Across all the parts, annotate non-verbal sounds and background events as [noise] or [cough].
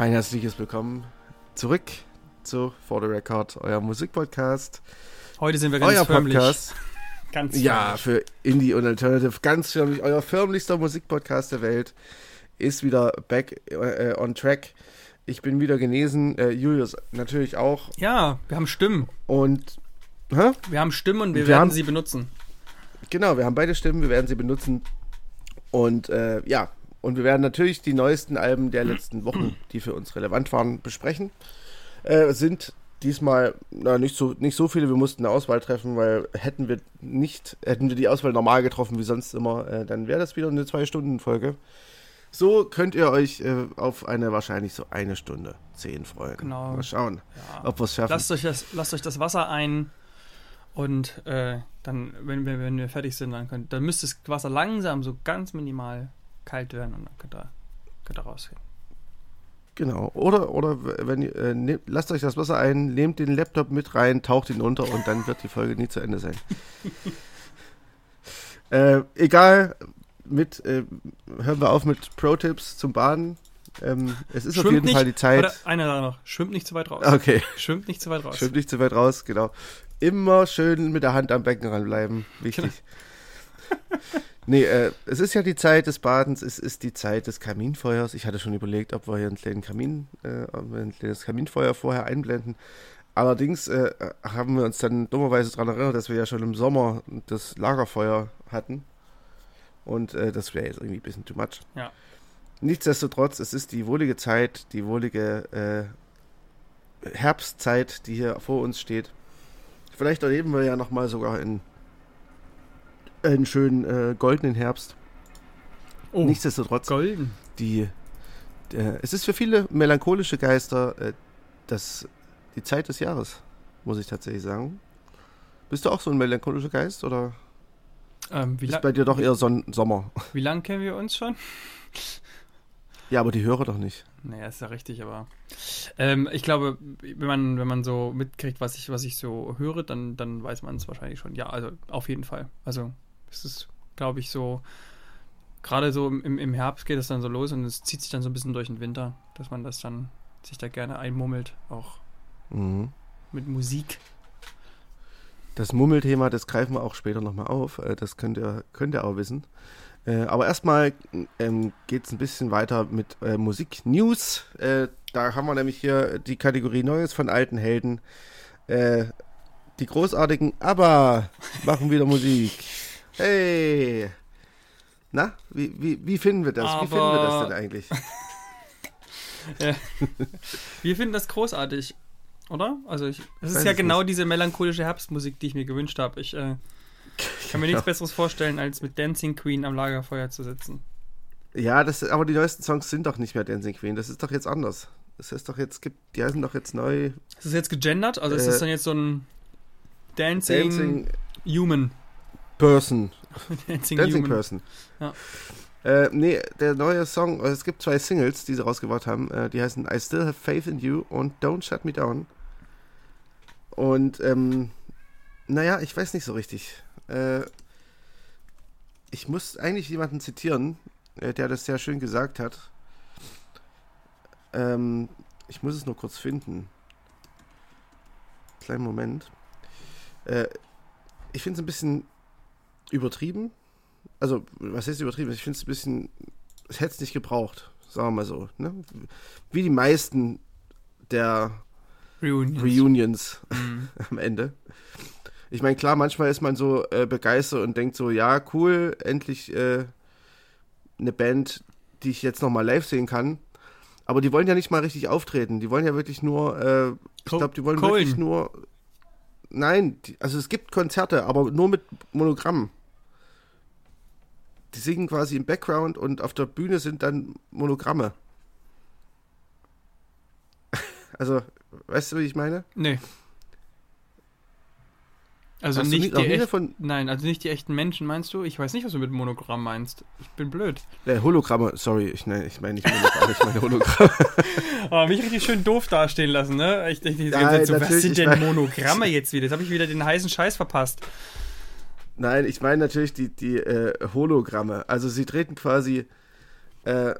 Ein herzliches Willkommen zurück zu For the Record, euer Musikpodcast. Heute sind wir ganz euer förmlich. Podcast. [laughs] Ganz Ja, für Indie und Alternative ganz förmlich. Euer förmlichster Musikpodcast der Welt ist wieder back äh, on track. Ich bin wieder genesen, äh, Julius natürlich auch. Ja, wir haben Stimmen. Und hä? Wir haben Stimmen und wir, Wir werden haben- sie benutzen. genau, wir haben beide Stimmen, wir werden sie benutzen. Und äh, ja, und wir werden natürlich die neuesten Alben der letzten Wochen, die für uns relevant waren, besprechen. Äh, sind diesmal na, nicht so nicht so viele. Wir mussten eine Auswahl treffen, weil hätten wir nicht hätten wir die Auswahl normal getroffen wie sonst immer, äh, dann wäre das wieder eine zwei Stunden Folge. So könnt ihr euch äh, auf eine wahrscheinlich so eine Stunde zehn freuen. Genau. Mal schauen, Ja. ob wir es schaffen. Lasst euch, das, lasst euch das Wasser ein und äh, dann, wenn wir, wenn wir fertig sind, dann, könnt, dann müsste das Wasser langsam so ganz minimal kalt werden und dann könnt ihr, könnt ihr rausgehen. Genau. Oder, oder wenn ihr, äh, nehmt, lasst euch das Wasser ein, nehmt den Laptop mit rein, taucht ihn unter und dann wird die Folge nie zu Ende sein. [laughs] äh, egal, mit, äh, hören wir auf mit Pro-Tipps zum Baden. Ähm, es ist auf Schwimmt jeden nicht- Fall die Zeit. Oder eine Sache noch, schwimmt nicht zu weit raus. Okay, Schwimmt nicht zu weit raus. schwimmt nicht zu weit raus, genau. Immer schön mit der Hand am Becken ranbleiben. Wichtig. [laughs] nee, äh, es ist ja die Zeit des Badens, es ist die Zeit des Kaminfeuers. Ich hatte schon überlegt, ob wir hier einen kleinen Kamin, äh, ein kleines Kaminfeuer vorher einblenden. Allerdings äh, haben wir uns dann dummerweise daran erinnert, dass wir ja schon im Sommer das Lagerfeuer hatten. Und äh, das wäre jetzt irgendwie ein bisschen too much. Ja. Nichtsdestotrotz, es ist die wohlige Zeit, die wohlige äh, Herbstzeit, die hier vor uns steht. Vielleicht erleben wir ja nochmal sogar in einen schönen äh, goldenen Herbst. Oh, Nichtsdestotrotz, golden. die, äh, es ist für viele melancholische Geister äh, das, die Zeit des Jahres, muss ich tatsächlich sagen. Bist du auch so ein melancholischer Geist oder Ähm, ist bei dir doch eher Son Sommer? [laughs] wie lang kennen wir uns schon? Ja, aber die höre doch nicht. Naja, ist ja richtig, aber ähm, ich glaube, wenn man, wenn man so mitkriegt, was ich, was ich so höre, dann, dann weiß man es wahrscheinlich schon. Ja, also auf jeden Fall. Also es ist, glaube ich, so, gerade so im, im Herbst geht es dann so los und es zieht sich dann so ein bisschen durch den Winter, dass man das dann sich da gerne einmummelt, auch Mhm. mit Musik. Das Mummelthema, das greifen wir auch später nochmal auf. Äh, Das könnt ihr, könnt ihr auch wissen. Äh, Aber erstmal ähm, geht es ein bisschen weiter mit äh, Musik-News. Äh, da haben wir nämlich hier die Kategorie Neues von alten Helden. Äh, die großartigen ABBA machen wieder Musik. [laughs] Hey! Na, wie, wie, wie finden wir das? Wie finden wir das Aber- denn eigentlich? [laughs] Wir finden das großartig, oder? Also ich, das ist ja genau diese melancholische Herbstmusik, die ich mir gewünscht habe. Ich äh, kann mir nichts Ja. Besseres vorstellen, als mit Dancing Queen am Lagerfeuer zu sitzen. Ja, das, aber die neuesten Songs sind doch nicht mehr Dancing Queen. Das ist doch jetzt anders. Das ist doch jetzt, gibt, die heißen doch jetzt neu Ist das jetzt gegendert? Also ist Äh, das dann jetzt so ein Dancing, Dancing Human? Person. [laughs] Dancing, Dancing. Person. Ja. Äh, nee, der neue Song, also es gibt zwei Singles, die sie rausgebracht haben. Äh, die heißen I Still Have Faith in You und Don't Shut Me Down. Und, ähm, naja, ich weiß nicht so richtig. Äh, ich muss eigentlich jemanden zitieren, äh, der das sehr schön gesagt hat. Ähm, ich muss es nur kurz finden. Kleinen Moment. Äh, ich finde es ein bisschen übertrieben. Also, was heißt übertrieben? Ich finde es ein bisschen. Es hätte es nicht gebraucht, sagen wir mal so. Ne? Wie die meisten der Reunions. Reunions Mhm. [laughs] am Ende. Ich meine, klar, manchmal ist man so äh, begeistert und denkt so, ja, cool, endlich äh, eine Band, die ich jetzt nochmal live sehen kann. Aber die wollen ja nicht mal richtig auftreten. Die wollen ja wirklich nur, äh, ich glaube, die wollen Cohen. wirklich nur. Nein, die, also es gibt Konzerte, aber nur mit Monogramm. Die singen quasi im Background und auf der Bühne sind dann Monogramme. [laughs] Also, Weißt du, wie ich meine? Nee. Also Hast nicht die echt, davon- Nein, also nicht die echten Menschen, meinst du? Ich weiß nicht, was du mit Monogramm meinst. Ich bin blöd. Äh, Hologramme, sorry, ich, nein, ich meine nicht Hologramme, ich meine Hologramme. Aber [laughs] mich richtig schön doof dastehen lassen, ne? Ich dachte die Nein, so, was sind ich denn Monogramme jetzt wieder? Jetzt habe ich wieder den heißen Scheiß verpasst. Nein, ich meine natürlich die, die äh, Hologramme. Also sie treten quasi äh,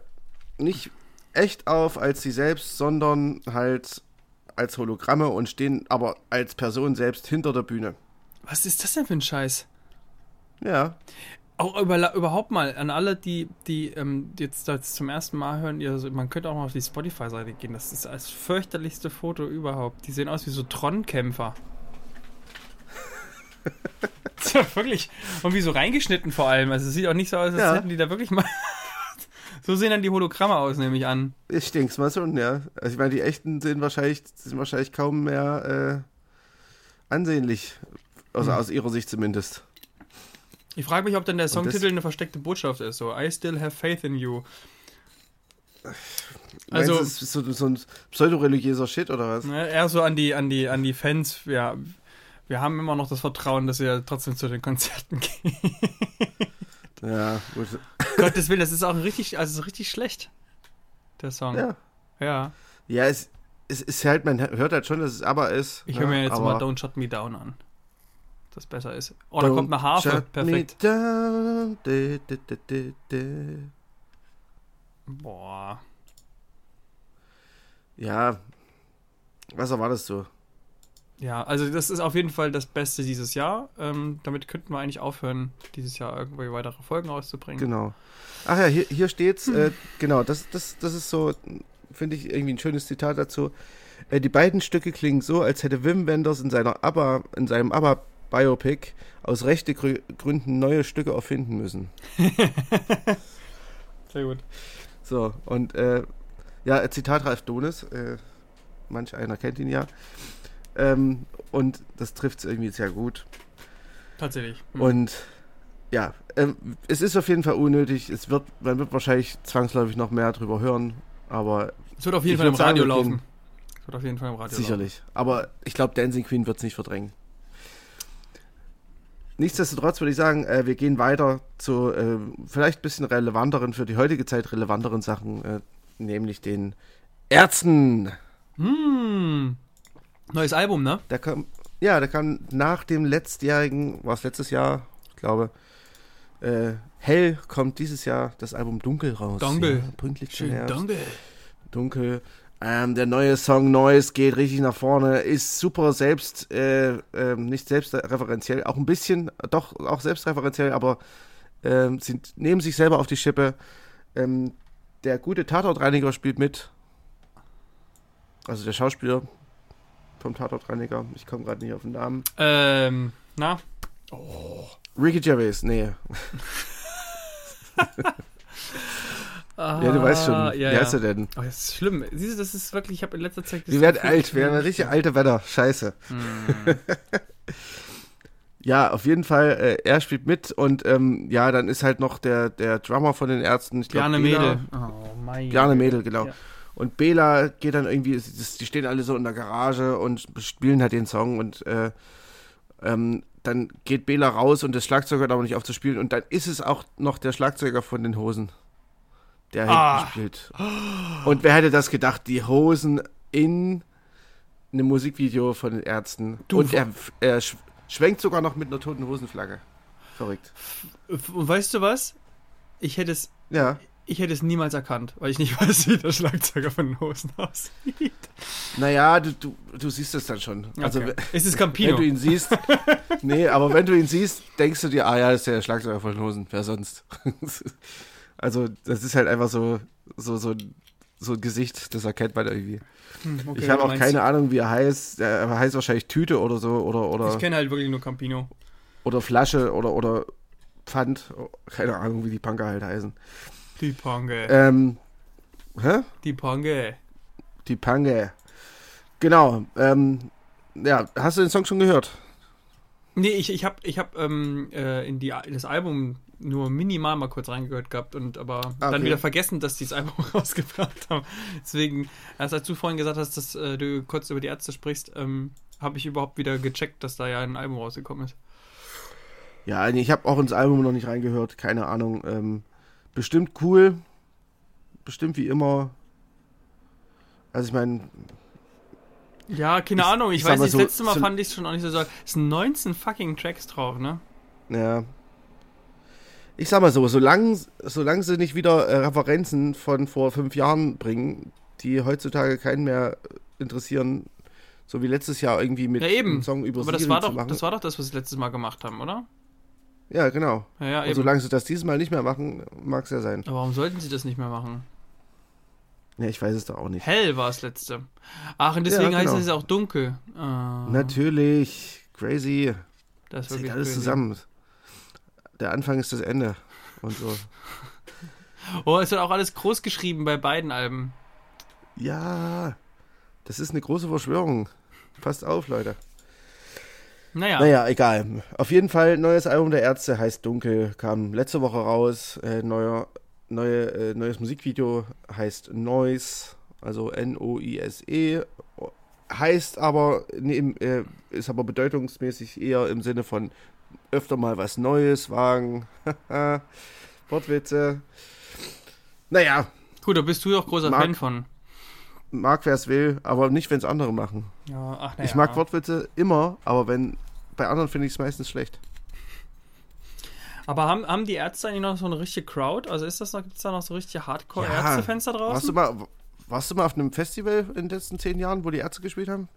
nicht echt auf als sie selbst, sondern halt als Hologramme und stehen aber als Person selbst hinter der Bühne. Was ist das denn für ein Scheiß? Ja, Auch über, überhaupt mal an alle, die, die ähm, jetzt das zum ersten Mal hören, ihr, also man könnte auch mal auf die Spotify-Seite gehen. Das ist das fürchterlichste Foto überhaupt. Die sehen aus wie so Tron-Kämpfer. [laughs] [laughs] Wirklich. Und wie so reingeschnitten vor allem. Also es sieht auch nicht so aus, als Ja. hätten die da wirklich mal. [laughs] so sehen dann die Hologramme aus, nehme ich an. ich denk's mal schon, ja. Also ich meine, die echten sind wahrscheinlich, sind wahrscheinlich kaum mehr äh, ansehnlich. Also Hm. aus ihrer Sicht zumindest. Ich frage mich, ob denn der Songtitel eine versteckte Botschaft ist. So, I still have faith in you. Also, Also- Meinst du, es ist so, so ein pseudoreligiöser Shit oder was? Ne, eher so an die, an die, an die Fans. Ja, wir haben immer noch das Vertrauen, dass ihr trotzdem zu den Konzerten [laughs] geht. Ja, gut. Gottes Willen, das ist auch richtig, also richtig schlecht. Der Song. Ja. Ja. Ja, es, es ist halt, man hört halt schon, dass es aber ist. Ich ne? höre mir jetzt mal Don't Shut Me Down an. Das besser ist. Oh, da kommt eine Harfe. Perfekt. Boah. Ja, was erwartest du? Ja, also das ist auf jeden Fall das Beste dieses Jahr. Ähm, damit könnten wir eigentlich aufhören, dieses Jahr irgendwie weitere Folgen rauszubringen. Genau. Ach ja, hier, hier steht's. Äh, genau, das, das, das ist so, finde ich, irgendwie ein schönes Zitat dazu. Äh, die beiden Stücke klingen so, als hätte Wim Wenders in, seiner ABBA, in seinem ABBA-Biopic aus rechte Grü Gründen neue Stücke erfinden müssen. [laughs] Sehr gut. So, und äh, ja, Zitat Ralf Donis, äh, manch einer kennt ihn ja. Ähm, und das trifft es irgendwie sehr gut. Tatsächlich. Hm. Und ja, ähm, es ist auf jeden Fall unnötig. Es wird, man wird wahrscheinlich zwangsläufig noch mehr drüber hören, aber es wird auf jeden Fall im Radio wir gehen- laufen. Es wird auf jeden Fall im Radio laufen. sicherlich. Aber ich glaube, Dancing Queen wird es nicht verdrängen. Nichtsdestotrotz würde ich sagen, äh, wir gehen weiter zu äh, vielleicht ein bisschen relevanteren, für die heutige Zeit relevanteren Sachen, äh, nämlich den Ärzten. Hm. Neues Album, ne? Der kam, ja, der kam nach dem letztjährigen, war es letztes Jahr, ich glaube, äh, Hell kommt dieses Jahr das Album Dunkel raus. Dunkel. Ja, pünktlich Schön Herbst. dunkel. Dunkel. Ähm, der neue Song Noise geht richtig nach vorne, ist super selbst, äh, ähm, nicht selbstreferenziell, auch ein bisschen, doch auch selbstreferenziell, aber ähm, sind, nehmen sich selber auf die Schippe. Ähm, der gute Tatortreiniger spielt mit. Also der Schauspieler vom Tatortreiniger, ich komme gerade nicht auf den Namen. Ähm, na? Ricky Gervais, nee. Ah, [laughs] Ja, du weißt schon. Ja, Wie ja. heißt er denn? Oh, das ist schlimm. Siehst du, das ist wirklich, ich habe in letzter Zeit... Wir werden alt, wir werden richtig alte Wetter. Scheiße. Hm. [laughs] Ja, auf jeden Fall, äh, er spielt mit und ähm, ja, dann ist halt noch der, der Drummer von den Ärzten, ich glaub, Bjarne. Mädel. Oh, mein Bjarne Mädel, genau. Ja. Und Bela geht dann irgendwie, die stehen alle so in der Garage und spielen halt den Song und äh, ähm, dann geht Bela raus und das Schlagzeug hört aber nicht auf zu spielen und dann ist es auch noch der Schlagzeuger von den Hosen, der Ah. hinten spielt. Und wer hätte das gedacht, die Hosen in einem Musikvideo von den Ärzten Du, und er, er sch- schwenkt sogar noch mit einer toten Hosenflagge. Verrückt. Und weißt du was? Ich hätte es, Ja, ich hätte es niemals erkannt, weil ich nicht [laughs] weiß, wie der Schlagzeuger von den Hosen aussieht. naja, du, du, du siehst es dann schon. Also, okay. ist es Wenn Campino? du ihn siehst, [laughs] nee, aber wenn du ihn siehst, denkst du dir, ah ja, das ist der Schlagzeuger von den Hosen, wer sonst? [laughs] also, das ist halt einfach so, so, so, so ein Gesicht, das erkennt man irgendwie. Hm, okay, ich habe auch keine Ahnung, wie er heißt. Er heißt wahrscheinlich Tüte oder so, oder, oder, Ich kenne halt wirklich nur Campino. oder Flasche oder, oder Pfand. Keine Ahnung, wie die Punker halt heißen. Die Pange. Ähm, hä? Die Pange. Die Pange. Genau. Ähm, ja, hast du den Song schon gehört? Nee, ich, ich habe ich hab, ähm, äh, in, die, in das Album nur minimal mal kurz reingehört gehabt und aber Ah, dann okay. wieder vergessen, dass die das Album [laughs] rausgebracht haben. Deswegen, erst als du vorhin gesagt hast, dass äh, du kurz über die Ärzte sprichst, ähm, habe ich überhaupt wieder gecheckt, dass da ja ein Album rausgekommen ist. Ja, nee, ich habe auch ins Album noch nicht reingehört, keine Ahnung. Ähm, bestimmt cool, bestimmt wie immer. Also ich meine, Ja, keine Ich- Ahnung, ich, ich weiß nicht, so, das letzte Mal so- fand ich es schon auch nicht so stark. Es sind 19 fucking Tracks drauf, ne? ja. Ich sag mal so, solange, solange sie nicht wieder äh, Referenzen von vor fünf Jahren bringen, die heutzutage keinen mehr interessieren, so wie letztes Jahr irgendwie mit Ja, eben. Song über Aber das war, doch, das war doch das, was wir letztes Mal gemacht haben, oder? Ja, genau. Ja, ja, Und solange sie das dieses Mal nicht mehr machen, mag es ja sein. Aber warum sollten sie das nicht mehr machen? Ja, ich weiß es doch auch nicht. Hell war das letzte. Ach, und deswegen Ja, heißt genau. es auch dunkel. Ah, Natürlich, crazy. Das ist Das hängt wirklich alles crazy. zusammen. Der Anfang ist das Ende. Und so. [laughs] Oh, es wird auch alles groß geschrieben bei beiden Alben. Ja, das ist eine große Verschwörung. Passt auf, Leute. Naja, Naja, egal. Auf jeden Fall, neues Album der Ärzte heißt Dunkel, kam letzte Woche raus. Äh, neuer, neue, äh, neues Musikvideo heißt Noise, also N-O-I-S-E. Heißt aber, im, äh, ist aber bedeutungsmäßig eher im Sinne von öfter mal was Neues wagen. [laughs] Wortwitze. Naja, gut, da bist du doch großer Mag- Fan von. mag wer es will, aber nicht, wenn es andere machen. Ja, ach, naja. Ich mag Wortwitze immer, aber wenn bei anderen finde ich es meistens schlecht. Aber haben, haben die Ärzte eigentlich noch so eine richtige Crowd? Also ist das noch, gibt es da noch so richtige Hardcore-Ärzte-Fans da Warst du, draußen? mal, warst du mal auf einem Festival in den letzten zehn Jahren, wo die Ärzte gespielt haben?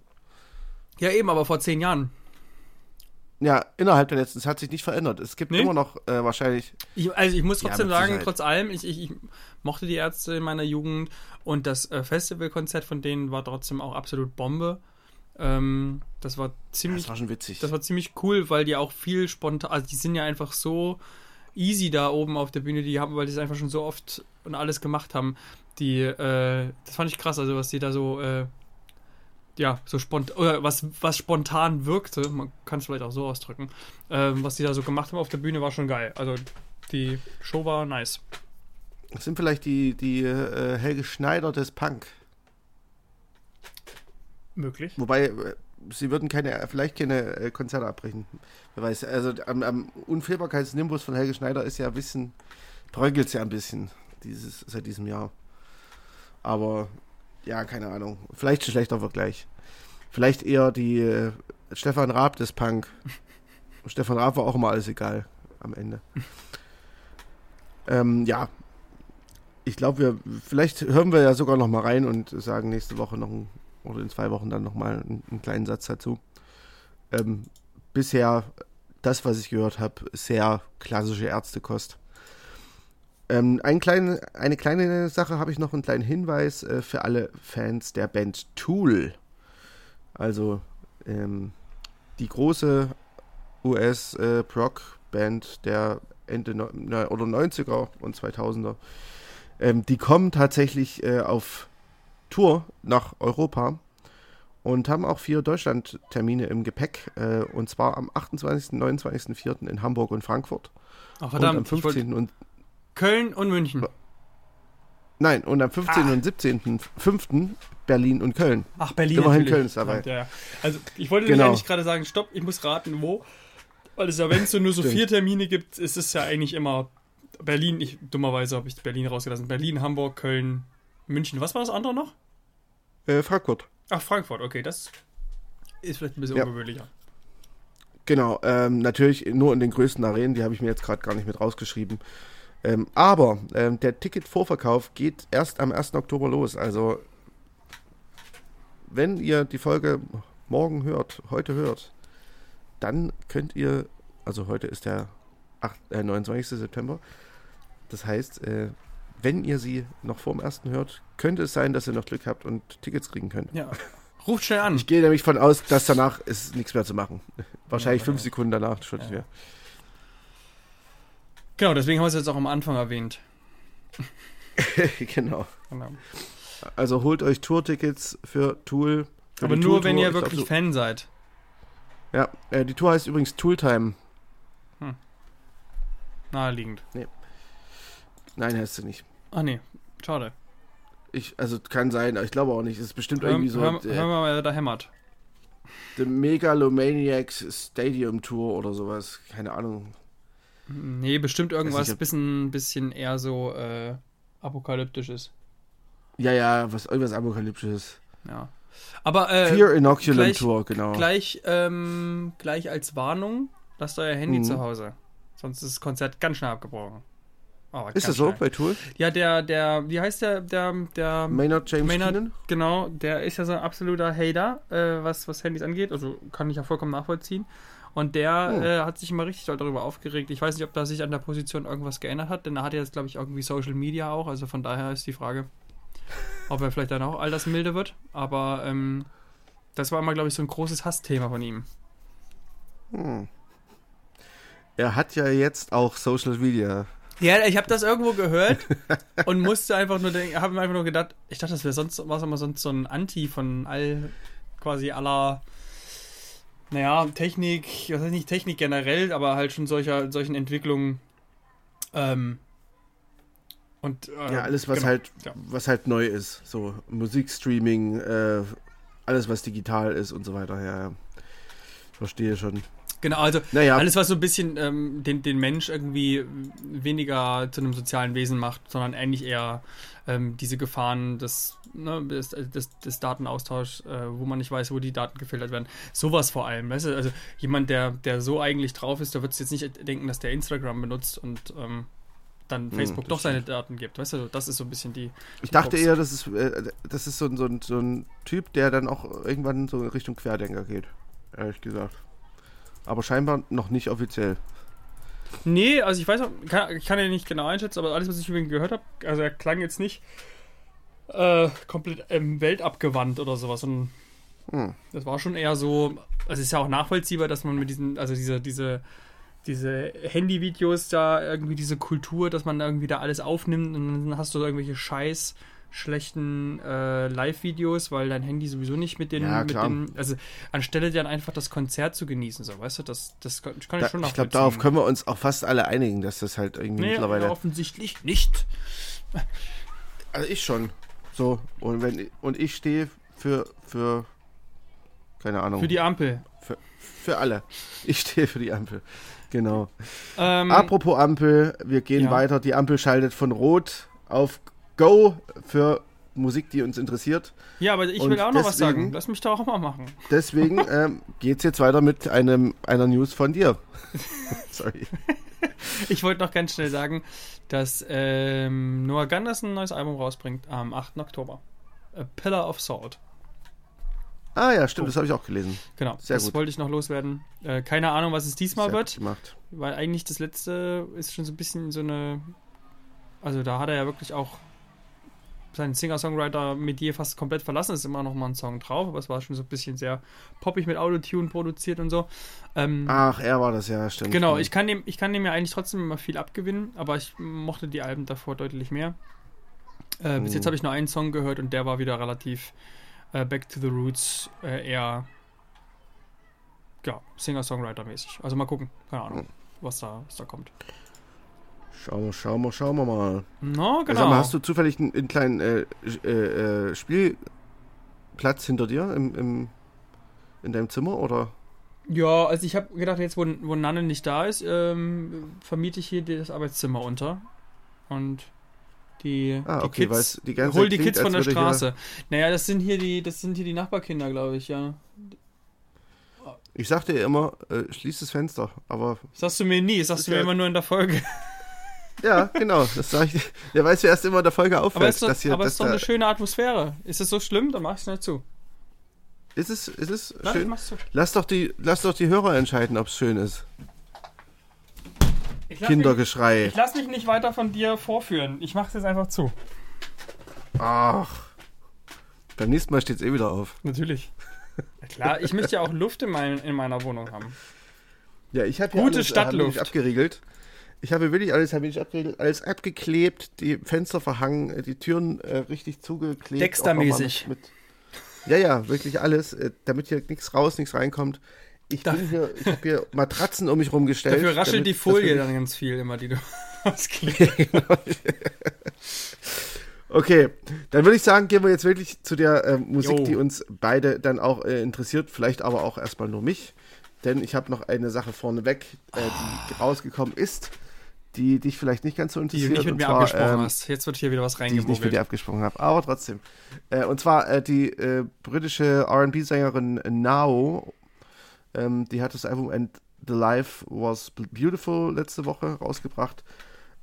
Ja, eben, aber vor zehn Jahren. Ja, innerhalb der letzten. Es hat sich nicht verändert. Es gibt Nee? immer noch äh, wahrscheinlich. Ich, also ich muss Ja, trotzdem mit sagen, trotz allem, ich, ich, ich mochte die Ärzte in meiner Jugend und das äh, Festivalkonzert von denen war trotzdem auch absolut Bombe. Ähm, das war ziemlich Das war schon witzig. Das war ziemlich cool, weil die auch viel spontan, also die sind ja einfach so easy da oben auf der Bühne, die haben, weil die es einfach schon so oft und alles gemacht haben. Die, äh, das fand ich krass, also was die da so, äh, ja, so spontan, oder was, was spontan wirkte, man kann es vielleicht auch so ausdrücken, ähm, was die da so gemacht haben auf der Bühne war schon geil. Also die Show war nice. das sind vielleicht die, die äh, Helge Schneider des Punk. Möglich. Wobei, äh, sie würden keine, vielleicht keine äh, Konzerte abbrechen. Wer weiß. Also am, am Unfehlbarkeitsnimbus von Helge Schneider ist ja ein bisschen, bröckelt ja ein bisschen dieses, seit diesem Jahr. Aber ja, keine Ahnung. Vielleicht ein schlechter Vergleich. Vielleicht eher die äh, Stefan Raab des Punk. Stefan Raab war auch immer alles egal am Ende. [laughs] ähm, ja. Ich glaube, wir, vielleicht hören wir ja sogar noch mal rein und sagen nächste Woche noch ein, oder in zwei Wochen dann noch mal einen, einen kleinen Satz dazu. Ähm, bisher, das, was ich gehört habe, sehr klassische Ärztekost. Ähm, ein kleine, eine kleine Sache habe ich noch, einen kleinen Hinweis äh, für alle Fans der Band Tool. Also ähm, die große US-Proc-Band der Ende ne- oder 90er und 2000er. Ähm, die kommen tatsächlich äh, auf Tour nach Europa und haben auch vier Deutschland-Termine im Gepäck. Äh, und zwar am 28., 29., in Hamburg und Frankfurt. Und am verdammt, ich wollte 15. und Köln und München. Nein, und am 15. und 17.05. Berlin und Köln. Ach, Berlin Immerhin. Köln ist dabei. Ja, ja. Also ich wollte Genau. eigentlich gerade sagen, stopp, ich muss raten, wo. Weil es ja, wenn es nur so Stimmt. vier Termine gibt, ist es ja eigentlich immer Berlin. Ich, dummerweise habe ich Berlin rausgelassen. Berlin, Hamburg, Köln, München. Was war das andere noch? Äh, Frankfurt. Ach, Frankfurt, okay, das ist vielleicht ein bisschen Ja. ungewöhnlicher. Genau, ähm, natürlich nur in den größten Arenen, die habe ich mir jetzt gerade gar nicht mit rausgeschrieben. Ähm, aber ähm, der Ticketvorverkauf geht erst am 1. Oktober los. Also, wenn ihr die Folge morgen hört, heute hört, dann könnt ihr, also heute ist der 8, äh, 29. September, das heißt, äh, wenn ihr sie noch vor dem 1. hört, könnte es sein, dass ihr noch Glück habt und Tickets kriegen könnt. Ja. Ruft schnell an. Ich gehe nämlich von aus, dass danach ist nichts mehr zu machen. Wahrscheinlich Ja, fünf ja. Sekunden danach schon nicht mehr. Genau, deswegen haben wir es jetzt auch am Anfang erwähnt. [laughs] genau. Genau. Also holt euch Tourtickets für Tool. Für Aber nur, Tour-Tour. wenn ihr Ich glaub, wirklich so, Fan seid. Ja, äh, die Tour heißt übrigens Tooltime. naheliegend. Nein, heißt sie nicht. Ah, nee. Schade. Ich, also kann sein, aber ich glaube auch nicht. Es ist bestimmt Hör, irgendwie so hör, der, hör mal, da hämmert. The Megalomaniacs Stadium Tour oder sowas. Keine Ahnung. Nee, bestimmt irgendwas ob- bisschen, bisschen eher so äh, apokalyptisches. Ja, ja, was irgendwas Apokalyptisches. Ja. Aber äh, Fear Inoculant gleich- Tour, genau. gleich, ähm, gleich als Warnung, lasst euer Handy Mhm. zu Hause. Sonst ist das Konzert ganz schnell abgebrochen. Aber Ist das so schnell. bei Tool? Ja, der, der, wie heißt der, der, der, Maynard James Maynard- Keenan? genau, der ist ja so ein absoluter Hater, äh, was, was Handys angeht. Also kann ich ja vollkommen nachvollziehen. Und der Oh. äh, hat sich immer richtig doll darüber aufgeregt. Ich weiß nicht, ob da sich an der Position irgendwas geändert hat, denn er hat jetzt, glaube ich, irgendwie Social Media auch. Also von daher ist die Frage, [laughs] ob er vielleicht dann auch altersmilde wird. Aber ähm, das war immer, glaube ich, so ein großes Hassthema von ihm. Hm. Er hat ja jetzt auch Social Media. Ja, ich habe das irgendwo gehört [laughs] und musste einfach nur denken, habe mir einfach nur gedacht, ich dachte, das wäre sonst was immer sonst so ein Anti von all quasi aller naja, Technik, was heißt nicht Technik generell, aber halt schon solcher solchen Entwicklungen ähm, und äh, Ja, alles, was genau. halt, Ja. was halt neu ist. So Musikstreaming, äh, alles, was digital ist und so weiter. Ja, ja. Verstehe schon. Genau, also Naja, Alles, was so ein bisschen ähm, den, den Mensch irgendwie weniger zu einem sozialen Wesen macht, sondern eigentlich eher ähm, diese Gefahren des, ne, des, des, des Datenaustauschs, äh, wo man nicht weiß, wo die Daten gefiltert werden. Sowas vor allem. Weißt du? Also jemand, der, der so eigentlich drauf ist, der wird jetzt nicht denken, dass der Instagram benutzt und ähm, dann Hm, Facebook das doch seine Daten gibt. Weißt du, das ist so ein bisschen die. ich dachte Krux. eher, das ist, äh, das ist so, ein- so, ein, so ein Typ, der dann auch irgendwann so in Richtung Querdenker geht. Ehrlich gesagt. Aber scheinbar noch nicht offiziell. Nee, also ich weiß auch, kann, ich kann ja nicht genau einschätzen, aber alles, was ich über ihn gehört habe, also er klang jetzt nicht äh, komplett ähm, weltabgewandt oder sowas. sondern Hm. das war schon eher so, also es ist ja auch nachvollziehbar, dass man mit diesen, also diese, diese, diese Handyvideos da irgendwie diese Kultur, dass man da irgendwie da alles aufnimmt und dann hast du irgendwelche scheiß schlechten äh, Live-Videos, weil dein Handy sowieso nicht mit den, Ja, mit klar. den, also anstelle dann einfach das Konzert zu genießen, so, weißt du, das, das kann ich Da, schon ich glaube, nachvollziehen. darauf können wir uns auch fast alle einigen, dass das halt irgendwie Nee, mittlerweile. offensichtlich nicht. Also ich schon. So, und wenn und ich stehe für, für keine Ahnung. Für die Ampel. für alle. Ich stehe für die Ampel. Genau. Ähm, Apropos Ampel, wir gehen ja. weiter. Die Ampel schaltet von Rot auf Go für Musik, die uns interessiert. ja, aber ich und will auch noch was deswegen- sagen. Lass mich da auch mal machen. Deswegen [laughs] ähm, geht's jetzt weiter mit einem, einer News von dir. [laughs] Sorry. Ich wollte noch ganz schnell sagen, dass ähm, Noah Gunderson ein neues Album rausbringt am 8. Oktober. A Pillar of Salt. Ah ja, stimmt, Oh. das habe ich auch gelesen. Genau, Sehr das gut. wollte ich noch loswerden. Äh, keine Ahnung, was es diesmal Sehr wird, gemacht. weil eigentlich das letzte ist schon so ein bisschen so eine. Also da hat er ja wirklich auch seinen Singer-Songwriter mit dir fast komplett verlassen. Es ist immer noch mal ein Song drauf, aber es war schon so ein bisschen sehr poppig mit Autotune produziert und so. Ähm, Ach, er war das ja, stimmt. Genau, ich kann, dem, ich kann dem ja eigentlich trotzdem immer viel abgewinnen, aber ich mochte die Alben davor deutlich mehr. Äh, bis Mhm. jetzt habe ich nur einen Song gehört und der war wieder relativ äh, Back to the Roots, äh, eher ja, Singer-Songwriter-mäßig. Also mal gucken, keine Ahnung, was da, was da kommt. Schauen wir, schauen wir, schauen wir mal. No, Sag genau. mal, hast du zufällig einen, einen kleinen äh, äh, äh, Spielplatz hinter dir im, im, in deinem Zimmer oder? Ja, also ich habe gedacht, jetzt wo, wo Nanne nicht da ist, ähm, vermiete ich hier das Arbeitszimmer unter. Und die, Ah, die okay, weil Kids, es die ganze hol die klingt, Kids von der Straße. Naja, das sind hier die, das sind hier die Nachbarkinder, glaube ich, ja. Ich sagte ja immer, äh, schließ das Fenster, aber Das sagst du mir nie, das sagst du mir ja- immer nur in der Folge. Ja, genau, das sage ich. Der weiß ja erst immer in der Folge Aber auffällt, es ist doch, dass hier, aber es dass ist doch eine schöne Atmosphäre. Ist es so schlimm? Dann mach ich schnell zu. ist es, ist es Nein, schön? mach's zu. Lass doch die, lass doch die Hörer entscheiden, ob es schön ist. Ich lass, mich, Kindergeschrei. ich lass mich nicht weiter von dir vorführen. Ich mach's jetzt einfach zu. Ach. Beim nächsten Mal steht es eh wieder auf. Natürlich. Ja, klar, ich möchte ja auch Luft in, mein, in meiner Wohnung haben. Ja, ich habe Gute alles, Stadtluft. Äh, abgeriegelt. Ich habe wirklich alles, habe ich abgeriegelt, alles abgeklebt, die Fenster verhangen, äh, die Türen äh, richtig zugeklebt. Dexter-mäßig. Mit, ja, ja, wirklich alles, äh, damit hier nichts raus, nichts reinkommt. ich bin hier, ich habe hier Matratzen um mich rumgestellt. Dafür raschelt die Folie dann ganz viel immer, die du [laughs] ausklebst. [laughs] Genau. Okay, dann würde ich sagen, gehen wir jetzt wirklich zu der äh, Musik, Jo. die uns beide dann auch äh, interessiert, vielleicht aber auch erstmal nur mich. Denn ich habe noch eine Sache vorneweg, äh, die rausgekommen ist, die dich vielleicht nicht ganz so Die du interessiert. nicht mit und mir zwar, abgesprochen ähm, hast. Jetzt wird hier wieder was die ich nicht mit dir reingemogelt. abgesprochen habe, aber trotzdem. Äh, und zwar äh, die äh, britische R&B-Sängerin Now, ähm, die hat das Album And the Life Was Beautiful letzte Woche rausgebracht.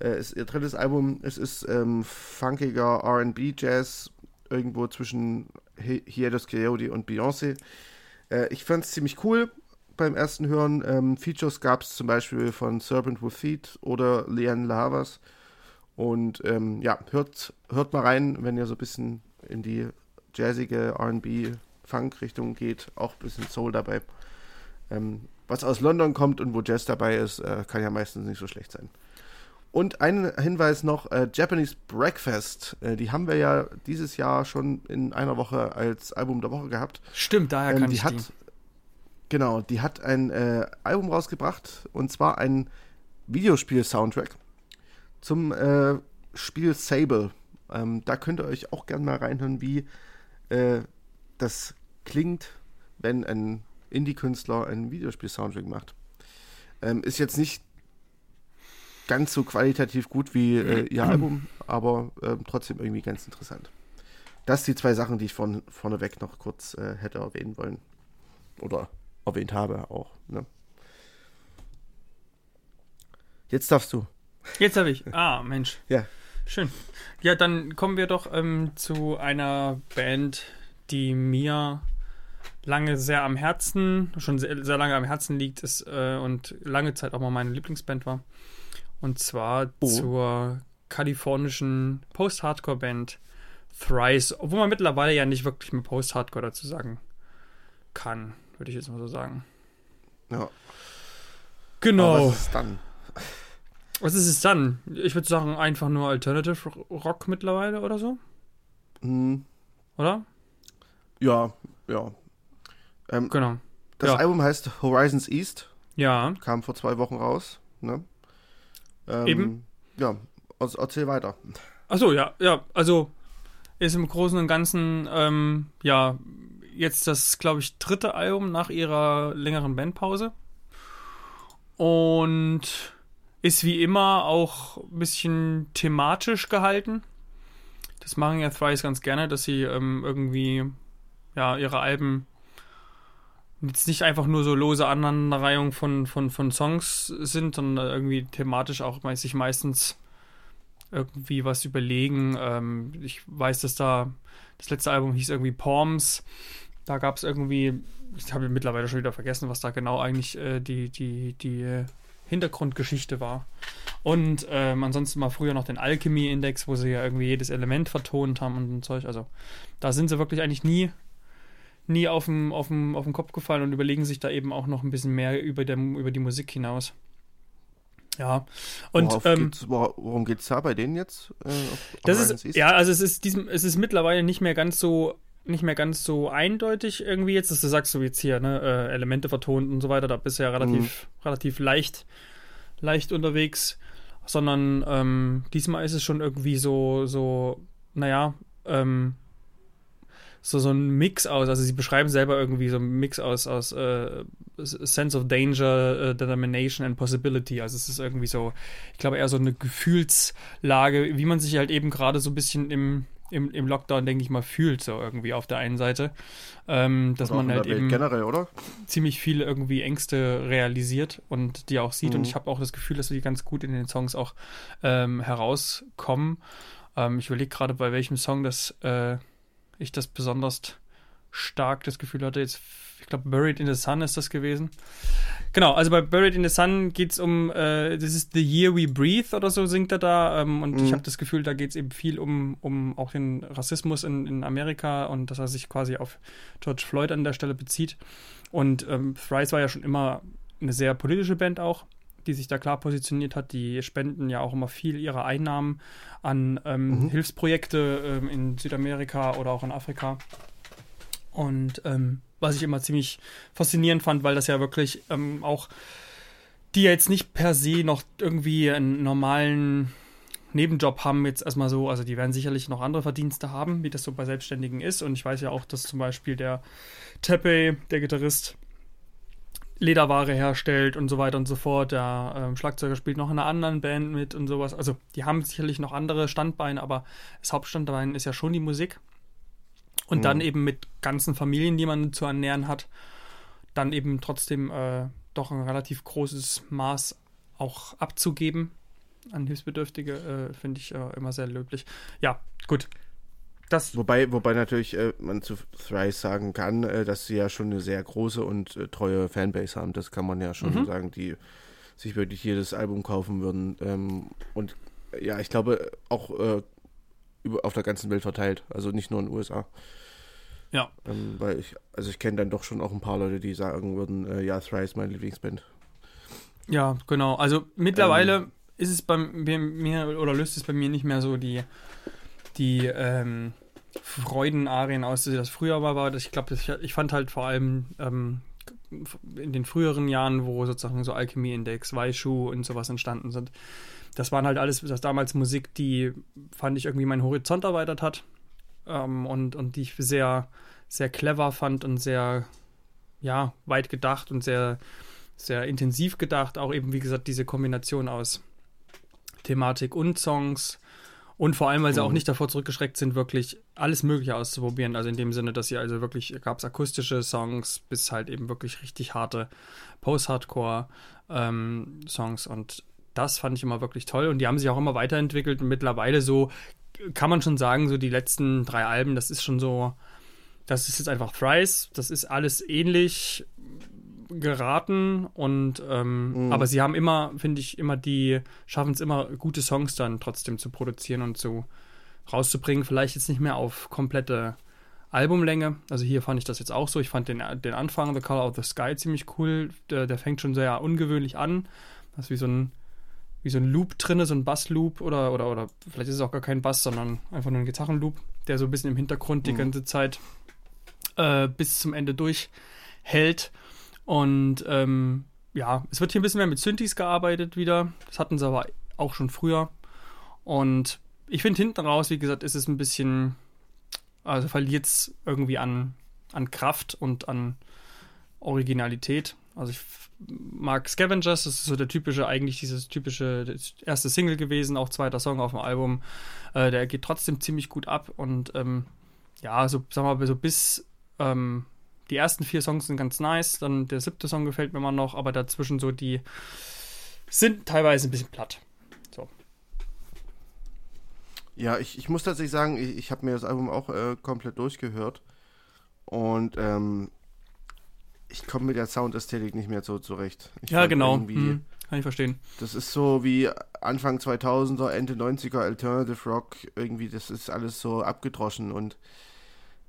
Äh, ist ihr drittes Album. Es ist ähm, funkiger R&B-Jazz, irgendwo zwischen Hi- Hiatus Coyote und Beyoncé. Äh, ich fand es ziemlich cool beim ersten Hören. Ähm, Features gab es zum Beispiel von Serpent with Feet oder Leanne Lavas. Und ähm, ja, hört, hört mal rein, wenn ihr so ein bisschen in die jazzige RB-Funk-Richtung geht. Auch ein bisschen Soul dabei. Ähm, was aus London kommt und wo Jazz dabei ist, äh, kann ja meistens nicht so schlecht sein. Und ein Hinweis noch: äh, Japanese Breakfast. Äh, die haben wir ja dieses Jahr schon in einer Woche als Album der Woche gehabt. Stimmt, daher Ähm, kann die ich hat, die. Genau, die hat ein äh, Album rausgebracht und zwar ein Videospiel-Soundtrack zum äh, Spiel Sable. Ähm, da könnt ihr euch auch gerne mal reinhören, wie äh, das klingt, wenn ein Indie-Künstler einen Videospiel-Soundtrack macht. Ähm, ist jetzt nicht ganz so qualitativ gut wie äh, ihr Album, aber ähm, trotzdem irgendwie ganz interessant. Das sind die zwei Sachen, die ich von vorneweg noch kurz äh, hätte erwähnen wollen. Oder erwähnt habe auch. Ne? Jetzt darfst du. Jetzt habe ich. Ah, Mensch. Ja. Schön. Ja, dann kommen wir doch ähm, zu einer Band, die mir lange sehr am Herzen, schon sehr, sehr lange am Herzen liegt ist, äh, und lange Zeit auch mal meine Lieblingsband war. Und zwar Oh. zur kalifornischen Post-Hardcore-Band Thrice, obwohl man mittlerweile ja nicht wirklich mehr Post-Hardcore dazu sagen kann, würde ich jetzt mal so sagen. Ja. Aber Genau. was ist dann? [laughs] Was ist es dann? Ich würde sagen, einfach nur Alternative Rock mittlerweile oder so, Hm, oder? ja, ja. Ähm, Genau. das ja. Album heißt Horizons East, Ja, kam vor zwei Wochen raus. Ne? Ähm, Eben. Ja, also erzähl weiter. Achso, ja, ja, also ist im Großen und Ganzen, ähm, ja, jetzt das, glaube ich, dritte Album nach ihrer längeren Bandpause. Und ist wie immer auch ein bisschen thematisch gehalten. Das machen ja Thrice ganz gerne, dass sie ähm, irgendwie, ja, ihre Alben jetzt nicht einfach nur so lose Aneinanderreihung von, von, von Songs sind, sondern irgendwie thematisch auch sich meistens irgendwie was überlegen. Ähm, ich weiß, dass da das letzte Album hieß irgendwie Palms. Da gab es irgendwie, ich habe mittlerweile schon wieder vergessen, was da genau eigentlich äh, die, die, die äh, Hintergrundgeschichte war. Und ähm, ansonsten mal früher noch den Alchemy-Index, wo sie ja irgendwie jedes Element vertont haben und, und Zeug. Also da sind sie wirklich eigentlich nie, nie auf den auf dem- auf Kopf gefallen und überlegen sich da eben auch noch ein bisschen mehr über, der, über die Musik hinaus. Ja, und ähm, geht's, wor worum geht es da bei denen jetzt? Äh, auf das ist, ja, also es ist diesem, es ist mittlerweile nicht mehr ganz so, nicht mehr ganz so eindeutig irgendwie jetzt, dass du sagst, so jetzt hier, ne, äh, Elemente vertont und so weiter, da bist du ja relativ, relativ leicht, leicht unterwegs, sondern ähm, diesmal ist es schon irgendwie so, so, naja, ähm, so, so ein Mix aus, also sie beschreiben selber irgendwie so einen Mix aus, aus äh, Sense of Danger, äh, Determination and Possibility. Also es ist irgendwie so, ich glaube eher so eine Gefühlslage, wie man sich halt eben gerade so ein bisschen im, im, im Lockdown, denke ich mal, fühlt, so irgendwie auf der einen Seite. Ähm, dass man halt eben generell, oder? ziemlich viele irgendwie Ängste realisiert und die auch sieht. Mhm. Und ich habe auch das Gefühl, dass die ganz gut in den Songs auch ähm, herauskommen. Ähm, ich überlege gerade, bei welchem Song das äh, ich das besonders stark das Gefühl hatte. Jetzt, glaube, Buried in the Sun ist das gewesen. Genau, also bei Buried in the Sun geht es um, äh, das ist The Year We Breathe oder so singt er da. Ähm, und Mhm. ich habe das Gefühl, da geht es eben viel um, um auch den Rassismus in, in Amerika und dass er sich quasi auf George Floyd an der Stelle bezieht. Und ähm, Thrice war ja schon immer eine sehr politische Band auch, die sich da klar positioniert hat. Die spenden ja auch immer viel ihrer Einnahmen an ähm, Mhm. Hilfsprojekte ähm, in Südamerika oder auch in Afrika. Und ähm, was ich immer ziemlich faszinierend fand, weil das ja wirklich ähm, auch die jetzt nicht per se noch irgendwie einen normalen Nebenjob haben, jetzt erstmal so, also die werden sicherlich noch andere Verdienste haben, wie das so bei Selbstständigen ist. Und ich weiß ja auch, dass zum Beispiel der Tepe, der Gitarrist, Lederware herstellt und so weiter und so fort. Der ähm, Schlagzeuger spielt noch in einer anderen Band mit und sowas. Also die haben sicherlich noch andere Standbeine, aber das Hauptstandbein ist ja schon die Musik. Und mhm. dann eben mit ganzen Familien, die man zu ernähren hat, dann eben trotzdem äh, doch ein relativ großes Maß auch abzugeben an Hilfsbedürftige, äh, finde ich äh, immer sehr löblich. Ja, gut. Das wobei, wobei natürlich äh, man zu Thrice sagen kann, äh, dass sie ja schon eine sehr große und äh, treue Fanbase haben. Das kann man ja schon mhm. sagen, die sich wirklich jedes Album kaufen würden. Ähm, und ja, ich glaube auch äh, über, auf der ganzen Welt verteilt, also nicht nur in den USA. Ja. Ähm, weil ich, also ich kenne dann doch schon auch ein paar Leute, die sagen würden, äh, ja, Thrice meine Lieblingsband. Ja, genau. Also mittlerweile ähm, ist es bei mir oder löst es bei mir nicht mehr so die, die ähm, Freudenarien aus, die das früher war. war. Ich glaube, ich, ich, fand halt vor allem ähm, in den früheren Jahren, wo sozusagen so Alchemy Index, Weishu und sowas entstanden sind, das waren halt alles, das damals Musik, die fand ich irgendwie meinen Horizont erweitert hat ähm, und, und die ich sehr, sehr clever fand und sehr, ja, weit gedacht und sehr, sehr intensiv gedacht. Auch eben, wie gesagt, diese Kombination aus Thematik und Songs. Und vor allem, weil sie mhm. auch nicht davor zurückgeschreckt sind, wirklich alles Mögliche auszuprobieren. Also in dem Sinne, dass sie also wirklich, gab es akustische Songs bis halt eben wirklich richtig harte Post-Hardcore-Songs. Ähm, und das fand ich immer wirklich toll. Und die haben sich auch immer weiterentwickelt. Und mittlerweile so kann man schon sagen, so die letzten drei Alben, das ist schon so, das ist jetzt einfach Thrice, das ist alles ähnlich geraten und ähm, mhm. aber sie haben immer, finde ich, immer die, schaffen es immer, gute Songs dann trotzdem zu produzieren und zu rauszubringen. Vielleicht jetzt nicht mehr auf komplette Albumlänge. Also hier fand ich das jetzt auch so. Ich fand den, den Anfang, The Color of the Sky, ziemlich cool. Der, der fängt schon sehr ungewöhnlich an. Das ist wie so ein wie so ein Loop drin, so ein Bassloop oder, oder, oder vielleicht ist es auch gar kein Bass, sondern einfach nur ein Gitarrenloop, der so ein bisschen im Hintergrund die mhm. ganze Zeit äh, bis zum Ende durchhält. Und ähm, ja, es wird hier ein bisschen mehr mit Synthes gearbeitet wieder. Das hatten sie aber auch schon früher. Und ich finde hinten raus, wie gesagt, ist es ein bisschen, also verliert es irgendwie an, an Kraft und an Originalität. Also ich mag Scavengers, das ist so der typische, eigentlich dieses typische erste Single gewesen, auch zweiter Song auf dem Album. Äh, der geht trotzdem ziemlich gut ab und ähm, ja, so wir mal, so bis ähm, die ersten vier Songs sind ganz nice, dann der siebte Song gefällt mir immer noch, aber dazwischen so die sind teilweise ein bisschen platt. So. Ja, ich, ich muss tatsächlich sagen, ich, ich habe mir das Album auch äh, komplett durchgehört und ähm, ich komme mit der Soundästhetik nicht mehr so zurecht. Ich ja, genau. Hm, kann ich verstehen. Das ist so wie Anfang 2000er, Ende 90er Alternative Rock. Irgendwie, das ist alles so abgedroschen und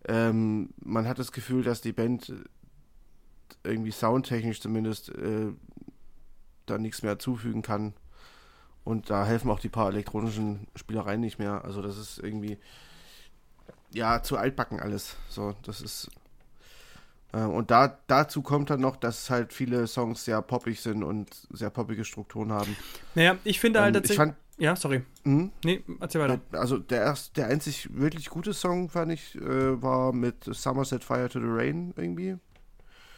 ähm, man hat das Gefühl, dass die Band irgendwie soundtechnisch zumindest äh, da nichts mehr zufügen kann. Und da helfen auch die paar elektronischen Spielereien nicht mehr. Also das ist irgendwie ja zu altbacken alles. So, das ist und da, dazu kommt dann noch, dass halt viele Songs sehr poppig sind und sehr poppige Strukturen haben. Naja, ich finde halt ähm, tatsächlich. Fand, ja, sorry. Mh? Nee, erzähl weiter. Also der, erst, der einzig wirklich gute Song, fand ich, äh, war mit Somerset Fire to the Rain irgendwie.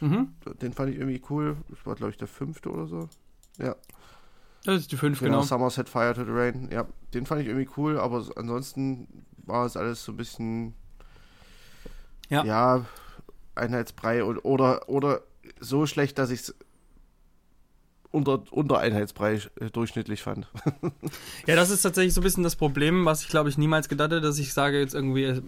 Mhm. Den fand ich irgendwie cool. Das war, glaube ich, der fünfte oder so. Ja. Das ist die fünfte, genau. genau. Somerset Fire to the Rain. Ja, den fand ich irgendwie cool, aber ansonsten war es alles so ein bisschen. Ja. Ja, Einheitsbrei und, oder, oder so schlecht, dass ich es unter, unter Einheitsbrei äh, durchschnittlich fand. [laughs] ja, das ist tatsächlich so ein bisschen das Problem, was ich glaube ich niemals gedacht hätte, dass ich sage jetzt irgendwie, äh,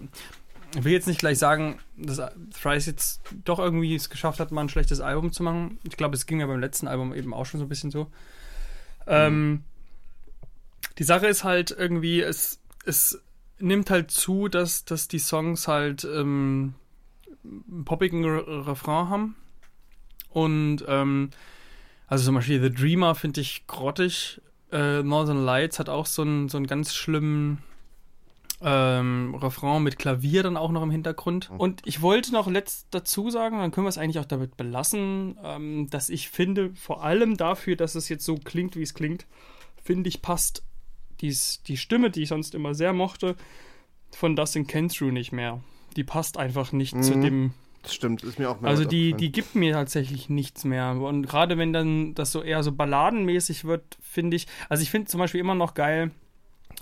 ich will jetzt nicht gleich sagen, dass Thrice jetzt doch irgendwie es geschafft hat, mal ein schlechtes Album zu machen. Ich glaube, es ging ja beim letzten Album eben auch schon so ein bisschen so. Ähm, mhm. die Sache ist halt irgendwie, es, es nimmt halt zu, dass, dass die Songs halt ähm, poppigen Refrain haben. Und ähm, also zum Beispiel The Dreamer finde ich grottig. Äh, Northern Lights hat auch so einen, so einen ganz schlimmen ähm, Refrain mit Klavier dann auch noch im Hintergrund. Mhm. Und ich wollte noch letzt dazu sagen, dann können wir es eigentlich auch damit belassen, ähm, dass ich finde, vor allem dafür, dass es jetzt so klingt, wie es klingt, finde ich, passt dies, die Stimme, die ich sonst immer sehr mochte, von Dustin Kentrue nicht mehr. Die passt einfach nicht zu Mhm. dem Das stimmt, ist mir auch also die, die gibt mir tatsächlich nichts mehr. Und gerade wenn dann das so eher so balladenmäßig wird, finde ich, also ich finde zum Beispiel immer noch geil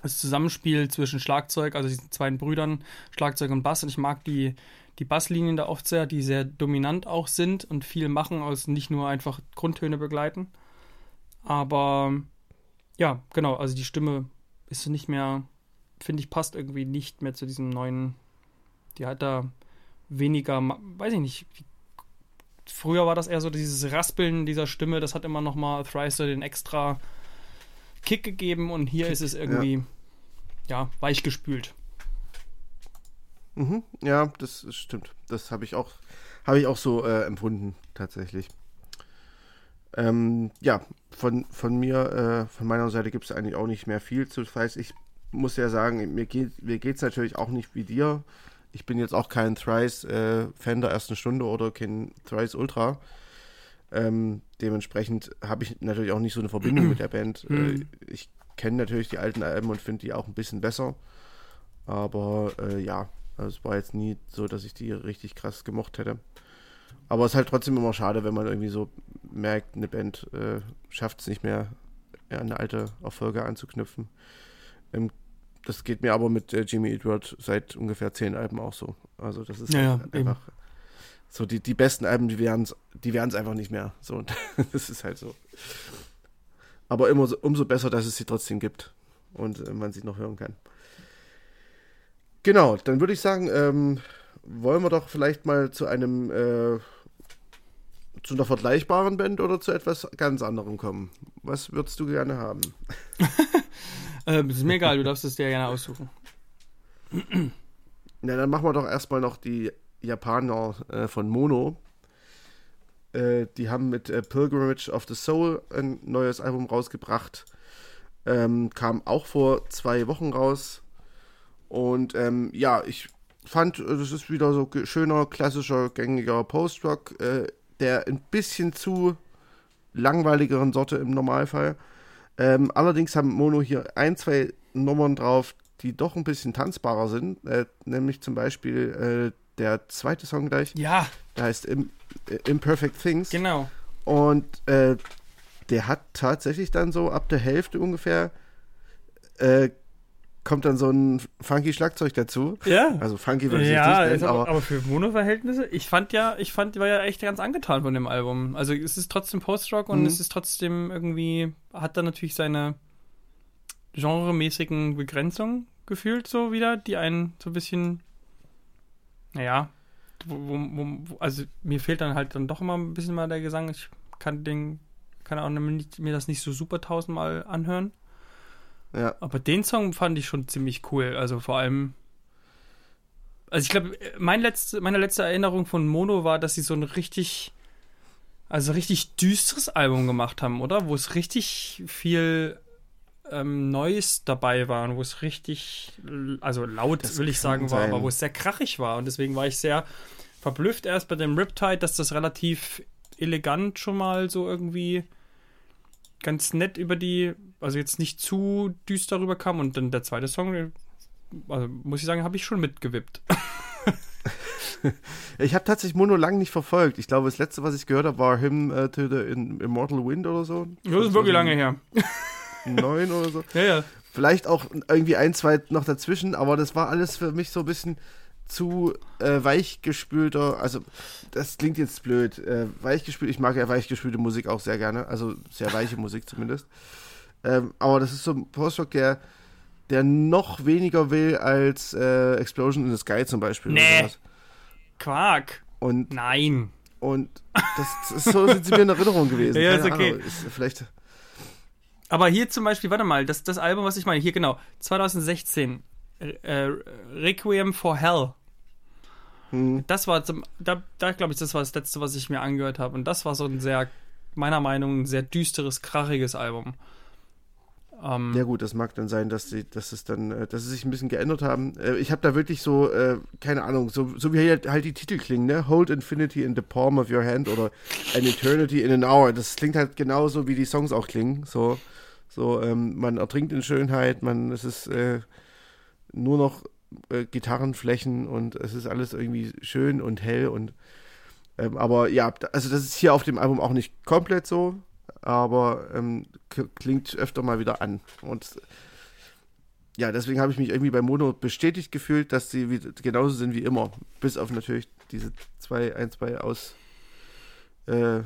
das Zusammenspiel zwischen Schlagzeug, also diesen zwei Brüdern, Schlagzeug und Bass. Und ich mag die, die Basslinien da oft sehr, die sehr dominant auch sind und viel machen, als nicht nur einfach Grundtöne begleiten. Aber ja, genau, also die Stimme ist nicht mehr, finde ich, passt irgendwie nicht mehr zu diesem neuen, die hat da weniger, weiß ich nicht. Früher war das eher so dieses Raspeln dieser Stimme, das hat immer noch mal Thricer den extra Kick gegeben und hier ist es irgendwie, ja, weich gespült. Mhm, ja, das stimmt. Das habe ich auch, habe ich auch so äh, empfunden, tatsächlich. Ähm, ja, von, von mir, äh, von meiner Seite gibt es eigentlich auch nicht mehr viel zu Thrice. Ich muss ja sagen, mir geht mir geht's natürlich auch nicht wie dir. Ich bin jetzt auch kein Thrice-Fan der ersten Stunde oder kein Thrice Ultra. Ähm, dementsprechend habe ich natürlich auch nicht so eine Verbindung mit der [clears throat] Band. Äh, Mhm. ich kenne natürlich die alten Alben und finde die auch ein bisschen besser. Aber äh, ja, also es war jetzt nie so, dass ich die richtig krass gemocht hätte. Aber es ist halt trotzdem immer schade, wenn man irgendwie so merkt, eine Band äh, schafft es nicht mehr, an alte Erfolge anzuknüpfen. Ähm, das geht mir aber mit äh, Jimmy Edward seit ungefähr zehn Alben auch so. Also das ist Ja, halt ja, eben. einfach so die, die besten Alben, die werden es die werden's einfach nicht mehr. So, [laughs] das ist halt so. Aber immer so, umso besser, dass es sie trotzdem gibt und äh, man sie noch hören kann. Genau, dann würde ich sagen, ähm, wollen wir doch vielleicht mal zu einem äh, zu einer vergleichbaren Band oder zu etwas ganz anderem kommen. Was würdest du gerne haben? [laughs] Äh, ist mir egal, du darfst es dir gerne aussuchen. Na, dann machen wir doch erstmal noch die Japaner äh, von Mono. Äh, die haben mit äh, Pilgrimage of the Soul ein neues Album rausgebracht. Ähm, kam auch vor zwei Wochen raus. Und ähm, ja, ich fand, äh, das ist wieder so schöner, klassischer, gängiger Post-Rock, äh, der ein bisschen zu langweiligeren Sorte im Normalfall. Ähm, allerdings haben Mono hier ein, zwei Nummern drauf, die doch ein bisschen tanzbarer sind. Äh, nämlich zum Beispiel äh, der zweite Song gleich, Ja, der heißt Im äh, Imperfect Things. genau. Und äh, der hat tatsächlich dann so ab der Hälfte ungefähr äh, kommt dann so ein funky Schlagzeug dazu. Ja. Also funky würde ich Ja, nicht nennen, aber, aber, aber für Mono-Verhältnisse, ich fand ja, ich fand, war ja echt ganz angetan von dem Album. Also es ist trotzdem Post-Rock und Mhm. es ist trotzdem irgendwie, hat da natürlich seine genremäßigen Begrenzungen gefühlt so wieder, die einen so ein bisschen, naja, wo, wo, wo, also mir fehlt dann halt dann doch immer ein bisschen mal der Gesang. Ich kann den, kann auch nicht, mir das nicht so super tausendmal anhören. Ja. Aber den Song fand ich schon ziemlich cool. Also vor allem. Also ich glaube, mein letzte, meine letzte Erinnerung von Mono war, dass sie so ein richtig, also richtig düsteres Album gemacht haben, oder? Wo es richtig viel ähm, Neues dabei war und wo es richtig, also laut Das will ich sagen war, sein. aber wo es sehr krachig war. Und deswegen war ich sehr verblüfft erst bei dem Riptide, dass das relativ elegant schon mal so irgendwie ganz nett über die, also jetzt nicht zu düster rüberkam und dann der zweite Song, also muss ich sagen, habe ich schon mitgewippt. [laughs] Ich habe tatsächlich Mono lang nicht verfolgt. Ich glaube, das letzte, was ich gehört habe, war Him äh, to the In- Immortal Wind oder so. Das ist wirklich lange her. Neun oder so. [laughs] Ja, ja. Vielleicht auch irgendwie ein, zwei noch dazwischen, aber das war alles für mich so ein bisschen zu äh, weichgespülter. Also, das klingt jetzt blöd. Äh, weichgespült, ich mag ja weichgespülte Musik auch sehr gerne. Also, sehr weiche Musik zumindest. Ähm, aber das ist so ein Postrock, der, der noch weniger will als äh, Explosion in the Sky zum Beispiel. oder Nee. Quark. Und, Nein. und das, das ist so sind sie mir in Erinnerung gewesen. [laughs] Ja, ist Keine okay. Ahnung, ist vielleicht. Aber hier zum Beispiel, warte mal, das, das Album, was ich meine, hier genau, 2016, äh, Requiem for Hell. Hm, Das war, zum, da, da glaube ich, das war das letzte, was ich mir angehört habe. Und das war so ein sehr, meiner Meinung nach, ein sehr düsteres, krachiges Album. Ähm, Ja gut, das mag dann sein, dass sie, dass es dann, äh, dass sie sich ein bisschen geändert haben. Äh, ich habe da wirklich so, äh, keine Ahnung, so, so wie halt, halt die Titel klingen, ne? Hold Infinity in the palm of your hand oder An Eternity in an hour. Das klingt halt genauso, wie die Songs auch klingen. So, so, ähm, man ertrinkt in Schönheit, man, es ist äh, nur noch äh, Gitarrenflächen und es ist alles irgendwie schön und hell und ähm, aber ja, also das ist hier auf dem Album auch nicht komplett so, aber ähm, klingt öfter mal wieder an. Und ja, deswegen habe ich mich irgendwie bei Mono bestätigt gefühlt, dass sie wie, genauso sind wie immer. Bis auf natürlich diese zwei, ein, zwei Aus äh,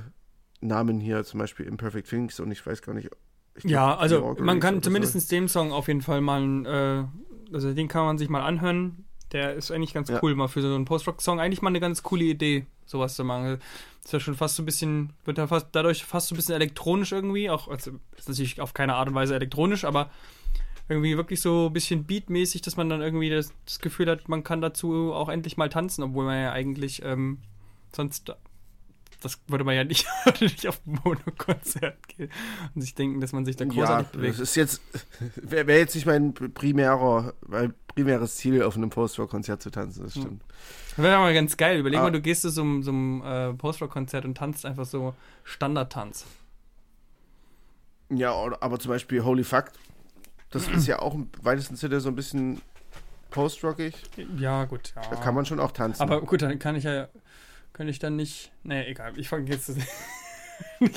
Namen hier, zum Beispiel Imperfect Things und ich weiß gar nicht. ich glaub, Ja, also man kann oder so. zumindest den Song auf jeden Fall mal, äh, also den kann man sich mal anhören. Der ist eigentlich ganz Ja. cool, mal für so einen Post-Rock-Song. Eigentlich mal eine ganz coole Idee, sowas zu machen. Ist ja schon fast so ein bisschen, wird ja fast dadurch fast so ein bisschen elektronisch irgendwie. Auch, also ist natürlich auf keine Art und Weise elektronisch, aber irgendwie wirklich so ein bisschen beatmäßig, dass man dann irgendwie das, das Gefühl hat, man kann dazu auch endlich mal tanzen, obwohl man ja eigentlich ähm, sonst das würde man ja nicht, [laughs] nicht auf ein Mono-Konzert gehen und sich denken, dass man sich da Ja, großartig das bewegt. ist jetzt, [laughs] wäre wär jetzt nicht mein primärer, mein primäres Ziel, auf einem Post-Rock-Konzert zu tanzen, das stimmt. Das wäre mal ganz geil. Überleg Ah. mal, du gehst zu so einem, so einem äh, Post-Rock-Konzert und tanzt einfach so Standardtanz. Ja, aber zum Beispiel Holy Fuck, das ist ja auch im weitesten Sinne so ein bisschen post-rockig. Ja, gut, ja. Da kann man schon auch tanzen. Aber gut, dann kann ich ja, kann ich dann nicht, nee, egal, ich fange jetzt [laughs] an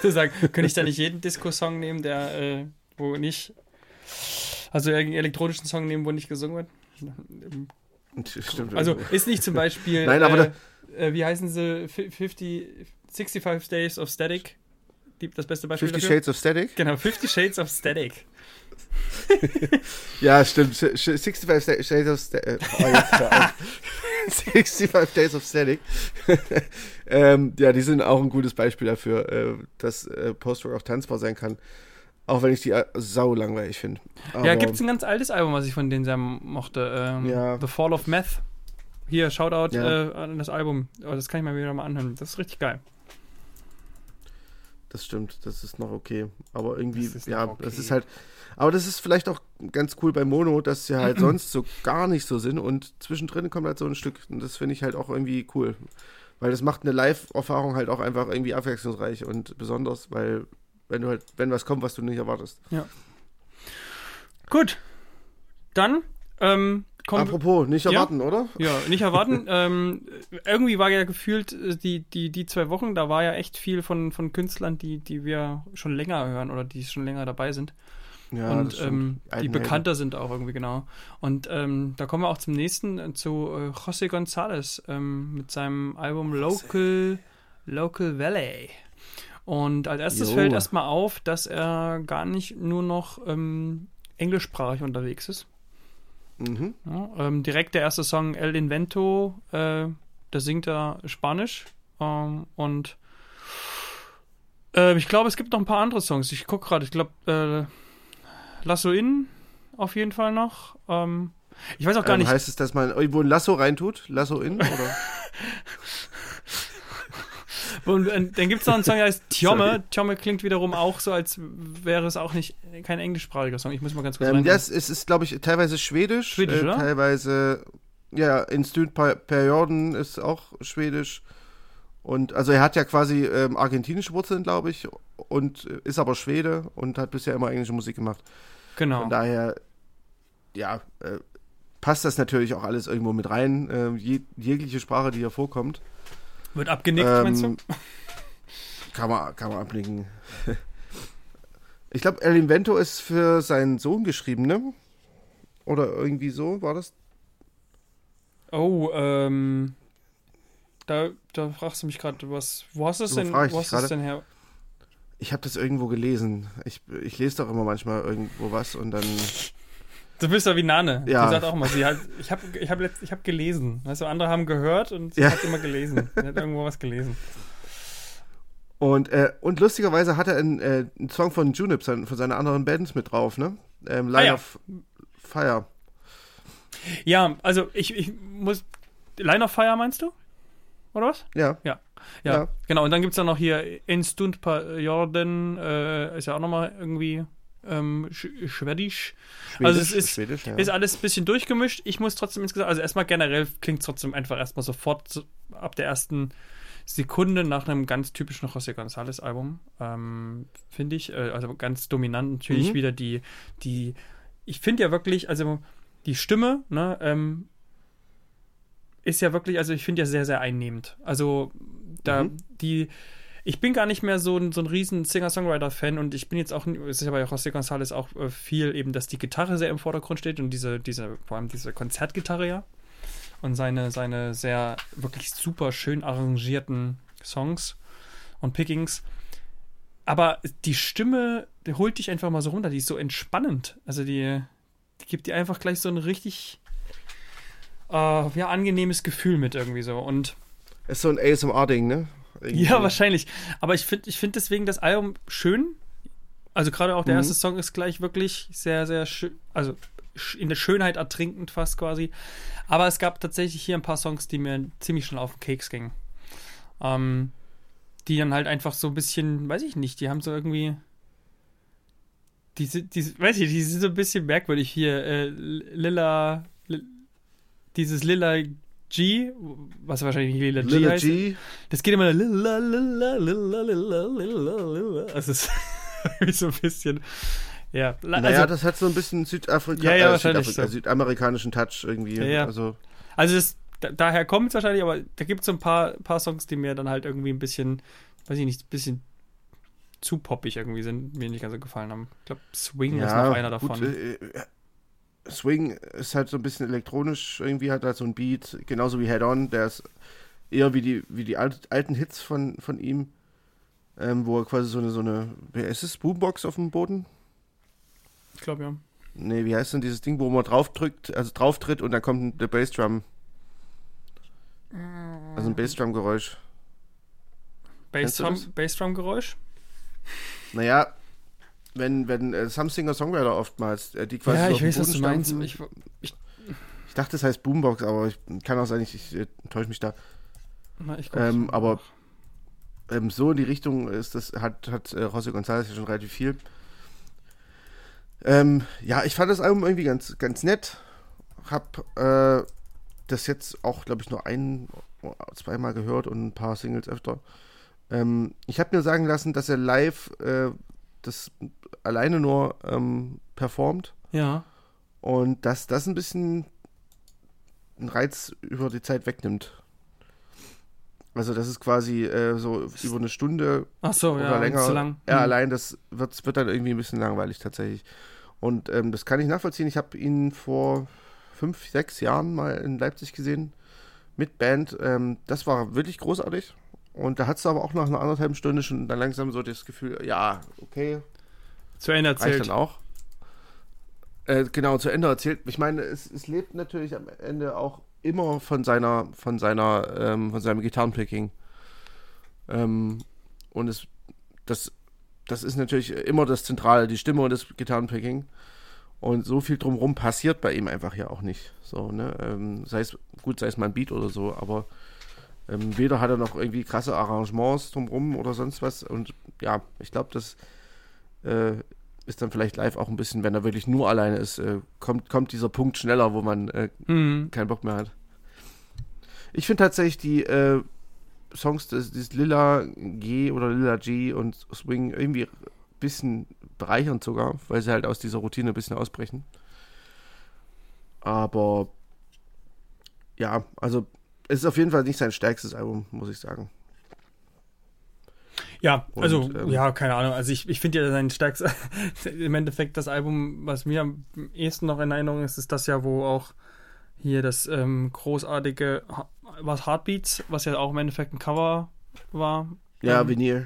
zu sagen, könnte ich da nicht jeden Disco-Song nehmen, der, äh, wo nicht, also irgendeinen elektronischen Song nehmen, wo nicht gesungen wird? [laughs] Stimmt. Also ist nicht zum Beispiel, [laughs] Nein, aber äh, äh, wie heißen sie, 50, 65 Days of Static, die, das beste Beispiel 50 dafür? Shades of Static? Genau, 50 Shades of Static. [laughs] Ja, stimmt. Sh- sh- 65 Sta- Shades of Static. Oh, jetzt hör auf. 65 Days of Static. ähm, ja, die sind auch ein gutes Beispiel dafür, äh, dass äh, Post-Rock auch tanzbar sein kann. Auch wenn ich die sau langweilig finde. Ja, gibt es ein ganz altes Album, was ich von denen sehr mochte. Ähm, Ja. The Fall of Meth. Hier, Shoutout Ja. äh, an das Album. Oh, das kann ich mal wieder mal anhören. Das ist richtig geil. Das stimmt, das ist noch okay. Aber irgendwie, Das ja, noch das okay. ist halt. Aber das ist vielleicht auch ganz cool bei Mono, dass sie halt [clears throat] sonst so gar nicht so sind und zwischendrin kommt halt so ein Stück. Und das finde ich halt auch irgendwie cool. Weil das macht eine Live-Erfahrung halt auch einfach irgendwie abwechslungsreich und besonders, weil wenn du halt, wenn was kommt, was du nicht erwartest. Gut. Dann ähm, kommen Apropos, nicht Ja? erwarten, oder? Ja, nicht erwarten. [laughs] ähm, irgendwie war ja gefühlt äh, die, die, die zwei Wochen, da war ja echt viel von, von Künstlern, die, die wir schon länger hören oder die schon länger dabei sind. Ja, das und stimmt. ähm, die bekannter sind auch irgendwie, genau. Und ähm, da kommen wir auch zum nächsten, äh, zu äh, José González ähm, mit seinem Album Local, Local Valley. Und als erstes Jo. fällt erstmal auf, dass er gar nicht nur noch ähm, englischsprachig unterwegs ist. Mhm. Ja, ähm, direkt der erste Song El Invento, äh, da singt er Spanisch. Ähm, und äh, ich glaube, es gibt noch ein paar andere Songs. Ich gucke gerade, ich glaube, äh, Lasso In auf jeden Fall noch. Ähm, ich weiß auch gar ähm, nicht. Heißt es, dass man irgendwo ein Lasso reintut? Lasso in? Oder? [laughs] Und, äh, dann gibt es noch einen Song, der heißt [laughs] Sorry. Tjomme. Tjomme klingt wiederum auch so, als wäre es auch nicht kein englischsprachiger Song. Ich muss mal ganz kurz ähm, rein. ja, es ist, ist glaube ich, teilweise schwedisch. Schwedisch, äh, oder? Teilweise, ja, in Perioden ist auch schwedisch. Und also er hat ja quasi ähm, argentinische Wurzeln, glaube ich, und äh, ist aber Schwede und hat bisher immer englische Musik gemacht. genau. Von daher, ja, äh, passt das natürlich auch alles irgendwo mit rein. Äh, je, jegliche Sprache, die hier vorkommt. Wird abgenickt, Ähm, meinst du? Kann man, kann man abnicken. Ich glaube, El Invento ist für seinen Sohn geschrieben, ne? Oder irgendwie so, war das? Oh, ähm. Da, da fragst du mich gerade, was. Wo hast du es denn, wo hast denn her? Ich habe das irgendwo gelesen. Ich, ich lese doch immer manchmal irgendwo was und dann. Du bist ja wie Nane. Ja. Die sagt auch immer, sie hat, ich habe ich hab letzt- ich hab gelesen. Weißt du, andere haben gehört und sie Ja. hat immer gelesen. Sie hat irgendwo was gelesen. Und, äh, und lustigerweise hat er einen, äh, einen Song von Junip, von seiner anderen Bands mit drauf, ne? Ähm, Line Ah, ja. of Fire. Ja, also ich, ich muss. Line of Fire meinst du? Oder was? Ja. Ja, Ja. genau. Und dann gibt es dann noch hier In Stund per Jordan, äh, ist ja auch nochmal irgendwie ähm, Sch Schwedisch. Also es ist, Schwedisch, ja. ist alles ein bisschen durchgemischt. Ich muss trotzdem insgesamt, also erstmal generell klingt es trotzdem einfach erstmal sofort so ab der ersten Sekunde nach einem ganz typischen José González Album, ähm, finde ich. Äh, also ganz dominant natürlich Mhm. wieder die, die, ich finde ja wirklich, also die Stimme, ne, ähm, ist ja wirklich, also ich finde ja sehr, sehr einnehmend. Also da, Mhm. die, ich bin gar nicht mehr so ein, so ein riesen Singer-Songwriter-Fan und ich bin jetzt auch, es ist ja bei José González auch äh, viel eben, dass die Gitarre sehr im Vordergrund steht und diese, diese, vor allem diese Konzertgitarre ja und seine, seine sehr wirklich super schön arrangierten Songs und Pickings. Aber die Stimme, die holt dich einfach mal so runter, die ist so entspannend. Also die, die gibt dir einfach gleich so ein richtig äh, ja, angenehmes Gefühl mit irgendwie so. Und Ist so ein ASMR-Ding, ne? Irgendwie. ja, wahrscheinlich. Aber ich finde ich find deswegen das Album schön. Also gerade auch der Mhm. erste Song ist gleich wirklich sehr, sehr schön. Also in der Schönheit ertrinkend fast quasi. Aber es gab tatsächlich hier ein paar Songs, die mir ziemlich schnell auf den Keks gingen. Ähm, die dann halt einfach so ein bisschen, weiß ich nicht, die haben so irgendwie. Die sind, die, weiß ich, die sind so ein bisschen merkwürdig hier. Äh, Lilla. Li- dieses Lilla G, was wahrscheinlich Lilla G Lil heißt. G. Das geht immer lilla, lilla, lilla, lilla, lilla. Also es [laughs] ist so ein bisschen. Ja, la- Naja, also, das hat so ein bisschen Südafrika Ja, ja, äh, Südafrika, so. südamerikanischen Touch irgendwie. Ja, ja. Also, also das, da, daher kommt es wahrscheinlich, aber da gibt es so ein paar, paar Songs, die mir dann halt irgendwie ein bisschen, weiß ich nicht, ein bisschen zu poppig irgendwie sind, mir nicht ganz so gefallen haben. Ich glaube, Swing ist noch einer davon. Gut, äh, äh, Swing ist halt so ein bisschen elektronisch, irgendwie hat halt so ein Beat, genauso wie Head On, der ist eher wie die, wie die alt, alten Hits von, von ihm, ähm, wo er quasi so eine, so eine, wer ist es, Boombox auf dem Boden? ich glaube, ja. Nee, wie heißt denn dieses Ding, wo man draufdrückt, also drauftritt und dann kommt der Bassdrum. Also ein Bassdrum-Geräusch. Du Bassdrum- Bassdrum-Geräusch? Naja, wenn, wenn äh, some Singer-Songwriter oftmals, äh, die quasi Ja, so ich weiß, was du meinst. stampfen. Ich, Ich dachte, es heißt Boombox, aber ich kann auch sein, ich, ich äh, täusche mich da. na, ich Ähm, aber ähm, so in die Richtung ist das, hat, hat äh, José González ja schon relativ viel. Ähm, ja, ich fand das Album irgendwie ganz, ganz nett. Hab äh, das jetzt auch, glaube ich, nur ein, zweimal gehört und ein paar Singles öfter. Ähm, ich habe mir sagen lassen, dass er live äh, das alleine nur ähm, performt Ja. und dass das ein bisschen einen Reiz über die Zeit wegnimmt. Also das ist quasi äh, so über eine Stunde Ach so, oder ja, länger. zu lang. Ja, Hm. allein das wird, wird dann irgendwie ein bisschen langweilig tatsächlich. Und ähm, das kann ich nachvollziehen. Ich habe ihn vor fünf, sechs Jahren mal in Leipzig gesehen mit Band. Ähm, das war wirklich großartig. Und da hattest du aber auch nach einer anderthalben Stunde schon dann langsam so das Gefühl, ja, okay, Zu Ende reicht erzählt. dann auch. Äh, genau, zu Ende erzählt. Ich meine, es, es lebt natürlich am Ende auch immer von seiner, von seiner, ähm, von seinem Gitarrenpicking. Ähm, und es, das, das ist natürlich immer das Zentrale, die Stimme und das Gitarrenpicking. Und so viel drumherum passiert bei ihm einfach ja auch nicht. So, ne? Ähm, sei es, gut, sei es mal ein Beat oder so, aber ähm, weder hat er noch irgendwie krasse Arrangements drumherum oder sonst was. Und ja, ich glaube, das äh, ist dann vielleicht live auch ein bisschen, wenn er wirklich nur alleine ist, äh, kommt, kommt dieser Punkt schneller, wo man äh, Mhm. keinen Bock mehr hat. Ich finde tatsächlich die äh, Songs des, des Lilla G oder Lilla G und Swing irgendwie ein bisschen bereichernd sogar, weil sie halt aus dieser Routine ein bisschen ausbrechen. Aber ja, also es ist auf jeden Fall nicht sein stärkstes Album, muss ich sagen. Ja, Und, also, ähm, ja, keine Ahnung. Also ich, ich finde ja sein stärkstes, [laughs] im Endeffekt das Album, was mir am ehesten noch in Erinnerung ist, ist das ja, wo auch hier das ähm, großartige, was Heartbeats, was ja auch im Endeffekt ein Cover war. Ja, Ähm, Veneer.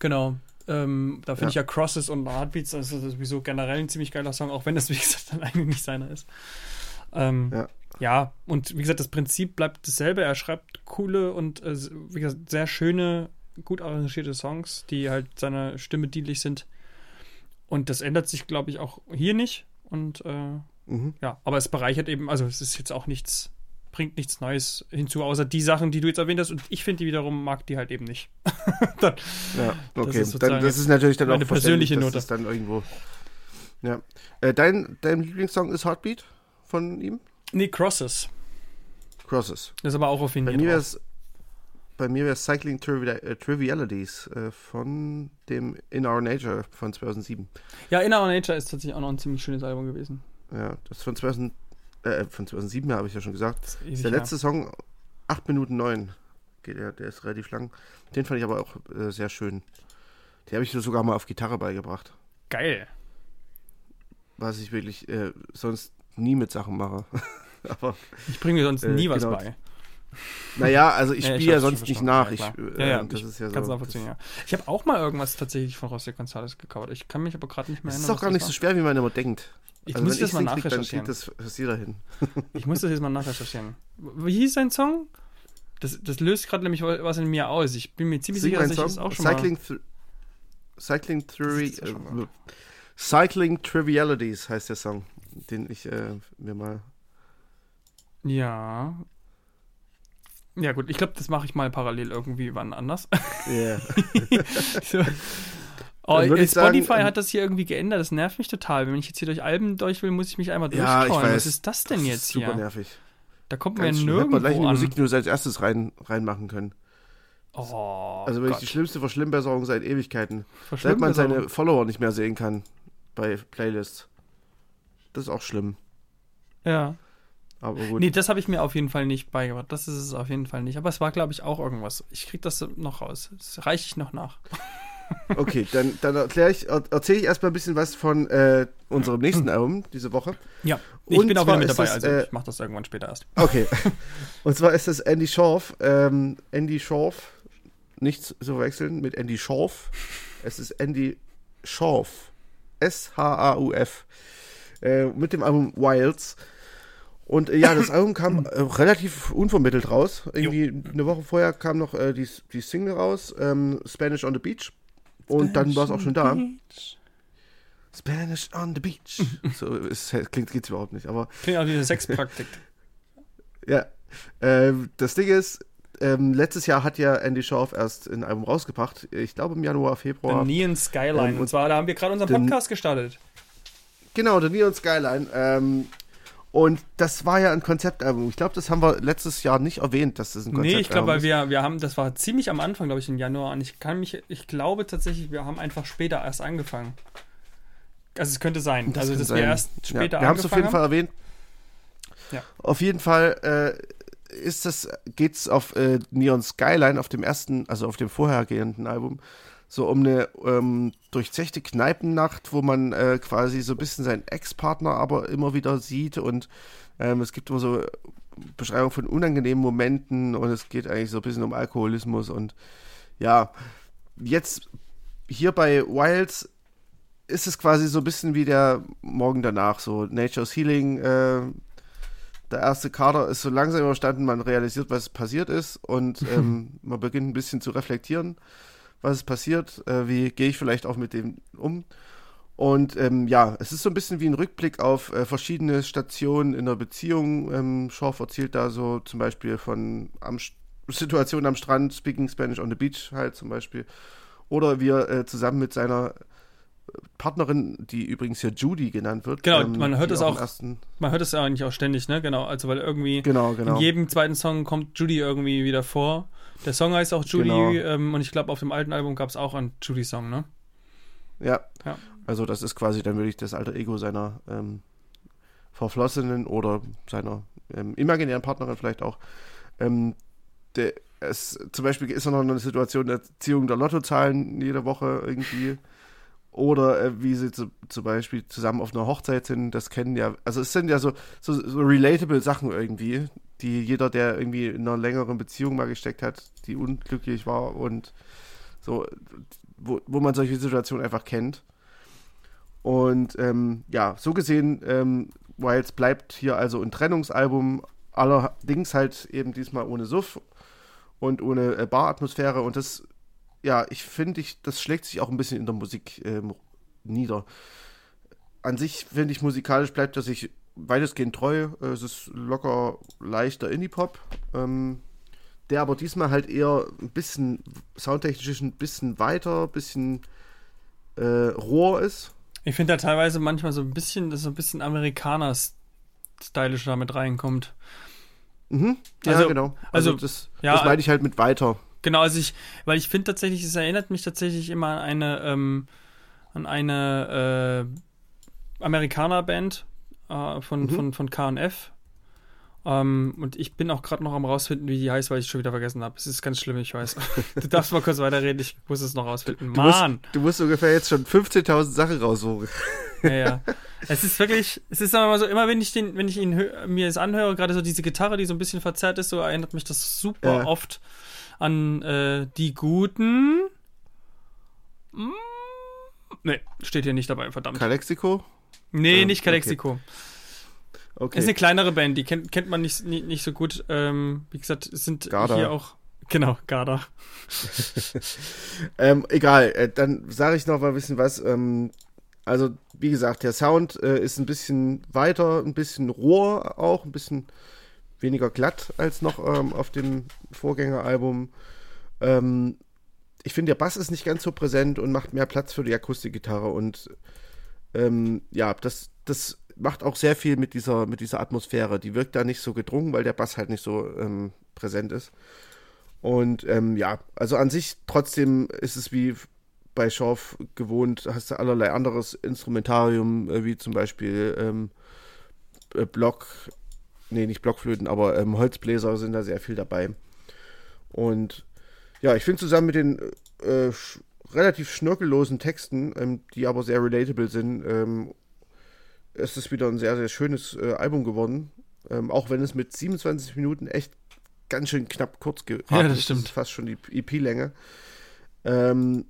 Genau. Ähm, da finde Ja. ich ja Crosses und Heartbeats, das ist sowieso generell ein ziemlich geiler Song, auch wenn das, wie gesagt, dann eigentlich nicht seiner ist. Ähm, Ja. ja, und wie gesagt, das Prinzip bleibt dasselbe. Er schreibt coole und, äh, wie gesagt, sehr schöne, gut arrangierte Songs, die halt seiner Stimme dienlich sind. Und das ändert sich, glaube ich, auch hier nicht. Und äh, Mhm. ja, aber es bereichert eben, also es ist jetzt auch nichts, bringt nichts Neues hinzu, außer die Sachen, die du jetzt erwähnt hast. Und ich finde die wiederum, mag die halt eben nicht. [laughs] dann, Ja, Das okay. ist sozusagen dann, das ist natürlich dann meine auch persönliche Note. das dann irgendwo Ja. Äh, dein, dein Lieblingssong ist Heartbeat von ihm? Nee, Crosses. Crosses. Das ist aber auch auf jeden Bei Fall. mir bei mir wäre Cycling Trivi äh, Trivialities äh, von dem In Our Nature von 2007. Ja, In Our Nature ist tatsächlich auch noch ein ziemlich schönes Album gewesen. Ja, das ist von 2000 äh, von 2007 habe ich ja schon gesagt. Das ist der letzte Song 8 Minuten 9. Geht der, der ist relativ lang. Den fand ich aber auch äh, sehr schön. Den habe ich sogar mal auf Gitarre beigebracht, Geil. was ich wirklich äh, sonst nie mit Sachen mache. [laughs] aber Ich bringe mir sonst Äh, nie was genau. bei. Naja, also ich Ja, spiele ja schon sonst nicht nach. Ja, ich, äh, ja, ja, das ich ist ja so. nachvollziehen, ja. Ich habe auch mal irgendwas tatsächlich von Rossi González gecovert. Ich kann mich aber gerade nicht mehr Das erinnern. ist doch gar nicht so das schwer, wie man immer denkt. Ich Also muss das mal dann nachrecherchieren. kriegt das fast jeder hin. Ich muss das jetzt mal nachrecherchieren. Wie hieß sein Song? Das, das löst gerade nämlich was in mir aus. Ich bin mir ziemlich Sing sicher, dass ich das Song. auch schon Cycling, Cycling, Theory, Das ja schon äh, mal. Cycling Trivialities heißt der Song, den ich äh, mir mal. mal. Ja. Ja, gut, ich glaube, das mache ich mal parallel irgendwie wann anders. Yeah. [laughs] so. Oh, ich sagen, Spotify ähm, hat das hier irgendwie geändert. Das nervt mich total. Wenn ich jetzt hier durch Alben durch will, muss ich mich einmal Ja, durchscrollen. Was ist das denn Das jetzt super hier? nervig. Da kommt man ja Ganz schlimm. Hätte man gleich in nirgendwo die an. Musik nur als erstes rein, reinmachen können. Oh, also wirklich Gott. die schlimmste Verschlimmbesserung seit Ewigkeiten. Seit man seine Follower nicht mehr sehen kann bei Playlists. Das ist auch schlimm. Ja. Aber gut. Nee, das habe ich mir auf jeden Fall nicht beigebracht. Das ist es auf jeden Fall nicht. Aber es war, glaube ich, auch irgendwas. Ich krieg das noch raus. Das reiche ich noch nach. [laughs] Okay, dann, dann erkläre ich, er, erzähle ich erstmal ein bisschen was von äh, unserem nächsten Album diese Woche. Ja, ich Und bin auch wieder mit dabei. das, also äh, ich mache das irgendwann später erst. Okay. [laughs] Und zwar ist das Andy Schorf. Ähm, Andy Schorf, nicht zu verwechseln mit Andy Schorf. Es ist Andy Schorf. S-H-A-U-F. Äh, mit dem Album Wilds. Und äh, ja, das [laughs] Album kam äh, relativ unvermittelt raus. Irgendwie eine Woche vorher kam noch äh, die, die Single raus, ähm, Spanish on the Beach. Und dann war es auch schon da. Spanish on the Beach. [laughs] so es klingt geht's überhaupt nicht, aber Klingt auch wie eine Sexpraktik. [laughs] ja. Ähm, das Ding ist, ähm, letztes Jahr hat ja Andy Schorf erst ein Album rausgebracht. Ich glaube im Januar, The Februar. Neon Skyline. Ähm, und zwar, da haben wir gerade unseren Podcast gestartet. Genau, der Neon Skyline. Ähm, und das war ja ein Konzeptalbum. Ich glaube, das haben wir letztes Jahr nicht erwähnt, dass das ein Konzeptalbum Nee, ich glaube, weil ist. wir, wir haben, das war ziemlich am Anfang, glaube ich, im Januar. Und ich kann mich, ich glaube tatsächlich, wir haben einfach später erst angefangen. Also es könnte sein. Das also, dass sein. wir erst Ja, später wir haben es auf jeden angefangen Fall erwähnt. Ja. Auf jeden Fall äh, ist das, geht's auf äh, Neon Skyline, auf dem ersten, also auf dem vorhergehenden Album, so um eine ähm, durchzechte Kneipennacht, wo man äh, quasi so ein bisschen seinen Ex-Partner aber immer wieder sieht und ähm, es gibt immer so Beschreibung von unangenehmen Momenten und es geht eigentlich so ein bisschen um Alkoholismus und ja, jetzt hier bei Wilds ist es quasi so ein bisschen wie der Morgen danach, so Nature's Healing. Äh, der erste Kader ist so langsam überstanden, man realisiert, was passiert ist und [laughs] ähm, man beginnt ein bisschen zu reflektieren, was ist passiert, äh, wie gehe ich vielleicht auch mit dem um. Und ähm, ja, es ist so ein bisschen wie ein Rückblick auf äh, verschiedene Stationen in der Beziehung. Ähm, Schorf erzählt da so zum Beispiel von am, Situationen am Strand, Speaking Spanish on the Beach halt zum Beispiel. Oder wie er äh, zusammen mit seiner Partnerin, die übrigens hier Judy genannt wird. Genau, man hört es auch- Ersten, Man hört es ja eigentlich auch ständig, ne? Genau, also weil irgendwie genau, genau. in jedem zweiten Song kommt Judy irgendwie wieder vor. Der Song heißt auch Judy Genau. ähm, und ich glaube, auf dem alten Album gab es auch einen Judy-Song, ne? Ja. Ja. Also das ist quasi dann wirklich das alter Ego seiner ähm, Verflossenen oder seiner ähm, imaginären Partnerin vielleicht auch. Ähm, der, es, zum Beispiel ist er noch eine Situation der Ziehung der Lottozahlen jede Woche irgendwie. Oder äh, wie sie zu, zum Beispiel zusammen auf einer Hochzeit sind, das kennen ja, also es sind ja so, so, so relatable Sachen irgendwie, die jeder, der irgendwie in einer längeren Beziehung mal gesteckt hat, die unglücklich war und so, wo, wo man solche Situationen einfach kennt. Und ähm, ja, so gesehen, ähm, Wilds bleibt hier also ein Trennungsalbum, allerdings halt eben diesmal ohne Suff und ohne äh, Baratmosphäre und das, ja, ich finde, ich, das schlägt sich auch ein bisschen in der Musik ähm, nieder. An sich finde ich, musikalisch bleibt er sich weitestgehend treu. Äh, Es ist locker leichter Indie-Pop, ähm, der aber diesmal halt eher ein bisschen soundtechnisch ein bisschen weiter, ein bisschen äh, roher ist. Ich finde da teilweise manchmal so ein bisschen, dass so ein bisschen Amerikaner-stylisch da mit reinkommt. Mhm. Ja, Also- genau. Also, also, das, ja, das meine ich halt mit weiter. Genau, also ich, weil ich finde tatsächlich, es erinnert mich tatsächlich immer an eine, ähm, an eine äh, Amerikaner-Band äh, von, Mhm. von, von KF. Ähm, und ich bin auch gerade noch am rausfinden, wie die heißt, weil ich schon wieder vergessen habe. Es ist ganz schlimm, ich weiß. [laughs] du darfst mal kurz weiterreden, ich muss es noch rausfinden. Du Mann! du musst ungefähr jetzt schon 15.000 Sachen raussuchen. [laughs] Ja, ja. Es ist wirklich, es ist aber so, immer wenn ich den, wenn ich ihn mir es anhöre, gerade so diese Gitarre, die so ein bisschen verzerrt ist, so erinnert mich das super Ja. oft an äh, die guten. Mm, nee, steht hier nicht dabei, verdammt. Calexico? nee, ähm, nicht Calexico. Okay. Ist eine kleinere Band, die kennt, kennt man nicht, nicht, nicht so gut. Ähm, wie gesagt, es sind Garda. hier auch. Genau, Garda. [laughs] Ähm, egal, äh, dann sage ich noch mal ein bisschen was. Ähm, also, wie gesagt, der Sound äh, ist ein bisschen weiter, ein bisschen roher auch, ein bisschen weniger glatt als noch ähm, auf dem Vorgängeralbum. Ähm, ich finde, der Bass ist nicht ganz so präsent und macht mehr Platz für die Akustikgitarre. Und ähm, ja, das, das macht auch sehr viel mit dieser, mit dieser Atmosphäre. Die wirkt da nicht so gedrungen, weil der Bass halt nicht so ähm, präsent ist. Und ähm, ja, also an sich trotzdem ist es wie bei Schorf gewohnt, hast du allerlei anderes Instrumentarium, äh, wie zum Beispiel ähm, äh, Block, nee, nicht Blockflöten, aber ähm, Holzbläser sind da sehr viel dabei. Und ja, ich finde zusammen mit den äh, sch relativ schnörkellosen Texten, ähm, die aber sehr relatable sind, ähm, ist es wieder ein sehr, sehr schönes äh, Album geworden. Ähm, auch wenn es mit 27 Minuten echt ganz schön knapp kurz geraten Ja, das ist. stimmt. ist fast schon die EP-Länge. Ähm,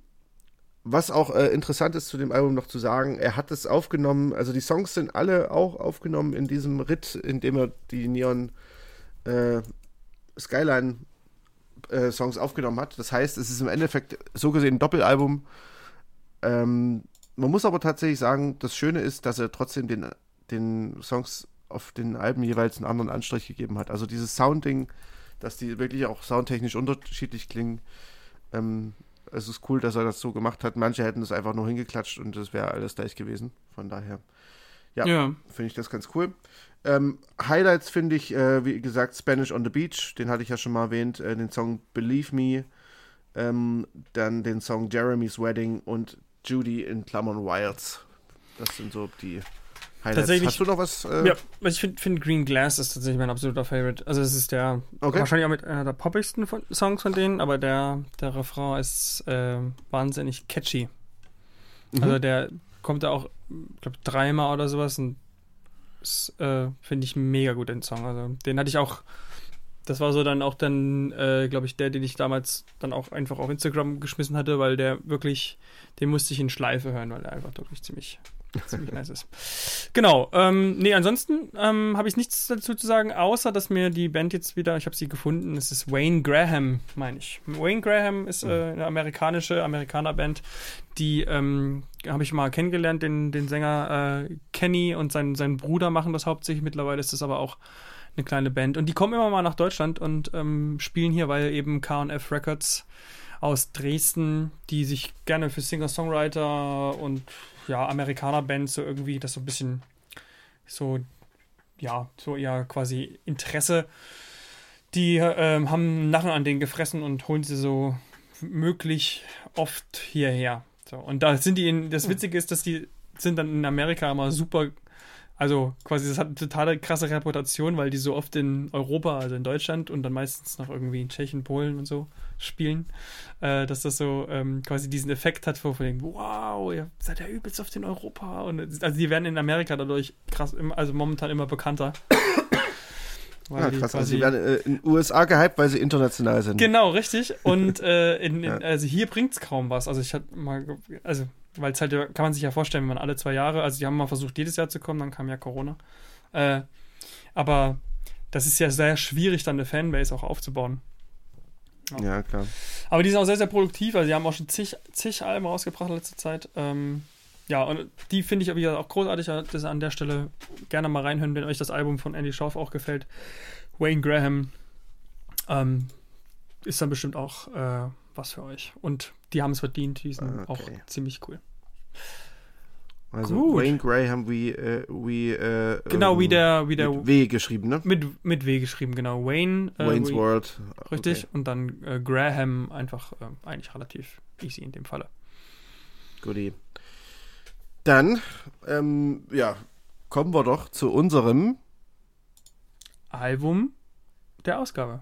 was auch äh, interessant ist zu dem Album noch zu sagen, er hat es aufgenommen, also die Songs sind alle auch aufgenommen in diesem Ritt, in dem er die Neon äh, Skyline äh, Songs aufgenommen hat. Das heißt, es ist im Endeffekt so gesehen ein Doppelalbum. Ähm, man muss aber tatsächlich sagen, das Schöne ist, dass er trotzdem den, den Songs auf den Alben jeweils einen anderen Anstrich gegeben hat. Also dieses Sounding, dass die wirklich auch soundtechnisch unterschiedlich klingen. Ähm, es ist cool, dass er das so gemacht hat. Manche hätten es einfach nur hingeklatscht und das wäre alles gleich gewesen. Von daher, ja, Ja. finde ich das ganz cool. Ähm, Highlights finde ich, äh, wie gesagt, Spanish on the Beach, den hatte ich ja schon mal erwähnt, äh, den Song Believe Me, ähm, dann den Song Jeremy's Wedding und Judy in Klammern Wilds. Das sind so die Highlights. Tatsächlich- Hast du noch was? Äh, Ja, also ich finde find Green Glass ist tatsächlich mein absoluter Favorite. Also es ist der Okay. wahrscheinlich auch mit einer der poppigsten von, Songs von denen, aber der, der Refrain ist äh, wahnsinnig catchy. Mhm. Also der kommt da auch, ich glaube, dreimal oder sowas und äh, finde ich mega gut, den Song. Also den hatte ich auch, das war so dann auch dann, äh, glaube ich, der, den ich damals dann auch einfach auf Instagram geschmissen hatte, weil der wirklich, den musste ich in Schleife hören, weil der einfach wirklich ziemlich, ziemlich nice ist. Genau, ähm, nee, ansonsten ähm, habe ich nichts dazu zu sagen, außer dass mir die Band jetzt wieder, ich habe sie gefunden, es ist Wayne Graham, meine ich. Wayne Graham ist äh, eine amerikanische Amerikaner-Band, die ähm, habe ich mal kennengelernt, den, den Sänger äh, Kenny und sein, sein Bruder machen das hauptsächlich. Mittlerweile ist das aber auch eine kleine Band. Und die kommen immer mal nach Deutschland und ähm, spielen hier, weil eben KF Records aus Dresden, die sich gerne für Singer-Songwriter und ja, Amerikaner-Bands so irgendwie das so ein bisschen so, ja, so eher quasi Interesse. Die ähm, haben Narren an denen gefressen und holen sie so möglich oft hierher. So, und da sind die in, das Witzige ist, dass die sind dann in Amerika immer super, also quasi, das hat eine totale krasse Reputation, weil die so oft in Europa, also in Deutschland und dann meistens noch irgendwie in Tschechien, Polen und so spielen, äh, dass das so ähm, quasi diesen Effekt hat, wo von dem, wow, ihr seid ja übelst oft in Europa. Und also die werden in Amerika dadurch krass, also momentan immer bekannter. [coughs] Ja, krass. Also sie werden äh, in den USA gehypt, weil sie international sind. Genau, richtig. Und äh, in, in, [laughs] Ja. also hier bringt es kaum was. Also ich hatte mal, also weil es halt, kann man sich ja vorstellen, wenn man alle zwei Jahre, also die haben mal versucht, jedes Jahr zu kommen, dann kam ja Corona. Äh, aber das ist ja sehr schwierig, dann eine Fanbase auch aufzubauen. Ja, klar. Aber die sind auch sehr, sehr produktiv. Also die haben auch schon zig, zig Alben rausgebracht in letzter Zeit. Ähm, ja, und die finde ich auch großartig. Das an der Stelle gerne mal reinhören, wenn euch das Album von Andy Schauf auch gefällt. Wayne Graham ähm, ist dann bestimmt auch äh, was für euch. Und die haben es verdient. Die sind Okay. auch ziemlich cool. Also Gut. Wayne Graham wie, äh, wie äh, Genau, ähm, wie der, wie der mit W geschrieben, ne? mit, mit W geschrieben, genau. Wayne. äh, Wayne's wie- World. Richtig. Okay, Und dann äh, Graham einfach äh, eigentlich relativ easy in dem Falle. goodie. Dann, ähm, ja, kommen wir doch zu unserem Album der Ausgabe.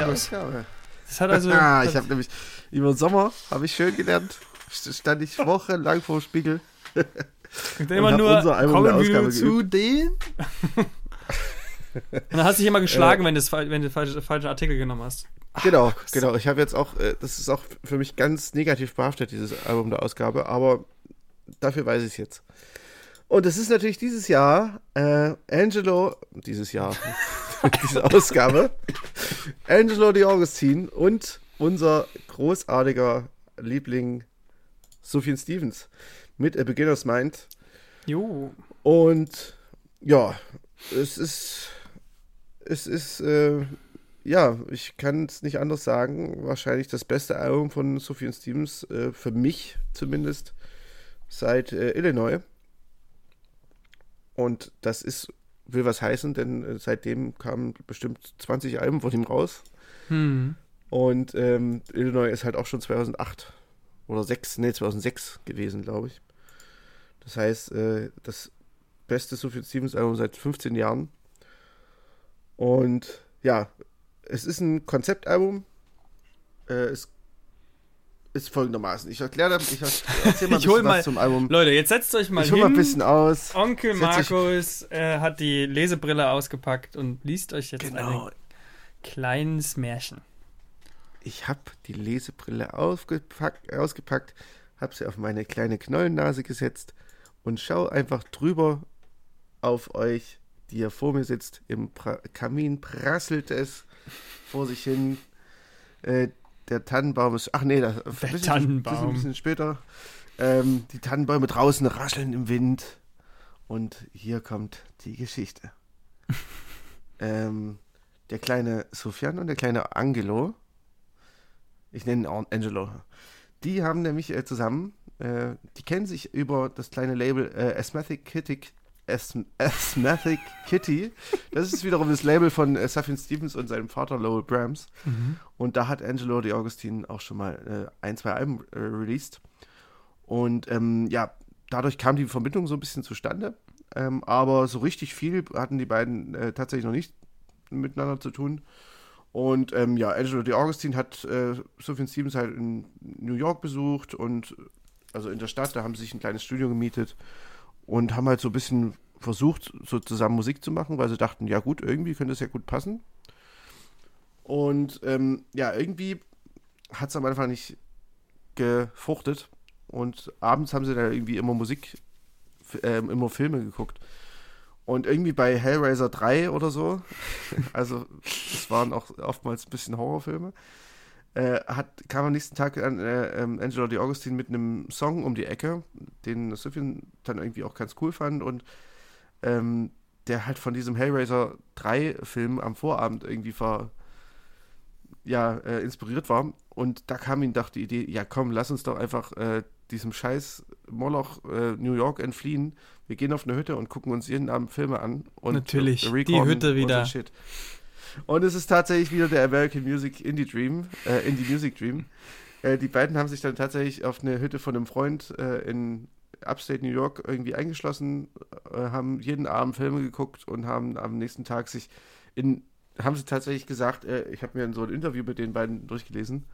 Markus, Ausgabe. das hat also. [laughs] ah, ich habe nämlich über den Sommer habe ich schön gelernt. Stand ich wochenlang vor dem Spiegel. [laughs] immer und nur unser Album der kommen wir Ausgabe zu dem. [laughs] Und dann hast du dich immer geschlagen, wenn, das, wenn du falsche, falsche Artikel genommen hast. Genau, genau. Ich habe jetzt auch, äh, das ist auch für mich ganz negativ behaftet, dieses Album der Ausgabe, aber dafür weiß ich es jetzt. Und es ist natürlich dieses Jahr äh, Angelo, dieses Jahr, diese Ausgabe, Angelo Di Augustin und unser großartiger Liebling Sufjan Stevens mit A Beginner's Mind. Jo. Und ja, es ist, es ist, äh, ja, ich kann es nicht anders sagen. Wahrscheinlich das beste Album von Sufjan Stevens, äh, für mich zumindest, seit äh, Illinois. Und das ist, will was heißen, denn äh, seitdem kamen bestimmt 20 Alben von ihm raus. Hm. Und ähm, Illinois ist halt auch schon 2008 oder 6, nee, 2006 gewesen, glaube ich. Das heißt, äh, das beste Sufjan Stevens Album seit 15 Jahren. Und ja, es ist ein Konzeptalbum. Äh, es ist folgendermaßen. Ich erkläre, ich erzähle [laughs] mal Ich hol mal- zum Album. Leute, jetzt setzt euch mal Ich hin. hole mal ein bisschen aus. Onkel Setz Markus äh, hat die Lesebrille ausgepackt und liest euch jetzt Genau. ein kleines Märchen. Ich habe die Lesebrille aufgepackt, ausgepackt, habe sie auf meine kleine Knollennase gesetzt und schau einfach drüber auf euch, die ihr vor mir sitzt. Im pra Kamin prasselt es vor sich hin. Äh, der Tannenbaum ist. Ach nee, das ein bisschen, Tannenbaum. bisschen, bisschen später. Ähm, die Tannenbäume draußen rascheln im Wind. Und hier kommt die Geschichte. [laughs] ähm, der kleine Sufjan und der kleine Angelo, ich nenne ihn auch Angelo, die haben nämlich äh, zusammen, äh, die kennen sich über das kleine Label äh, Asthmatic Kitty. Asth Asthmatic Kitty. Das ist wiederum das Label von äh, Sufjan Stevens und seinem Vater Lowell Brahms. Und da hat Angelo Di Augustin auch schon mal äh, ein, zwei Alben äh, released. Und ähm, ja, dadurch kam die Verbindung so ein bisschen zustande. Ähm, aber so richtig viel hatten die beiden äh, tatsächlich noch nicht miteinander zu tun. Und ähm, ja, Angelo Di Augustin hat äh, Sufjan Stevens halt in New York besucht und also in der Stadt, da haben sie sich ein kleines Studio gemietet und haben halt so ein bisschen versucht, so zusammen Musik zu machen, weil sie dachten, ja gut, irgendwie könnte es ja gut passen. Und ähm, ja, irgendwie hat es am Anfang nicht gefruchtet. Und abends haben sie dann irgendwie immer Musik, ähm, immer Filme geguckt. Und irgendwie bei Hellraiser 3 oder so, [laughs] also es waren auch oftmals ein bisschen Horrorfilme, äh, hat, kam am nächsten Tag an, äh, ähm, Angelo Di Augustin mit einem Song um die Ecke, den Sufjan dann irgendwie auch ganz cool fand und ähm, der halt von diesem Hellraiser 3 Film am Vorabend irgendwie ver, ja, äh, inspiriert war. Und da kam ihm doch die Idee, ja komm, lass uns doch einfach äh, diesem scheiß Moloch äh, New York entfliehen. Wir gehen auf eine Hütte und gucken uns jeden Abend Filme an. Und Natürlich, die Hütte wieder. Und es ist tatsächlich wieder der American Music Indie Dream, äh, Indie Music Dream. Äh, die beiden haben sich dann tatsächlich auf eine Hütte von einem Freund äh, in Upstate New York irgendwie eingeschlossen, äh, haben jeden Abend Filme geguckt und haben am nächsten Tag sich in, haben sie tatsächlich gesagt, äh, ich habe mir so ein Interview mit den beiden durchgelesen,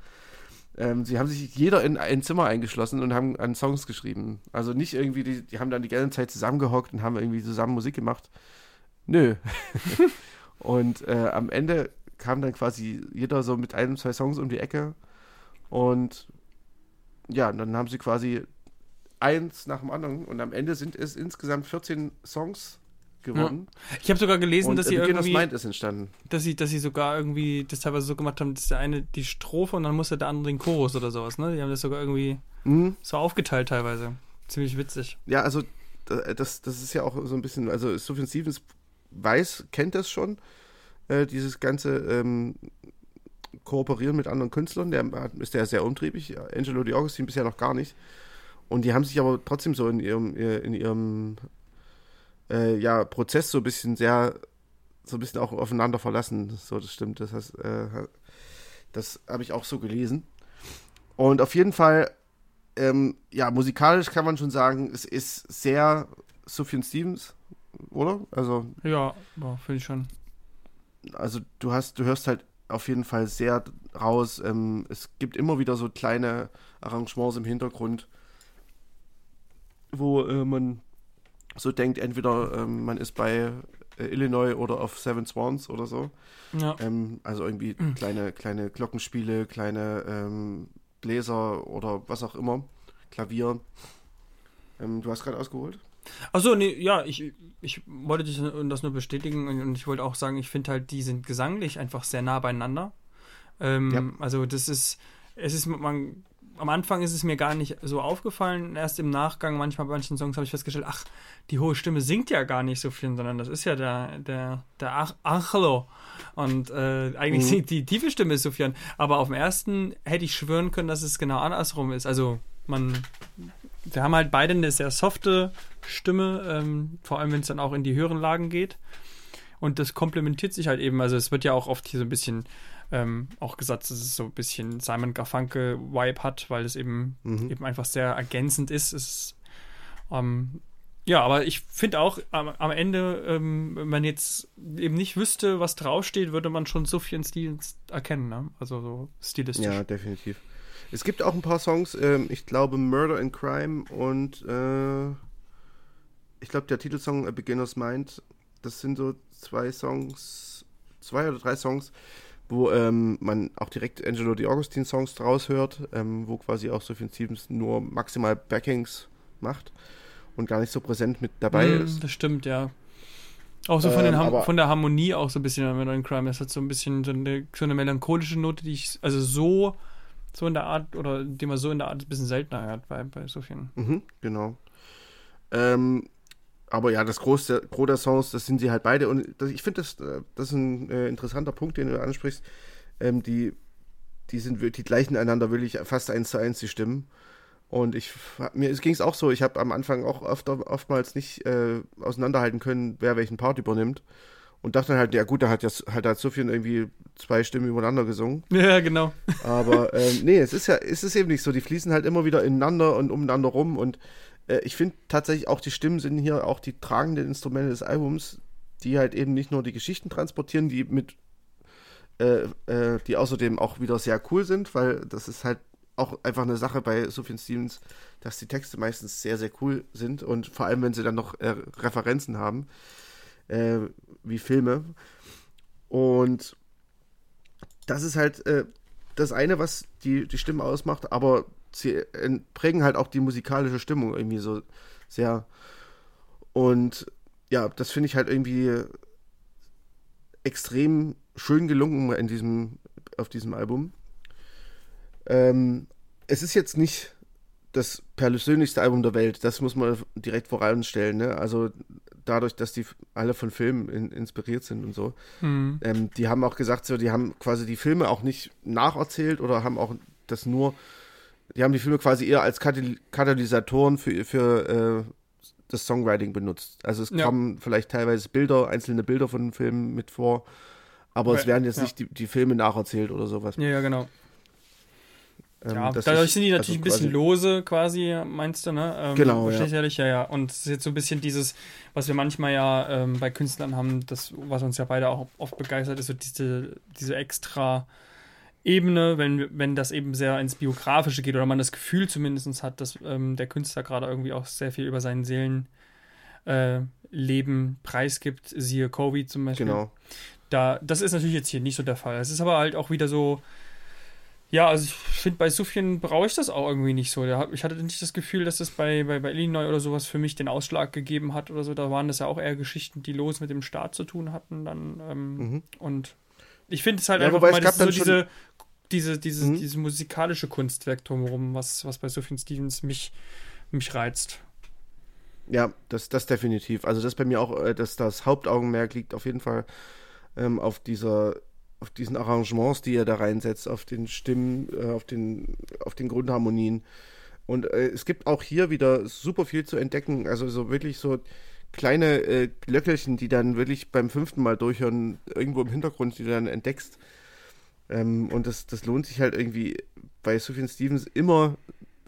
ähm, sie haben sich jeder in ein Zimmer eingeschlossen und haben an Songs geschrieben. Also nicht irgendwie, die, die haben dann die ganze Zeit zusammengehockt und haben irgendwie zusammen Musik gemacht. Nö. [laughs] und äh, am Ende kam dann quasi jeder so mit einem, zwei Songs um die Ecke. Und ja, dann haben sie quasi eins nach dem anderen. Und am Ende sind es insgesamt 14 Songs geworden. Ich habe sogar gelesen, und dass A sie irgendwie, Mind ist entstanden. dass sie, dass sie sogar irgendwie das teilweise so gemacht haben, dass der eine die Strophe und dann musste der andere den Chorus oder sowas, ne? Die haben das sogar irgendwie Mhm. so aufgeteilt teilweise. Ziemlich witzig. Ja, also da- das, das ist ja auch so ein bisschen, also Sufjan Stevens weiß, kennt das schon, äh, dieses ganze ähm, kooperieren mit anderen Künstlern. Der ist ja sehr umtriebig. Angelo Di Augustin bisher noch gar nicht. Und die haben sich aber trotzdem so in ihrem, in ihrem äh, ja, Prozess so ein bisschen sehr, so ein bisschen auch aufeinander verlassen. So, das stimmt. Das, heißt, äh, das habe ich auch so gelesen. Und auf jeden Fall, ähm, ja, musikalisch kann man schon sagen, es ist sehr Sufjan Stevens, oder? Also. Ja, finde ich schon. Also du hast, du hörst halt auf jeden Fall sehr raus. Ähm, es gibt immer wieder so kleine Arrangements im Hintergrund, wo äh, man so denkt, entweder ähm, man ist bei äh, Illinois oder auf Seven Swans oder so. Ja. Ähm, also irgendwie mhm. [clears throat] kleine, kleine Glockenspiele, kleine ähm, Bläser oder was auch immer. Klavier. Ähm, du hast gerade ausgeholt? Achso, nee, ja, ich, ich wollte dich das nur bestätigen und ich wollte auch sagen, ich finde halt, die sind gesanglich einfach sehr nah beieinander. Ähm, ja. Also das ist, es ist, man, am Anfang ist es mir gar nicht so aufgefallen. Erst im Nachgang, manchmal bei manchen Songs habe ich festgestellt, ach, die hohe Stimme singt ja gar nicht so viel, sondern das ist ja der, der, der Angelo. Und äh, eigentlich mhm. singt die tiefe Stimme Sufjan. Aber auf dem ersten hätte ich schwören können, dass es genau andersrum ist. Also man, wir haben halt beide eine sehr softe Stimme, ähm, vor allem wenn es dann auch in die höheren Lagen geht. Und das komplementiert sich halt eben. Also es wird ja auch oft hier so ein bisschen ähm, auch gesagt, dass es so ein bisschen Simon Garfunkel-Vibe hat, weil es eben, mhm. eben einfach sehr ergänzend ist. Es, ähm, ja, aber ich finde auch am, am Ende, ähm, wenn man jetzt eben nicht wüsste, was draufsteht, würde man schon so viel Stil erkennen, ne? Also so stilistisch. Ja, definitiv. Es gibt auch ein paar Songs, ähm, ich glaube Murder and Crime und äh, ich glaube der Titelsong A Beginner's Mind, das sind so zwei Songs, zwei oder drei Songs, wo ähm, man auch direkt Angelo Di Augustin Songs draus hört, ähm, wo quasi auch Sophie Stevens nur maximal Backings macht und gar nicht so präsent mit dabei mm, ist. Das stimmt, ja. Auch so von, ähm, von der Harmonie auch so ein bisschen in Crime. Das hat so ein bisschen so eine, so eine melancholische Note, die ich, also so, so in der Art, oder die man so in der Art ein bisschen seltener hört bei, bei Sophien. Mhm, genau. Ähm, aber ja, das Gros der, Gros der Songs, das sind sie halt beide. Und das, ich finde, das, äh, das ist ein äh, interessanter Punkt, den du ansprichst. Ähm, die, die sind die gleichen einander wirklich fast eins zu eins die Stimmen. Und ich mir ging es auch so, ich habe am Anfang auch oft, oftmals nicht äh, auseinanderhalten können, wer welchen Part übernimmt. Und dachte dann halt, ja gut, da hat ja halt hat Sophie irgendwie zwei Stimmen übereinander gesungen. [laughs] Ja, genau. Aber ähm, nee, es ist ja, es ist eben nicht so. Die fließen halt immer wieder ineinander und umeinander rum und äh, ich finde tatsächlich auch die Stimmen sind hier auch die tragenden Instrumente des Albums, die halt eben nicht nur die Geschichten transportieren, die mit äh, äh, die außerdem auch wieder sehr cool sind, weil das ist halt auch einfach eine Sache bei Sufjan Stevens, dass die Texte meistens sehr, sehr cool sind und vor allem, wenn sie dann noch äh, Referenzen haben, äh, wie Filme. Und das ist halt äh, das eine, was die, die Stimme ausmacht, aber sie prägen halt auch die musikalische Stimmung irgendwie so sehr. Und ja, das finde ich halt irgendwie extrem schön gelungen in diesem, auf diesem Album. Ähm, es ist jetzt nicht das persönlichste Album der Welt, das muss man direkt voranstellen. Ne? Also dadurch, dass die alle von Filmen in, inspiriert sind und so. Mhm. Ähm, die haben auch gesagt, so, die haben quasi die Filme auch nicht nacherzählt oder haben auch das nur die haben die Filme quasi eher als Katalysatoren für, für äh, das Songwriting benutzt. Also es ja. kommen vielleicht teilweise Bilder, einzelne Bilder von den Filmen mit vor, aber es werden jetzt ja. nicht die, die Filme nacherzählt oder sowas. Ja, ja genau. Ähm, ja, dadurch ist, sind die natürlich also ein bisschen lose quasi, meinst du, ne? Ähm, genau, ja. ja, ja. Und es ist jetzt so ein bisschen dieses, was wir manchmal ja ähm, bei Künstlern haben, das, was uns ja beide auch oft begeistert, ist so diese, diese extra Ebene, wenn, wenn das eben sehr ins Biografische geht oder man das Gefühl zumindest hat, dass ähm, der Künstler gerade irgendwie auch sehr viel über sein Seelenleben äh, preisgibt, siehe Kobe zum Beispiel. Genau. Da, das ist natürlich jetzt hier nicht so der Fall. Es ist aber halt auch wieder so, ja, also ich finde, bei Sufjan brauche ich das auch irgendwie nicht so. Ich hatte nicht das Gefühl, dass das bei, bei, bei Illinois oder sowas für mich den Ausschlag gegeben hat oder so. Da waren das ja auch eher Geschichten, die los mit dem Staat zu tun hatten dann. Ähm, mhm. Und ich finde es halt ja, einfach mal so diese, diese, dieses, mhm. dieses musikalische Kunstwerk drumherum, was, was bei Sophie Stevens mich, mich reizt. Ja, das, das definitiv. Also das bei mir auch, äh, dass das Hauptaugenmerk liegt auf jeden Fall ähm, auf dieser auf diesen Arrangements, die er da reinsetzt, auf den Stimmen, äh, auf, den, auf den Grundharmonien. Und äh, es gibt auch hier wieder super viel zu entdecken. Also so wirklich so kleine äh, Glöckelchen, die dann wirklich beim fünften Mal durchhören, irgendwo im Hintergrund, die du dann entdeckst. Ähm, und das, das lohnt sich halt irgendwie bei Sufjan Stevens immer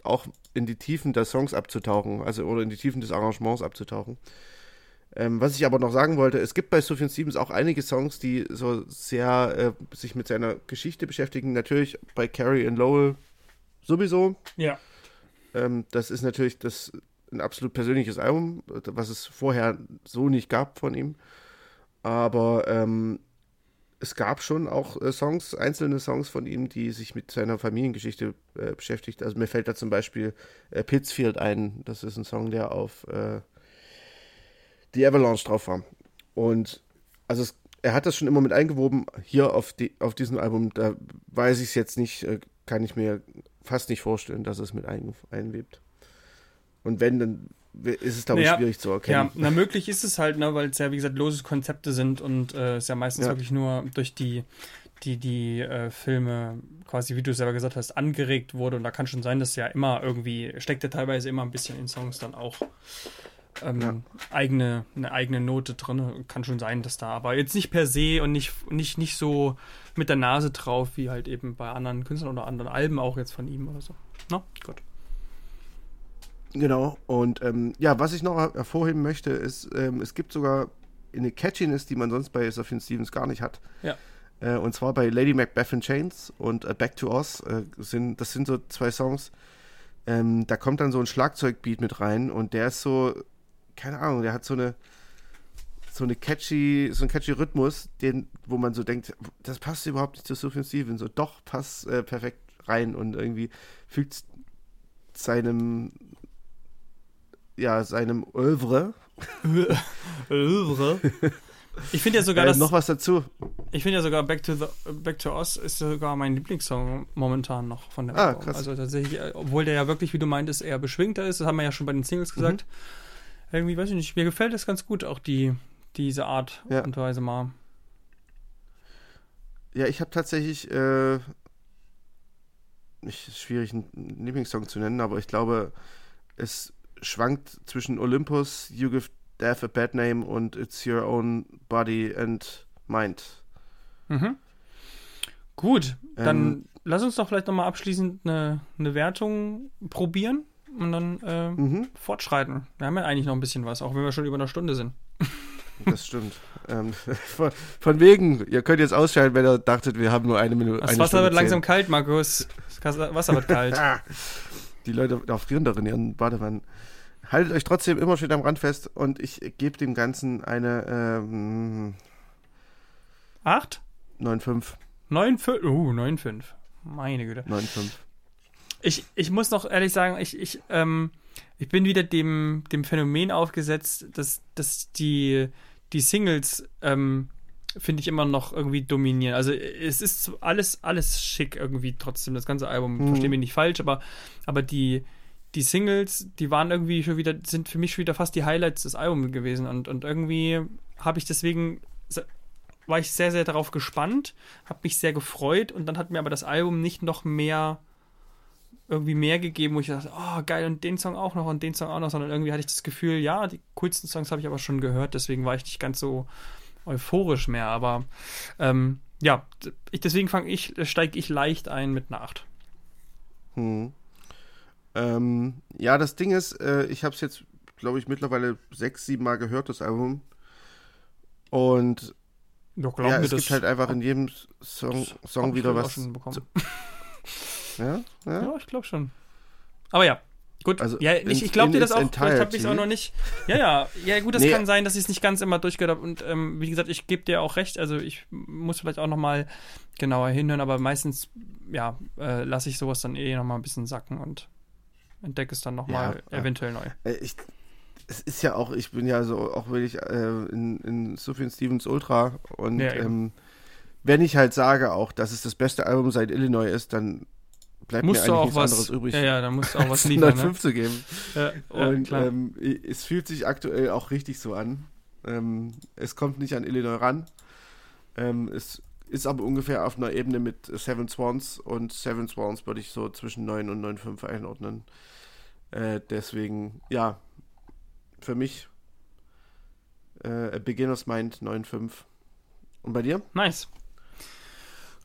auch in die Tiefen der Songs abzutauchen, also oder in die Tiefen des Arrangements abzutauchen. Ähm, was ich aber noch sagen wollte, es gibt bei Sufjan Stevens auch einige Songs, die so sehr äh, sich mit seiner Geschichte beschäftigen. Natürlich bei Carrie and Lowell sowieso. Ja. Ähm, das ist natürlich das ein absolut persönliches Album, was es vorher so nicht gab von ihm. Aber ähm, es gab schon auch äh, Songs, einzelne Songs von ihm, die sich mit seiner Familiengeschichte äh, beschäftigt. Also mir fällt da zum Beispiel äh, Pittsfield ein. Das ist ein Song, der auf The Avalanche drauf war. Und also es, er hat das schon immer mit eingewoben. Hier auf, die, auf diesem Album, da weiß ich es jetzt nicht, äh, kann ich mir fast nicht vorstellen, dass es mit ein, einwebt. Und wenn, dann ist es, glaube ich, Naja, schwierig zu erkennen. Ja, na möglich ist es halt, ne, weil es ja, wie gesagt, lose Konzepte sind und äh, es ja meistens Ja. wirklich nur durch die, die, die äh, Filme quasi, wie du selber gesagt hast, angeregt wurde. Und da kann schon sein, dass ja immer irgendwie, steckt ja teilweise immer ein bisschen in Songs dann auch ähm, Ja. eigene, eine eigene Note drin. Kann schon sein, dass da, aber jetzt nicht per se und nicht, nicht, nicht so mit der Nase drauf, wie halt eben bei anderen Künstlern oder anderen Alben auch jetzt von ihm oder so. Na, gut. Genau. Und ähm, ja, was ich noch hervorheben möchte, ist, ähm, es gibt sogar eine Catchiness, die man sonst bei Sophian Stevens gar nicht hat. Ja. Äh, und zwar bei Lady Macbeth in Chains und äh, Back to Oz. Äh, sind, das sind so zwei Songs. Ähm, da kommt dann so ein Schlagzeugbeat mit rein und der ist so, keine Ahnung, der hat so eine so eine catchy, so ein catchy Rhythmus, den, wo man so denkt, das passt überhaupt nicht zu Sufjan Stevens. So doch passt äh, perfekt rein und irgendwie fügt seinem ja, seinem Oeuvre Ich finde ja [laughs] sogar, äh, dass noch was dazu. Ich finde ja sogar Back to the Back to Oz ist sogar mein Lieblingssong momentan noch von der Ah, Album. krass. Also tatsächlich, äh, obwohl der ja wirklich, wie du meintest, eher beschwingter ist, das haben wir ja schon bei den Singles Mhm. Irgendwie, weiß ich nicht, mir gefällt das ganz gut, auch die, diese Art Ja. und Weise mal. Ja, ich habe tatsächlich, äh, nicht ist schwierig, einen Lieblingssong zu nennen, aber ich glaube, es schwankt zwischen Olympus, You Give Death a Bad Name und It's Your Own Body and Mind. Mhm. Gut, dann Ähm, lass uns doch vielleicht nochmal abschließend eine, eine Wertung probieren und dann äh, Mhm, fortschreiten. Wir haben ja eigentlich noch ein bisschen was, auch wenn wir schon über eine Stunde sind. [laughs] das stimmt. ähm, [laughs] von, von wegen, ihr könnt jetzt ausschalten, wenn ihr dachtet, wir haben nur eine Minute. Das eine Wasser Stunde wird langsam zehn. kalt, Markus. Das Wasser wird kalt. [laughs] Die Leute frieren doch in ihren Badewannen. Haltet euch trotzdem immer schön am Rand fest und ich gebe dem Ganzen eine ähm, Acht? 9,5. 9,5. Uh, 9,5. Meine Güte. 9,5. Ich, ich muss noch ehrlich sagen, ich, ich, ähm, ich bin wieder dem, dem Phänomen aufgesetzt, dass, dass die, die Singles, ähm, finde ich immer noch irgendwie dominieren. Also es ist alles, alles schick irgendwie trotzdem, das ganze Album, Mhm. verstehe mich nicht falsch, aber, aber die, die Singles, die waren irgendwie schon wieder, sind für mich schon wieder fast die Highlights des Albums gewesen und, und irgendwie habe ich deswegen, war ich sehr, sehr darauf gespannt, habe mich sehr gefreut und dann hat mir aber das Album nicht noch mehr irgendwie mehr gegeben, wo ich dachte, oh geil, und den Song auch noch und den Song auch noch, sondern irgendwie hatte ich das Gefühl, ja, die coolsten Songs habe ich aber schon gehört, deswegen war ich nicht ganz so euphorisch mehr, aber ähm, ja, ich, deswegen fange ich, steige ich leicht ein mit einer 8. Hm. Ähm, ja, das Ding ist, äh, ich habe es jetzt, glaube ich, mittlerweile sechs, sieben Mal gehört, das Album. Und Doch, ja, es gibt halt einfach in jedem Song, Song wieder was. [laughs] Ja, ja. Ja, ich glaube schon. Aber ja, gut. Also ja, ich, ich glaube dir das auch. Vielleicht habe ich es auch noch nicht. Ja, ja, ja, gut, das Nee. kann sein, dass ich es nicht ganz immer durchgehört habe. Und ähm, wie gesagt, ich gebe dir auch recht. Also ich muss vielleicht auch noch mal genauer hinhören, aber meistens, ja, äh, lasse ich sowas dann eh noch mal ein bisschen sacken und entdecke es dann noch Ja, mal ja. eventuell neu. Äh, Ich, es ist ja auch, ich bin ja so, auch wenn ich äh, in, in Sufjan Stevens Ultra und Ja, ähm, wenn ich halt sage auch, dass es das beste Album seit Illinois ist, dann bleibt Musst mir eigentlich auch nichts was. anderes übrig. Ja, ja, dann musst du auch was liefern. 9,5 ne? zu geben. ja, [laughs] Und ähm, es fühlt sich aktuell auch richtig so an. Ähm, es kommt nicht an Illinois ran. Ähm, es ist aber ungefähr auf einer Ebene mit Seven Swans und Seven Swans würde ich so zwischen 9 und 9,5 einordnen. Äh, deswegen, ja, für mich äh, Beginner's Mind 9,5. Und bei dir? Nice.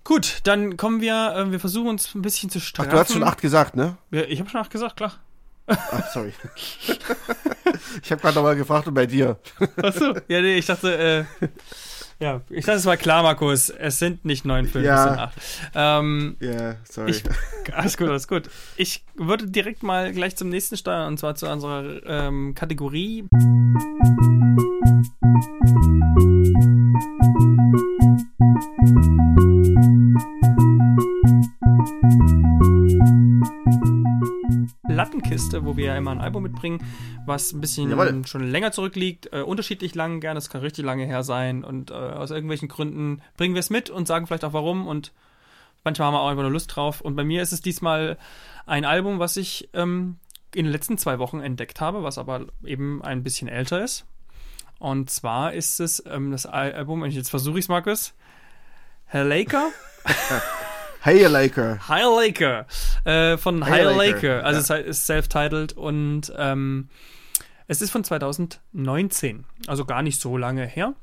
Gut, dann kommen wir, äh, wir versuchen uns ein bisschen zu straffen. Ach, du hast schon 8 gesagt, ne? Ja, ich habe schon 8 gesagt, klar. Ach, sorry. [laughs] ich habe gerade nochmal gefragt und bei dir. Achso, ja, nee, ich dachte, äh, ja, ich dachte, es war klar, Markus. Es sind nicht 9,5, Ja. es sind 8. Ähm, Ja, yeah, sorry. Ich, alles gut, alles gut. Ich würde direkt mal gleich zum nächsten steuern und zwar zu unserer ähm, Kategorie. Lattenkiste, wo wir ja immer ein Album mitbringen, was ein bisschen Jawohl. schon länger zurückliegt, äh, unterschiedlich lang, gerne, es kann richtig lange her sein und äh, aus irgendwelchen Gründen bringen wir es mit und sagen vielleicht auch warum und manchmal haben wir auch einfach nur Lust drauf. Und bei mir ist es diesmal ein Album, was ich ähm, in den letzten zwei Wochen entdeckt habe, was aber eben ein bisschen älter ist. Und zwar ist es ähm, das Al- Album, jetzt versuche ich es, Markus. Herr Laker? [laughs] Hey, Laker. High Laker. Äh, von High High Laker, Laker. Also ja. es ist self-titled und ähm, es ist von 2019. Also gar nicht so lange her.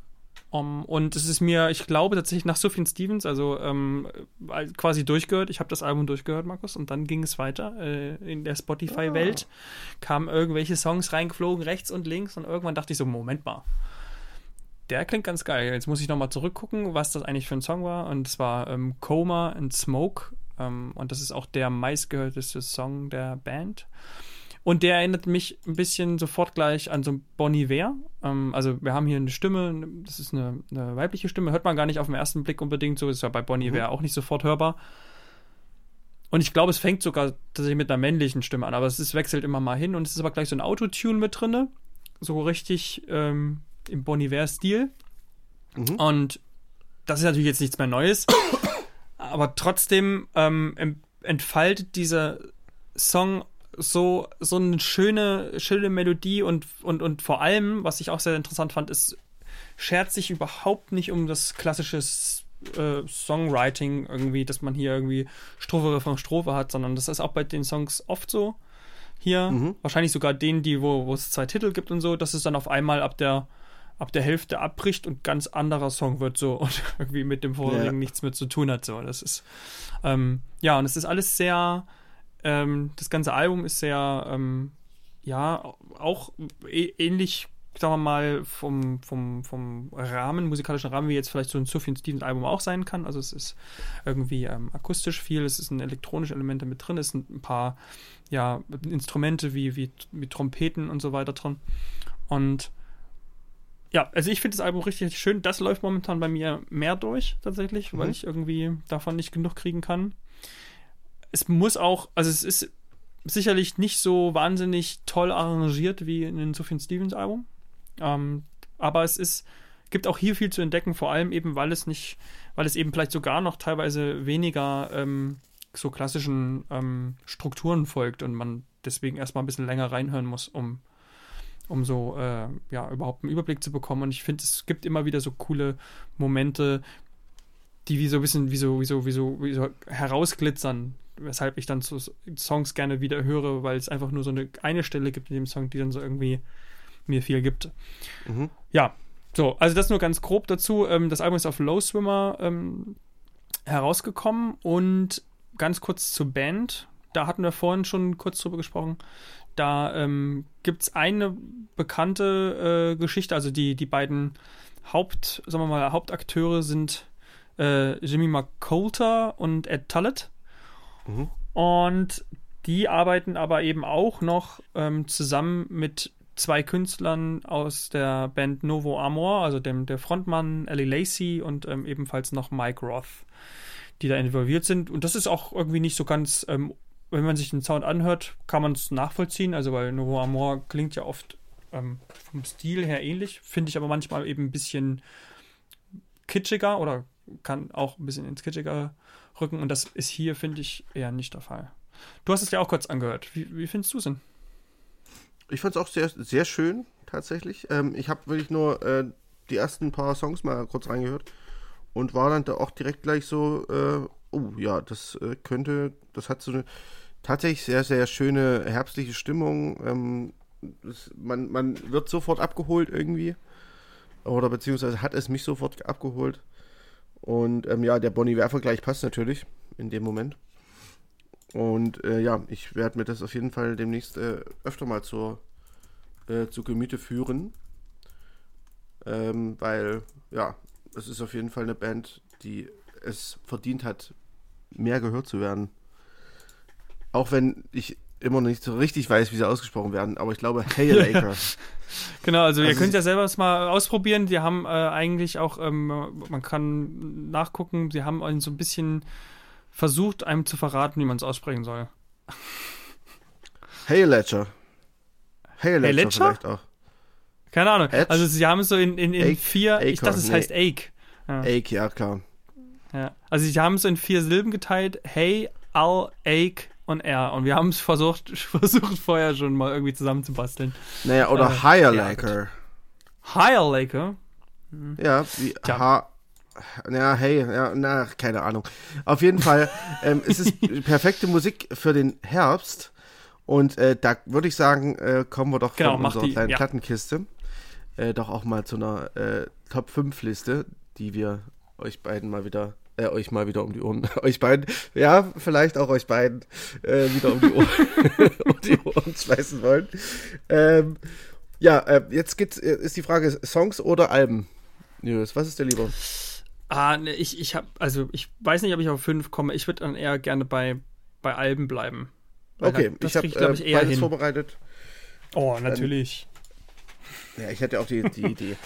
Um, und es ist mir, ich glaube tatsächlich nach Sufjan Stevens, also ähm, äh, quasi durchgehört. Ich habe das Album durchgehört, Markus, und dann ging es weiter. Äh, in der Spotify-Welt kamen irgendwelche Songs reingeflogen, rechts und links, und irgendwann dachte ich so, Moment mal. Der klingt ganz geil. Jetzt muss ich nochmal zurückgucken, was das eigentlich für ein Song war. Und es war ähm, Coma and Smoke. Ähm, und das ist auch der meistgehörteste Song der Band. Und der erinnert mich ein bisschen sofort gleich an so ein Bon Iver. Ähm, also wir haben hier eine Stimme, das ist eine, eine weibliche Stimme, hört man gar nicht auf den ersten Blick unbedingt so, ist ja bei Bon Iver auch nicht sofort hörbar. Und ich glaube, es fängt sogar tatsächlich mit einer männlichen Stimme an, aber es ist, wechselt immer mal hin und es ist aber gleich so ein Autotune mit drinne, so richtig ähm, im Bon Iver-Stil. Mhm. Und das ist natürlich jetzt nichts mehr Neues, [coughs] aber trotzdem ähm, entfaltet dieser Song so, so eine schöne, schöne Melodie und, und, und vor allem, was ich auch sehr interessant fand, ist, schert sich überhaupt nicht um das klassische äh, Songwriting irgendwie, dass man hier irgendwie Strophe, Refrain, Strophe hat, sondern das ist auch bei den Songs oft so. Hier, Mhm. wahrscheinlich sogar denen, die, wo, wo es zwei Titel gibt und so, dass es dann auf einmal ab der, ab der Hälfte abbricht und ganz anderer Song wird so und [laughs] irgendwie mit dem vorigen Ja. nichts mehr zu tun hat. So, das ist, ähm, ja, und es ist alles sehr, ähm, das ganze Album ist sehr, ähm, ja, auch ä- ähnlich, sagen wir mal, vom, vom, vom Rahmen, musikalischen Rahmen, wie jetzt vielleicht so ein Sufjan Stevens Album auch sein kann. Also es ist irgendwie ähm, akustisch viel, es sind elektronische Elemente mit drin, es sind ein paar, ja, Instrumente wie, wie, wie Trompeten und so weiter drin. Und ja, also ich finde das Album richtig, schön. Das läuft momentan bei mir mehr durch, tatsächlich, weil Mhm. ich irgendwie davon nicht genug kriegen kann. Es muss auch, also es ist sicherlich nicht so wahnsinnig toll arrangiert wie in einem Sufjan Stevens Album. Ähm, aber es ist, gibt auch hier viel zu entdecken, vor allem eben, weil es nicht, weil es eben vielleicht sogar noch teilweise weniger ähm, so klassischen ähm, Strukturen folgt und man deswegen erstmal ein bisschen länger reinhören muss, um, um so äh, ja überhaupt einen Überblick zu bekommen. Und ich finde, es gibt immer wieder so coole Momente, die wie so ein bisschen wie so, wie so, wie so, wie so herausglitzern, weshalb ich dann so Songs gerne wieder höre, weil es einfach nur so eine, eine Stelle gibt in dem Song, die dann so irgendwie mir viel gibt. Mhm. Ja, so, also das nur ganz grob dazu. Ähm, das Album ist auf Low Swimmer ähm, herausgekommen und ganz kurz zur Band. Da hatten wir vorhin schon kurz drüber gesprochen. Da ähm, gibt es eine bekannte äh, Geschichte, also die, die beiden Haupt, sagen wir mal, Hauptakteure sind äh, Jimmy McCoulter und Ed Tullett. Mhm. Und die arbeiten aber eben auch noch ähm, zusammen mit zwei Künstlern aus der Band Novo Amor, also dem der Frontmann Ellie Lacey und ähm, ebenfalls noch Mike Roth, die da involviert sind. Und das ist auch irgendwie nicht so ganz, ähm, wenn man sich den Sound anhört, kann man es nachvollziehen. Also weil Novo Amor klingt ja oft ähm, vom Stil her ähnlich, finde ich aber manchmal eben ein bisschen kitschiger oder kann auch ein bisschen ins Kitschige rücken. Und das ist hier, finde ich, eher nicht der Fall. Du hast es ja auch kurz angehört. Wie, wie findest du es denn? Ich fand es auch sehr, sehr schön, tatsächlich. Ähm, ich habe wirklich nur äh, die ersten paar Songs mal kurz reingehört. und war dann da auch direkt gleich so, äh, oh ja, das äh, könnte, das hat so eine tatsächlich sehr, sehr schöne herbstliche Stimmung. Ähm, das, man, man wird sofort abgeholt irgendwie. Oder beziehungsweise hat es mich sofort abgeholt. Und ähm, ja, der Bonnie Werfer-Vergleich passt natürlich in dem Moment. Und äh, ja, ich werde mir das auf jeden Fall demnächst äh, öfter mal zur, äh, zu Gemüte führen. Ähm, weil, ja, es ist auf jeden Fall eine Band, die es verdient hat, mehr gehört zu werden. Auch wenn ich immer noch nicht so richtig weiß, wie sie ausgesprochen werden, aber ich glaube Hail [laughs] Acre. genau, also, also ihr könnt ja selber mal ausprobieren. Die haben äh, eigentlich auch, ähm, man kann nachgucken, sie haben so ein bisschen versucht, einem zu verraten, wie man es aussprechen soll. Hey Ledger. Hey Ledger, hey Ledger? vielleicht auch. Keine Ahnung. Edge? Also sie haben es so in, in, in Ake, vier, Acre, ich dachte, es nee. heißt Ake. Ja. Ake, ja klar. Ja. Also sie haben es in vier Silben geteilt. Hey, Al, Ake und R. Und wir haben es versucht, [laughs] versucht vorher schon mal irgendwie zusammenzubasteln. Naja, oder äh, Higher Higher Laker? Mhm. Ja, wie Tja. H ja, hey, ja, na, keine Ahnung. Auf jeden Fall, ähm, es ist [laughs] perfekte Musik für den Herbst. Und äh, da würde ich sagen, äh, kommen wir doch genau, von unserer die, kleinen ja. Plattenkiste äh, doch auch mal zu einer äh, Top 5 Liste, die wir euch beiden mal wieder, äh, euch mal wieder um die Ohren, [laughs] euch beiden, ja, vielleicht auch euch beiden äh, wieder um die Ohren, [laughs] um die Ohren schmeißen wollen. Ähm, ja, äh, jetzt geht's, äh, ist die Frage, Songs oder Alben? Nils, was ist dir lieber? Ah, ne, ich, ich habe, also ich weiß nicht, ob ich auf fünf komme. Ich würde dann eher gerne bei, bei Alben bleiben. Okay, das ich habe äh, beides hin. vorbereitet. Oh, natürlich. Ähm, ja, ich hätte auch die, die Idee.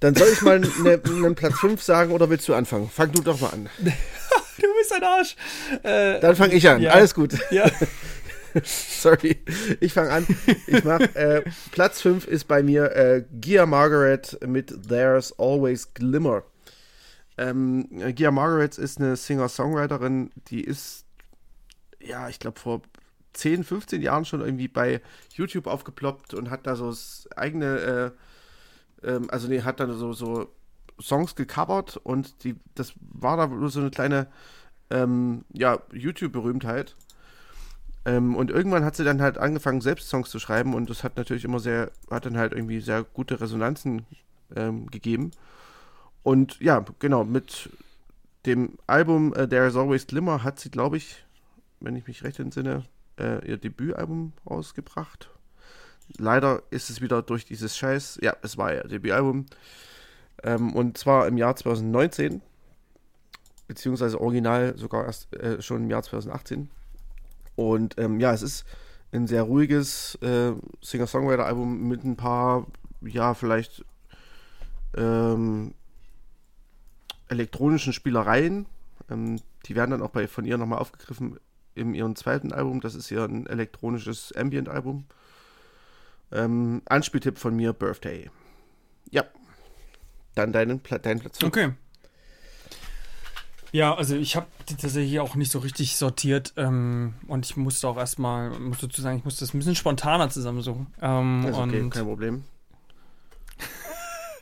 Dann soll ich mal ne, einen ne, Platz 5 sagen oder willst du anfangen? Fang du doch mal an. [laughs] du bist ein Arsch. Äh, Dann fange ich an. Ja. Alles gut. Ja. [laughs] Sorry, ich fange an. Ich mach, äh, Platz 5 ist bei mir äh, Gia Margaret mit There's Always Glimmer. Ähm, Gia Margaret ist eine Singer-Songwriterin, die ist, ja, ich glaube, vor 10, 15 Jahren schon irgendwie bei YouTube aufgeploppt und hat da so das eigene, äh, ähm, also nee, hat dann so, so Songs gecovert und die, das war da nur so eine kleine, ähm, ja, YouTube-Berühmtheit. Ähm, und irgendwann hat sie dann halt angefangen, selbst Songs zu schreiben und das hat natürlich immer sehr, hat dann halt irgendwie sehr gute Resonanzen ähm, gegeben. Und ja, genau, mit dem Album uh, There is Always Glimmer hat sie, glaube ich, wenn ich mich recht entsinne, äh, ihr Debütalbum rausgebracht. Leider ist es wieder durch dieses Scheiß, ja, es war ihr Debütalbum. Ähm, und zwar im Jahr 2019, beziehungsweise original sogar erst äh, schon im Jahr 2018. Und ähm, ja, es ist ein sehr ruhiges äh, Singer-Songwriter-Album mit ein paar, ja, vielleicht ähm, elektronischen Spielereien. Ähm, die werden dann auch bei, von ihr nochmal aufgegriffen in ihrem zweiten Album. Das ist ja ein elektronisches Ambient-Album. Ähm, Anspieltipp von mir, Birthday. Ja. Dann deinen, deinen Platz 5. Okay. Ja, also ich habe das hier auch nicht so richtig sortiert ähm, und ich musste auch erstmal, muss dazu sagen, ich musste das ein bisschen spontaner zusammensuchen. Ähm, ist okay, kein Problem.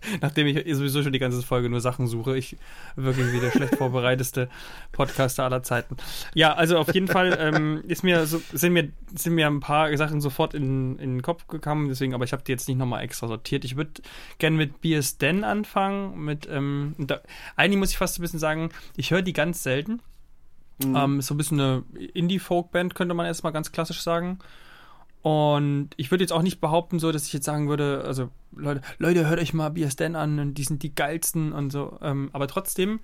[laughs] nachdem ich sowieso schon die ganze Folge nur Sachen suche. Ich wirklich wie der schlecht vorbereiteste Podcaster aller Zeiten. Ja, also auf jeden Fall ähm, ist mir so, sind, mir, sind mir ein paar Sachen sofort in, in den Kopf gekommen, deswegen, aber ich habe die jetzt nicht nochmal extra sortiert. Ich würde gerne mit BS Den anfangen. Mit, ähm, da, eigentlich muss ich fast ein bisschen sagen, ich höre die ganz selten. Mhm. Ähm, so ein bisschen eine Indie-Folk-Band, könnte man erstmal ganz klassisch sagen. Und ich würde jetzt auch nicht behaupten, so, dass ich jetzt sagen würde, also Leute, Leute, hört euch mal BSDN an und die sind die geilsten und so. Ähm, aber trotzdem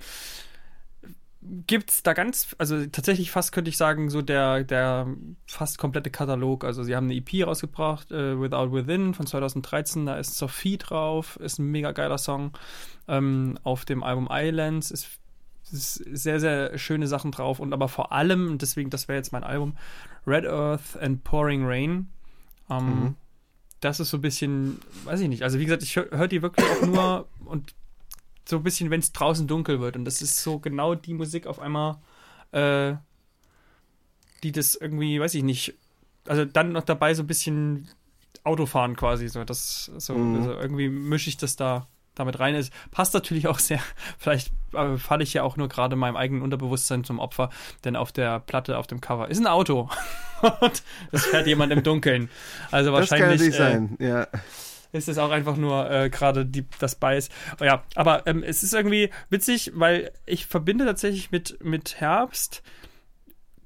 gibt es da ganz, also tatsächlich fast könnte ich sagen, so der, der fast komplette Katalog. Also sie haben eine EP rausgebracht, äh, Without Within von 2013, da ist Sophie drauf, ist ein mega geiler Song. Ähm, auf dem Album Islands ist, ist sehr, sehr schöne Sachen drauf und aber vor allem, deswegen, das wäre jetzt mein Album, Red Earth and Pouring Rain. Ähm, mhm. Das ist so ein bisschen, weiß ich nicht. Also wie gesagt, ich höre hör die wirklich auch nur und so ein bisschen, wenn es draußen dunkel wird. Und das ist so genau die Musik auf einmal, äh, die das irgendwie, weiß ich nicht, also dann noch dabei so ein bisschen Autofahren quasi. So, das, so, mhm. also irgendwie mische ich das da damit rein ist. Passt natürlich auch sehr, [laughs] vielleicht äh, falle ich ja auch nur gerade meinem eigenen Unterbewusstsein zum Opfer, denn auf der Platte, auf dem Cover ist ein Auto [laughs] und es fährt jemand im Dunkeln. Also wahrscheinlich. Das kann nicht äh, sein, ja ist es auch einfach nur äh, gerade das Bias. Oh ja, aber ähm, es ist irgendwie witzig, weil ich verbinde tatsächlich mit, mit Herbst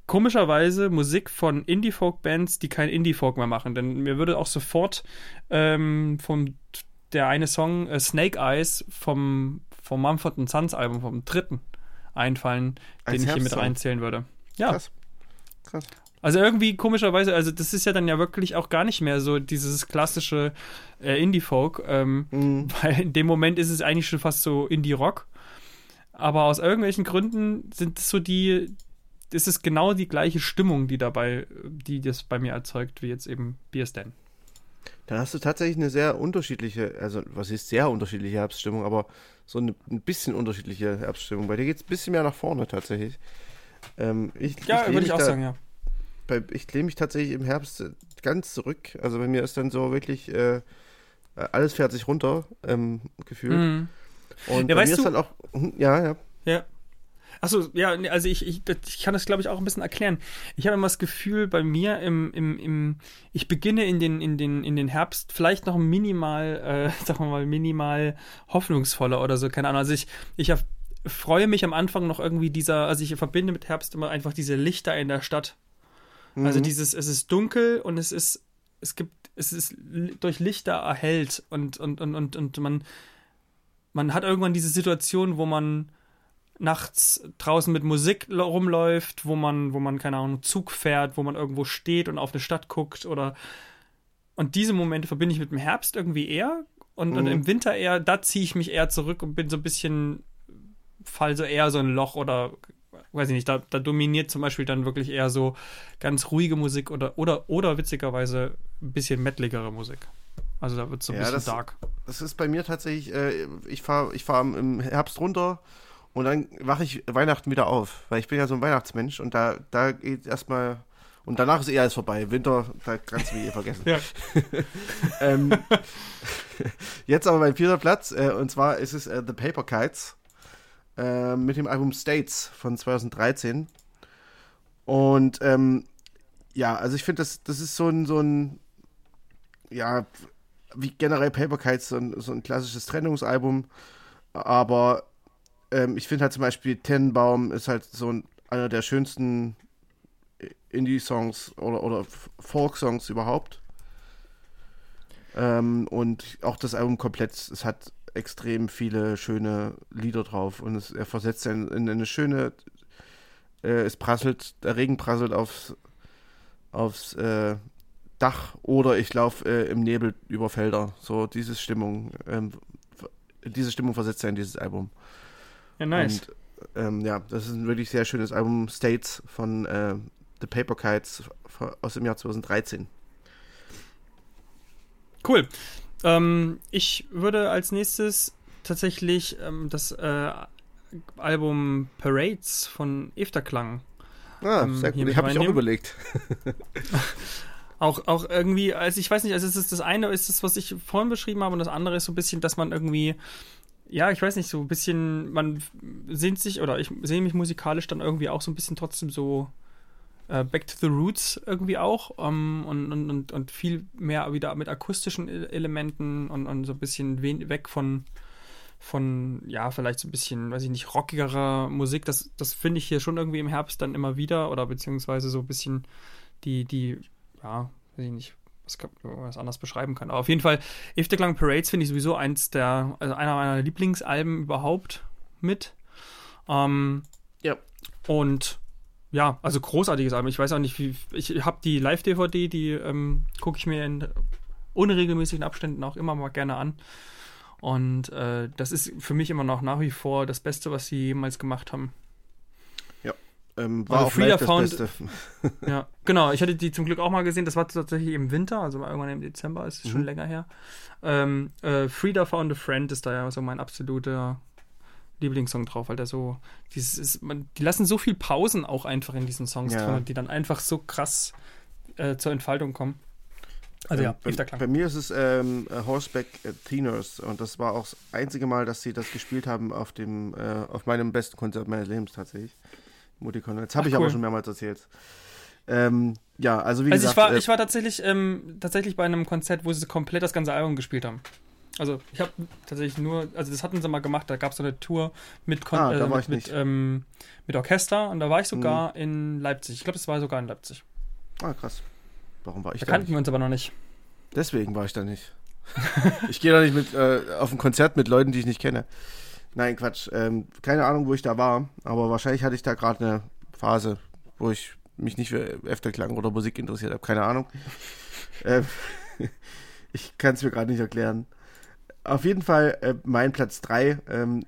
komischerweise Musik von Indie-Folk-Bands, die kein Indie-Folk mehr machen. Denn mir würde auch sofort ähm, vom der eine Song äh, Snake Eyes vom, vom Mumford Sons Album, vom dritten, einfallen, Als den ich hier mit reinzählen würde. Ja. Krass. Krass. Also irgendwie komischerweise, also das ist ja dann ja wirklich auch gar nicht mehr so dieses klassische äh, Indie-Folk, ähm, mhm. [laughs] weil in dem Moment ist es eigentlich schon fast so Indie-Rock. Aber aus irgendwelchen Gründen sind es so die, ist es genau die gleiche Stimmung, die dabei, die das bei mir erzeugt, wie jetzt eben Beer Stan. Dann hast du tatsächlich eine sehr unterschiedliche, also was ist sehr unterschiedliche Herbststimmung, aber so eine, ein bisschen unterschiedliche Herbststimmung. Bei dir geht es ein bisschen mehr nach vorne tatsächlich. Ähm, ich, ja, würde ich auch da, sagen, ja. Bei, ich lehne mich tatsächlich im Herbst ganz zurück. Also bei mir ist dann so wirklich äh, alles fährt sich runter, ähm, gefühlt. Mhm. Und ja, bei mir ist dann auch, hm, ja, ja. Ja. Achso, ja, also ich, ich, ich kann das, glaube ich, auch ein bisschen erklären. Ich habe immer das Gefühl, bei mir im, im, im, ich beginne in den, in den, in den Herbst vielleicht noch minimal, äh, [laughs] sagen wir mal, minimal hoffnungsvoller oder so, keine Ahnung. Also ich, ich hab, freue mich am Anfang noch irgendwie dieser, also ich verbinde mit Herbst immer einfach diese Lichter in der Stadt. Also mhm. Also dieses, es ist dunkel und es ist, es gibt, es ist durch Lichter erhellt und, und, und, und, und man, man hat irgendwann diese Situation, wo man nachts draußen mit Musik rumläuft, wo man, wo man, keine Ahnung, Zug fährt, wo man irgendwo steht und auf eine Stadt guckt oder und diese Momente verbinde ich mit dem Herbst irgendwie eher und, mhm. und im Winter eher, da ziehe ich mich eher zurück und bin so ein bisschen, fall so eher so ein Loch oder weiß ich nicht, da, da dominiert zum Beispiel dann wirklich eher so ganz ruhige Musik oder, oder, oder witzigerweise ein bisschen mettligere Musik. Also da wird es so ein ja, bisschen das, dark. Das ist bei mir tatsächlich, äh, ich fahre ich fahr im Herbst runter und dann wache ich Weihnachten wieder auf, weil ich bin ja so ein Weihnachtsmensch und da, da geht erstmal. Und danach ist eh alles vorbei. Winter, da kannst du mich eh vergessen. [laughs] ähm, [laughs] jetzt aber mein vierter Platz, äh, und zwar ist es äh, The Paper Kites äh, mit dem Album States von 2013. Und ähm, ja, also ich finde, das, das ist so ein, so ein, ja, wie generell Paper Kites, so ein, so ein klassisches Trennungsalbum. Aber ähm, ich finde halt zum Beispiel Tennenbaum ist halt so ein, einer der schönsten Indie-Songs oder, oder Folk-Songs überhaupt. Ähm, und auch das Album komplett, es hat extrem viele schöne Lieder drauf und es, er versetzt in, in eine schöne, äh, es prasselt, der Regen prasselt aufs, aufs äh, Dach oder ich laufe äh, im Nebel über Felder. So diese Stimmung, ähm, diese Stimmung versetzt er in dieses Album. Ja, nice. Und, ähm, ja, das ist ein wirklich sehr schönes Album, States von äh, The Paper Kites aus dem Jahr 2013. Cool. Ähm, ich würde als nächstes tatsächlich ähm, das äh, Album Parades von Efterklang. Ah, ähm, sehr gut. Ich habe mich auch überlegt. [laughs] auch, auch irgendwie, also ich weiß nicht, also es ist das eine ist das, was ich vorhin beschrieben habe, und das andere ist so ein bisschen, dass man irgendwie ja, ich weiß nicht, so ein bisschen, man sehnt sich, oder ich sehe mich musikalisch dann irgendwie auch so ein bisschen trotzdem so äh, Back to the Roots irgendwie auch ähm, und, und, und, und viel mehr wieder mit akustischen e-, Elementen und, und so ein bisschen weg von, von, ja, vielleicht so ein bisschen, weiß ich nicht, rockigerer Musik. Das, das finde ich hier schon irgendwie im Herbst dann immer wieder oder beziehungsweise so ein bisschen die, die, ja, weiß ich nicht, was, was anders beschreiben kann. Aber auf jeden Fall, If the Klang Parades finde ich sowieso eins der, also einer meiner Lieblingsalben überhaupt mit. Ähm, ja. Und ja, also großartiges Album. Ich weiß auch nicht, wie. Ich habe die Live-DVD, die ähm, gucke ich mir in unregelmäßigen Abständen auch immer mal gerne an. Und äh, das ist für mich immer noch nach wie vor das Beste, was sie jemals gemacht haben. Ähm, war also auch Frida Found, [laughs] ja, genau. Ich hatte die zum Glück auch mal gesehen. Das war tatsächlich im Winter, also irgendwann im Dezember, ist mhm. schon länger her. Ähm, äh, Frida Found a Friend ist da ja so mein absoluter Lieblingssong drauf, weil der so, dieses ist, man, die lassen so viel Pausen auch einfach in diesen Songs ja. drin, die dann einfach so krass äh, zur Entfaltung kommen. Also ja, Ähm, bei, Eve der Klang. bei mir ist es ähm, äh, Horseback äh, Theaners und das war auch das einzige Mal, dass sie das gespielt haben auf dem, äh, auf meinem besten Konzert meines Lebens tatsächlich. Muticon. Jetzt habe ich aber cool. schon mehrmals erzählt. Ähm, ja, also wie Also gesagt, ich war, äh, ich war tatsächlich, ähm, tatsächlich bei einem Konzert, wo sie komplett das ganze Album gespielt haben. Also ich habe tatsächlich nur, also das hatten sie mal gemacht, da gab es so eine Tour mit, Kon Ah, da äh, mit, mit, ähm, mit Orchester und da war ich sogar in Leipzig. Ich glaube, es war sogar in Leipzig. ah, krass. Warum war ich Da da kannten nicht? wir uns aber noch nicht. Deswegen war ich da nicht. ich gehe doch nicht mit, äh, auf ein Konzert mit Leuten, die ich nicht kenne. Nein, Quatsch. Ähm, keine Ahnung, wo ich da war, aber wahrscheinlich hatte ich da gerade eine Phase, wo ich mich nicht für Efterklang oder Musik interessiert habe. Keine Ahnung. [laughs] ähm, [laughs] ich kann es mir gerade nicht erklären. Auf jeden Fall äh, mein Platz 3. Ähm,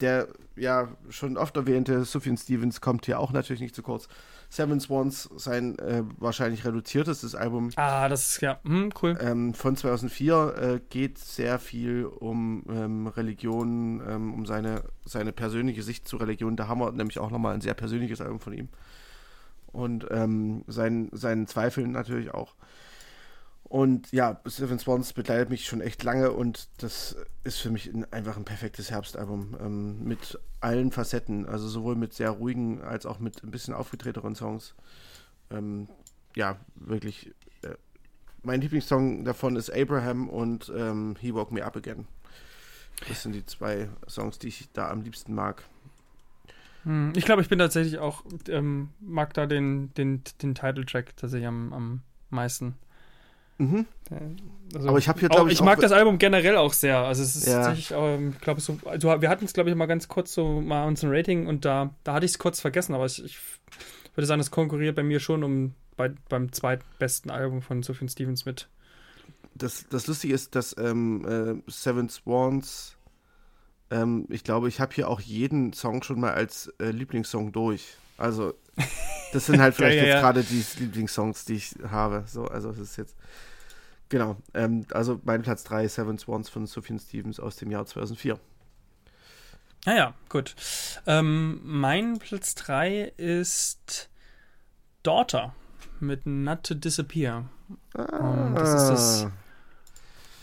der ja schon oft erwähnte Sufjan Stevens kommt hier auch natürlich nicht zu kurz. Seven Swans, sein äh, wahrscheinlich reduziertestes Album Ah, das ist ja, hm, cool. ähm, von 2004 äh, geht sehr viel um ähm, Religion, ähm, um seine, seine persönliche Sicht zu Religion. Da haben wir nämlich auch nochmal ein sehr persönliches Album von ihm. Und ähm, sein, seinen Zweifeln natürlich auch. Und ja, Seven Swans begleitet mich schon echt lange und das ist für mich ein, einfach ein perfektes Herbstalbum ähm, mit allen Facetten, also sowohl mit sehr ruhigen als auch mit ein bisschen aufgetretenen Songs. Ähm, ja, wirklich äh, mein Lieblingssong davon ist Abraham und ähm, He Woke Me Up Again. Das sind die zwei Songs, die ich da am liebsten mag. Hm, Ich glaube, ich bin tatsächlich auch, ähm, mag da den, den, den Titeltrack tatsächlich am, am meisten. Mhm. Also, Aber ich habe hier, glaube ich ich, mag das Album generell auch sehr. Also es ist Ja. tatsächlich, ähm, ich glaube so, also wir hatten es glaube ich mal ganz kurz so mal uns ein Rating und da, da hatte ich es kurz vergessen, aber ich, ich würde sagen, das konkurriert bei mir schon um bei, beim zweitbesten Album von Sufjan Stevens mit. Das, das Lustige ist, dass ähm, äh, Seven Swans, ähm, ich glaube, ich habe hier auch jeden Song schon mal als äh, Lieblingssong durch. Also, das sind halt [laughs] vielleicht Ja, ja, jetzt ja. gerade die Lieblingssongs, die ich habe. So, also, es ist jetzt. Genau. Ähm, also, mein Platz 3, Seven Swans von Sufjan Stevens aus dem Jahr 2004. Naja, gut. Ähm, mein Platz 3 ist Daughter mit Not to Disappear. Ah, das ist das-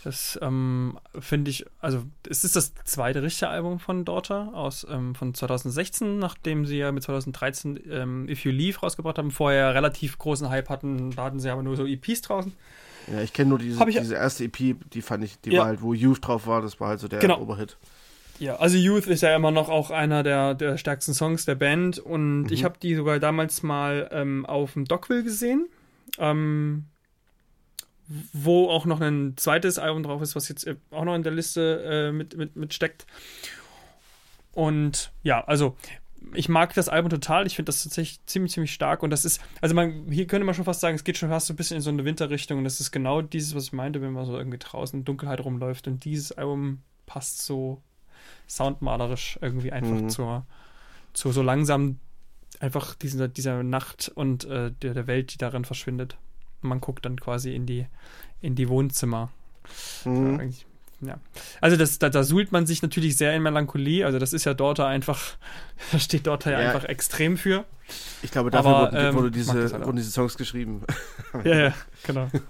Das ähm, finde ich, also es ist das zweite richtige Album von Daughter aus ähm, von 2016, nachdem sie ja mit 2013 ähm, If You Leave rausgebracht haben, vorher relativ großen Hype hatten, da hatten sie aber nur so EPs draußen. Ja, ich kenne nur diese, ich- diese erste EP, die fand ich, die Ja. war halt, wo Youth drauf war, das war halt so der Genau. Oberhit. Ja, also Youth ist ja immer noch auch einer der, der stärksten Songs der Band und ich Mhm. habe die sogar damals mal ähm, auf dem Dockville gesehen, ähm, wo auch noch ein zweites Album drauf ist, was jetzt äh, auch noch in der Liste äh, mit, mit, mit steckt. Und ja, also ich mag das Album total. Ich finde das tatsächlich ziemlich, ziemlich stark. Und das ist, also man, hier könnte man schon fast sagen, es geht schon fast so ein bisschen in so eine Winterrichtung. Und das ist genau dieses, was ich meinte, wenn man so irgendwie draußen in Dunkelheit rumläuft. Und dieses Album passt so soundmalerisch irgendwie einfach Mhm. zur, zu so langsam einfach dieser, dieser Nacht und äh, der, der Welt, die darin verschwindet. Man guckt dann quasi in die, in die Wohnzimmer. Mhm. Ja, ja. Also das, da, da suhlt man sich natürlich sehr in Melancholie. Also das ist ja dort einfach, [laughs] da steht dort ja, Ja. einfach extrem für. Ich glaube, dafür Aber, wurden, ähm, wurde diese, halt wurden diese Songs geschrieben. [laughs] Ja, ja, genau. [laughs]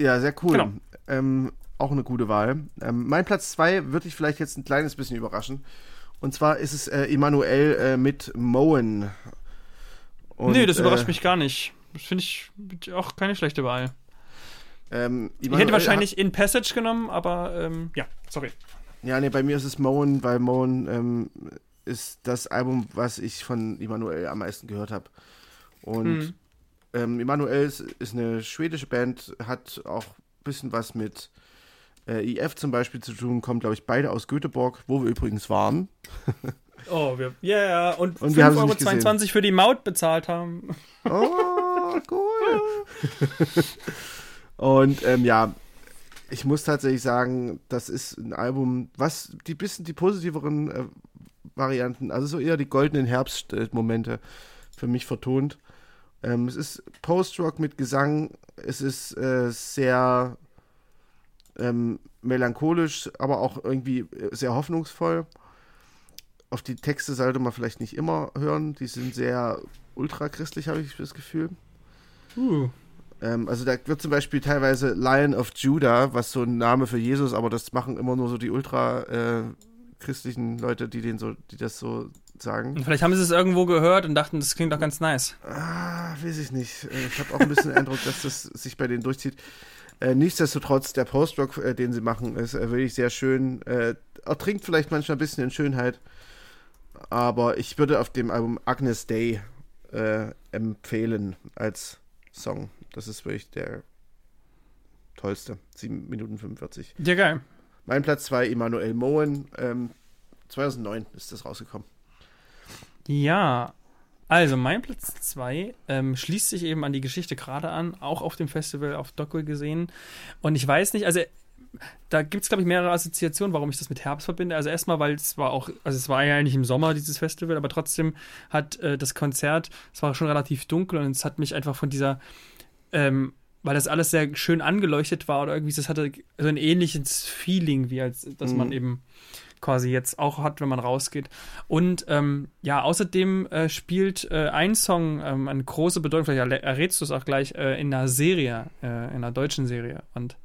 Ja, sehr cool. Genau. Ähm, auch eine gute Wahl. Ähm, mein Platz 2 würde ich vielleicht jetzt ein kleines bisschen überraschen. Und zwar ist es äh, Emanuel äh, mit Moen. Und, nee, das überrascht äh, mich gar nicht. Finde ich auch keine schlechte Wahl. Ähm, Ich hätte wahrscheinlich In Passage genommen, aber ähm, ja, sorry. Ja, nee, bei mir ist es Moen, weil Moen ähm, ist das Album, was ich von Emanuel am meisten gehört habe. Und Mhm. ähm, Emanuel ist, ist eine schwedische Band, hat auch ein bisschen was mit äh, IF zum Beispiel zu tun, kommen, glaube ich, beide aus Göteborg, wo wir übrigens waren. Oh, wir, ja, yeah, und, Und wir haben sie 5,22 nicht Euro für die Maut bezahlt haben. Oh, cool. Und ähm, ja, ich muss tatsächlich sagen, das ist ein Album, was die bisschen die positiveren äh, Varianten, also so eher die goldenen Herbstmomente für mich vertont. Ähm, es ist Post-Rock mit Gesang, es ist äh, sehr ähm, melancholisch, aber auch irgendwie äh, sehr hoffnungsvoll. Auf die Texte sollte man vielleicht nicht immer hören, die sind sehr ultrachristlich, habe ich das Gefühl. Uh, Ähm, also da wird zum Beispiel teilweise Lion of Judah, was so ein Name für Jesus, aber das machen immer nur so die ultra äh, christlichen Leute, die den so, die das so sagen. Und vielleicht haben sie es irgendwo gehört und dachten, das klingt doch ganz nice. Ah, weiß ich nicht. Äh, ich habe auch ein bisschen den Eindruck, dass das sich bei denen durchzieht. Äh, nichtsdestotrotz, der Post-Rock, äh, den sie machen, ist äh, wirklich sehr schön. Äh, ertrinkt vielleicht manchmal ein bisschen in Schönheit. Aber ich würde auf dem Album Agnes Day äh, empfehlen als Song. Das ist wirklich der tollste. 7 Minuten 45. Ja, geil. Mein Platz 2, Emanuel Moen. Ähm, 2009 ist das rausgekommen. Ja, also mein Platz 2 ähm, schließt sich eben an die Geschichte gerade an, auch auf dem Festival auf Dockville gesehen. Und ich weiß nicht, also da gibt es, glaube ich, mehrere Assoziationen, warum ich das mit Herbst verbinde. Also erstmal, weil es war auch, also es war ja eigentlich im Sommer, dieses Festival, aber trotzdem hat äh, das Konzert, es war schon relativ dunkel und es hat mich einfach von dieser, ähm, weil das alles sehr schön angeleuchtet war oder irgendwie, das hatte so ein ähnliches Feeling, wie als, dass Mhm. man eben quasi jetzt auch hat, wenn man rausgeht. Und ähm, ja, außerdem äh, spielt äh, ein Song ähm, eine große Bedeutung, vielleicht errätst du es auch gleich, äh, in einer Serie, äh, in einer deutschen Serie. Und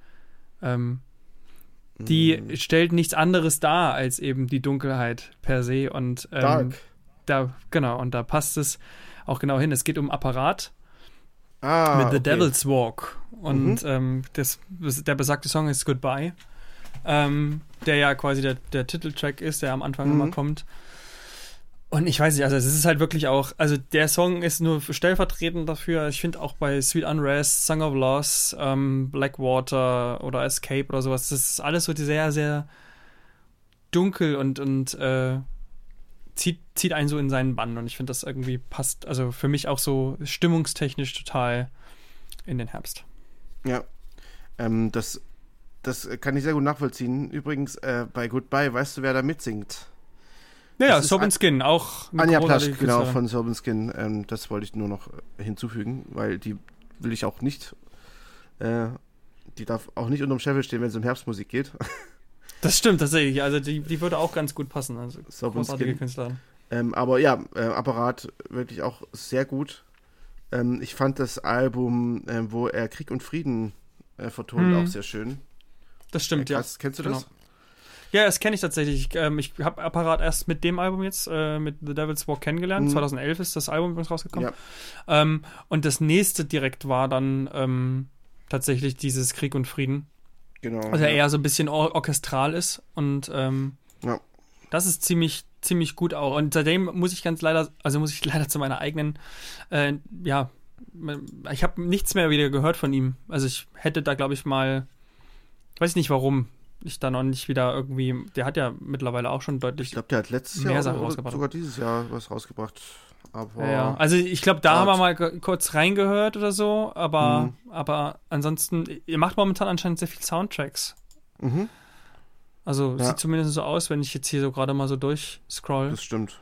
ähm, die Mm. stellt nichts anderes dar als eben die Dunkelheit per se. Und ähm, Dark. da, genau, und da passt es auch genau hin. Es geht um Apparat Ah, mit The okay. Devil's Walk. Und Mhm. ähm, das, der besagte Song ist Goodbye. Ähm, der ja quasi der, der Titeltrack ist, der am Anfang Mhm. immer kommt. Und ich weiß nicht, also es ist halt wirklich auch, also der Song ist nur stellvertretend dafür. Ich finde auch bei Sweet Unrest, Song of Loss, ähm, Blackwater oder Escape oder sowas, das ist alles so sehr, sehr dunkel und, und äh, zieht, zieht einen so in seinen Bann. Und ich finde, das irgendwie passt, also für mich auch so stimmungstechnisch total in den Herbst. Ja. Ähm, das, das kann ich sehr gut nachvollziehen. Übrigens, äh, bei Goodbye, weißt du, wer da mitsingt? Ja, ja, Das An- Skin, auch Anja Plasch, genau, Künstlerin. von Sorben Skin. Ähm, das wollte ich nur noch äh, hinzufügen, weil die will ich auch nicht. Äh, die darf auch nicht unterm Scheffel stehen, wenn es um Herbstmusik geht. [laughs] Das stimmt tatsächlich, also die, die würde auch ganz gut passen. Also Sorben großartige Skin. Künstlerin. Ähm, aber ja, äh, Apparat wirklich auch sehr gut. Ähm, ich fand das Album, äh, wo er Krieg und Frieden äh, vertont, Mhm. auch sehr schön. Das stimmt, Äh, ja. Kennst du Genau. Ja, das kenne ich tatsächlich. Ich, ähm, ich habe Apparat erst mit dem Album jetzt, äh, mit The Devil's Walk kennengelernt. Mhm. 2011 ist das Album übrigens rausgekommen. Ja. Ähm, und das nächste direkt war dann ähm, tatsächlich dieses Krieg und Frieden. Genau. Was ja ja. eher so ein bisschen or orchestral ist. Und ähm, Ja. das ist ziemlich, ziemlich gut auch. Und seitdem muss ich ganz leider, also muss ich [laughs] leider zu meiner eigenen, äh, ja, ich habe nichts mehr wieder gehört von ihm. Also ich hätte da, glaube ich, mal, weiß nicht warum, ich da noch nicht wieder irgendwie, der hat ja mittlerweile auch schon deutlich Ich glaube, der hat letztes Mehr Jahr Sachen rausgebracht. sogar dieses Jahr was rausgebracht. Aber Ja. Also ich glaube, da haben wir mal kurz reingehört oder so, aber, Mhm. aber ansonsten, ihr macht momentan anscheinend sehr viel Soundtracks. mhm, Also Ja. sieht zumindest so aus, wenn ich jetzt hier so gerade mal so durchscroll. das stimmt.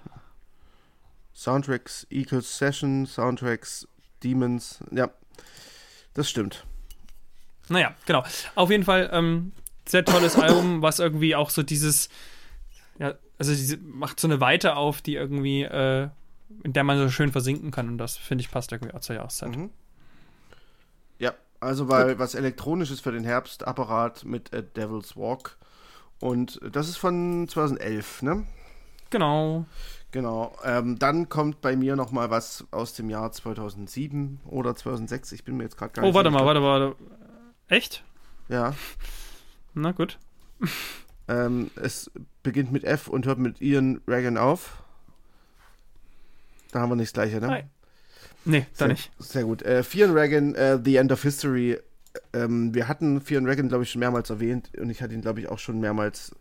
Soundtracks equals Session, Soundtracks Demons. Ja, das stimmt. Naja, genau. Auf jeden Fall ähm, sehr tolles Album, was irgendwie auch so dieses, ja, also diese, macht so eine Weite auf, die irgendwie, äh, in der man so schön versinken kann und das finde ich passt irgendwie auch zur Jahreszeit. Mhm. Ja, also weil was elektronisches für den Herbst, Apparat mit äh, Devil's Walk. Und das ist von 2011, ne? Genau. Genau. Ähm, dann kommt bei mir noch mal was aus dem Jahr 2007 oder 2006. Ich bin mir jetzt gerade gar Oh, nicht warte sicher. mal, warte, warte. Echt? Ja. Na gut. Ähm, es beginnt mit F und hört mit Ian Reagan auf. Da haben wir nicht das gleiche, ne? Nein. Nee, da sehr, nicht. Sehr gut. Äh, Fear and Reagan, äh, The End of History. Ähm, wir hatten Fear and Reagan, glaube ich, schon mehrmals erwähnt und ich hatte ihn, glaube ich, auch schon mehrmals.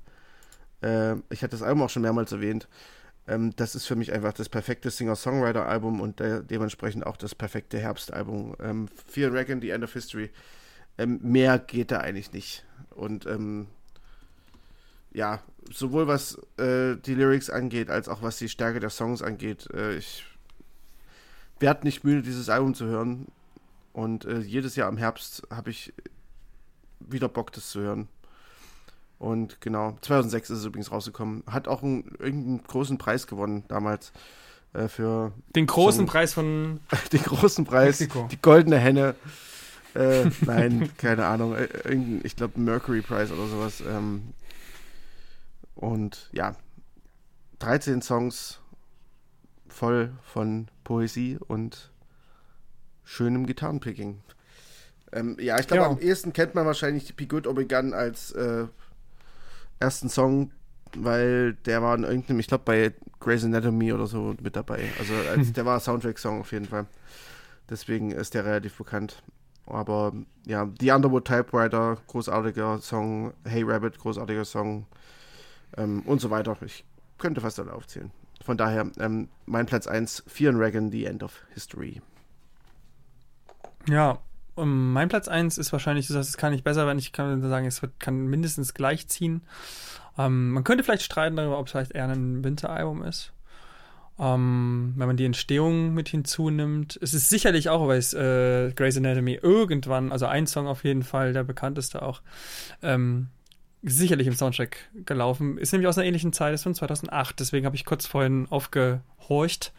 Äh, ich hatte das Album auch schon mehrmals erwähnt. Ähm, das ist für mich einfach das perfekte Singer-Songwriter-Album und de dementsprechend auch das perfekte Herbstalbum. Ähm, Fear and Reagan, The End of History. Ähm, mehr geht da eigentlich nicht. Und ähm, ja, sowohl was äh, die Lyrics angeht, als auch was die Stärke der Songs angeht, äh, ich werde nicht müde, dieses Album zu hören. Und äh, jedes Jahr im Herbst habe ich wieder Bock, das zu hören. Und genau, 2006 ist es übrigens rausgekommen. Hat auch einen, irgendeinen großen Preis gewonnen damals äh, für Den großen Song- Preis von [laughs] den großen Preis, Mexiko. die goldene Henne. Äh, [laughs] nein, keine Ahnung. Äh, ich glaube Mercury Prize oder sowas. Ähm, und ja, 13 Songs voll von Poesie und schönem Gitarrenpicking. Ähm, ja, ich glaube, ja. am ehesten kennt man wahrscheinlich Good or Begun als äh, ersten Song, weil der war in irgendeinem, ich glaube, bei Grey's Anatomy oder so mit dabei. Also als, [laughs] der war Soundtrack-Song auf jeden Fall. Deswegen ist der relativ bekannt. Aber ja, The Underwood Typewriter, großartiger Song. Hey Rabbit, großartiger Song. Ähm, und so weiter. Ich könnte fast alle aufzählen. Von daher, ähm, mein Platz 1, Fear and Dragon, The End of History. Ja, um, mein Platz 1 ist wahrscheinlich, das kann nicht besser werden. Ich kann sagen, es wird, kann mindestens gleich ziehen. Ähm, man könnte vielleicht streiten darüber, ob es vielleicht eher ein Winteralbum ist. Ähm, wenn man die Entstehung mit hinzunimmt. Es ist sicherlich auch bei äh, Grey's Anatomy irgendwann, also ein Song auf jeden Fall, der bekannteste auch, ähm, sicherlich im Soundtrack gelaufen. Ist nämlich aus einer ähnlichen Zeit, ist von 2008. Deswegen habe ich kurz vorhin aufgehorcht.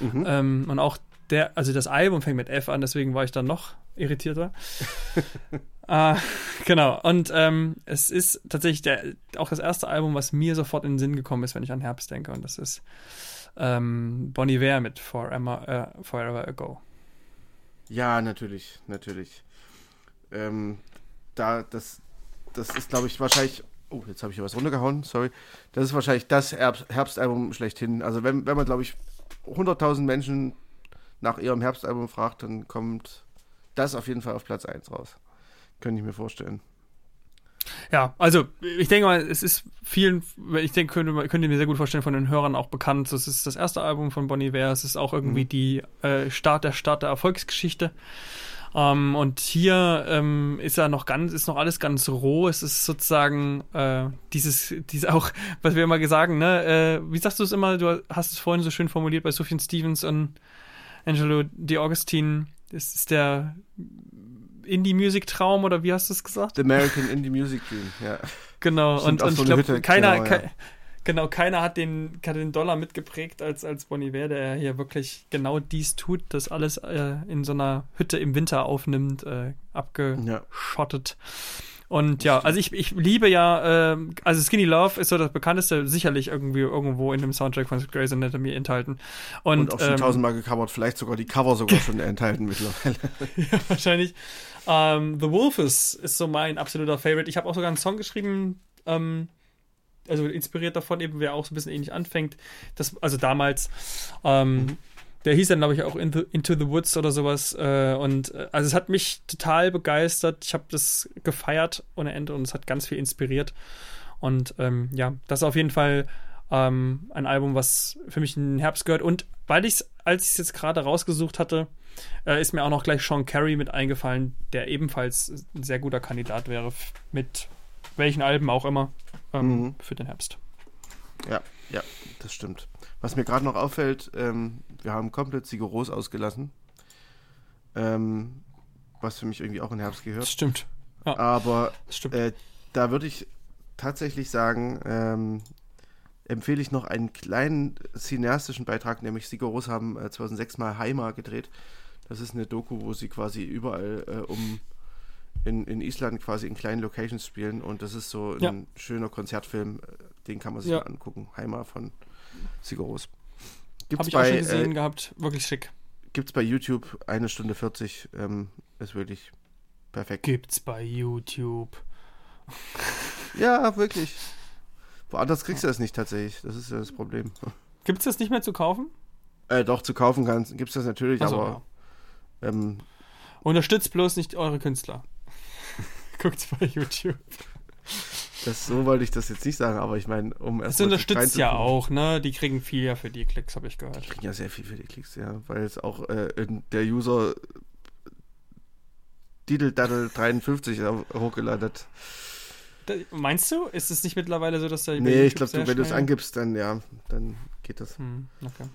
Mhm. Ähm, und auch der, also das Album fängt mit F an, deswegen war ich dann noch irritierter. äh, [laughs] genau, und ähm, es ist tatsächlich der, auch das erste Album, was mir sofort in den Sinn gekommen ist, wenn ich an Herbst denke, und das ist ähm, Bonnie Ware mit Forever, äh, Forever Ago. Ja, natürlich, natürlich. Ähm, da, das, das ist, glaube ich, wahrscheinlich. Oh, jetzt habe ich hier was runtergehauen, sorry. Das ist wahrscheinlich das Herbst, Herbstalbum schlechthin. Also, wenn, wenn man, glaube ich, 100.000 Menschen nach ihrem Herbstalbum fragt, dann kommt das auf jeden Fall auf Platz 1 raus. Könnte ich mir vorstellen. Ja, also ich denke mal, es ist vielen, ich denke, könnte, könnte mir sehr gut vorstellen, von den Hörern auch bekannt. Das ist das erste Album von Bonnie Ware. Es ist auch irgendwie mhm. die äh, Start der Start der Erfolgsgeschichte. Ähm, und hier ähm, ist ja noch ganz, ist noch alles ganz roh. Es ist sozusagen äh, dieses, dieses auch, [laughs] was wir immer sagen, ne? Äh, wie sagst du es immer? Du hast es vorhin so schön formuliert bei Sufjan Stevens und Angelo Di Augustine. Das ist der Indie-Music-Traum oder wie hast du es gesagt? The American Indie Music Dream, ja. Genau, und, und so ich glaube, keiner, genau, ja. Genau, keiner hat den, hat den Dollar mitgeprägt als, als Bon Iver, der hier wirklich genau dies tut, das alles äh, in so einer Hütte im Winter aufnimmt, äh, abgeschottet. Ja. Und ja, also ich, ich liebe ja, äh, also Skinny Love ist so das bekannteste, sicherlich irgendwie irgendwo in dem Soundtrack von Grey's Anatomy enthalten. Und, und auch schon ähm, tausendmal gecovert, vielleicht sogar die Cover sogar schon enthalten mittlerweile. [laughs] ja, wahrscheinlich. Ähm, The Wolf ist, ist so mein absoluter Favorite. Ich habe auch sogar einen Song geschrieben, ähm, also inspiriert davon eben, wer auch so ein bisschen ähnlich anfängt. Das, also damals, ähm, mhm. Der hieß dann, glaube ich, auch Into, Into the Woods oder sowas. Äh, und äh, also es hat mich total begeistert. Ich habe das gefeiert ohne Ende und es hat ganz viel inspiriert. Und ähm, ja, das ist auf jeden Fall ähm, ein Album, was für mich in den Herbst gehört. Und weil ich es, als ich es jetzt gerade rausgesucht hatte, äh, ist mir auch noch gleich Sean Carey mit eingefallen, der ebenfalls ein sehr guter Kandidat wäre mit welchen Alben auch immer ähm, mhm. für den Herbst. Ja, ja, das stimmt. Was mir gerade noch auffällt, ähm, wir haben komplett Sigoros ausgelassen. Ähm, was für mich irgendwie auch in Herbst gehört. Das stimmt. Ja, Aber stimmt. Äh, da würde ich tatsächlich sagen, ähm, empfehle ich noch einen kleinen cineastischen Beitrag, nämlich Sigoros haben äh, 2006 mal Heima gedreht. Das ist eine Doku, wo sie quasi überall äh, um in, in Island quasi in kleinen Locations spielen und das ist so ein ja. schöner Konzertfilm, den kann man sich ja. mal angucken. Heimat von Sigoros. Habe ich bei, auch schon gesehen äh, gehabt, wirklich schick. Gibt es bei YouTube, eine Stunde 40, ähm, ist wirklich perfekt. Gibt's bei YouTube. ja, wirklich. [laughs] Woanders kriegst du das nicht tatsächlich, das ist ja das Problem. Gibt es das nicht mehr zu kaufen? Äh, doch, zu kaufen gibt es das natürlich, so, aber ja. ähm, Unterstützt bloß nicht eure Künstler. [laughs] Guckt's bei YouTube. Das, so wollte ich das jetzt nicht sagen, aber ich meine, um erst. Das unterstützt ja auch, ne? Die kriegen viel ja für die Klicks, habe ich gehört. Die kriegen ja sehr viel für die Klicks, ja, weil es auch äh, der User Diddle 53 hochgeladen hat. Da, meinst du? Ist es nicht mittlerweile so, dass da. Nee, ich glaube, wenn du es angibst, dann ja, dann geht das. Hm, okay.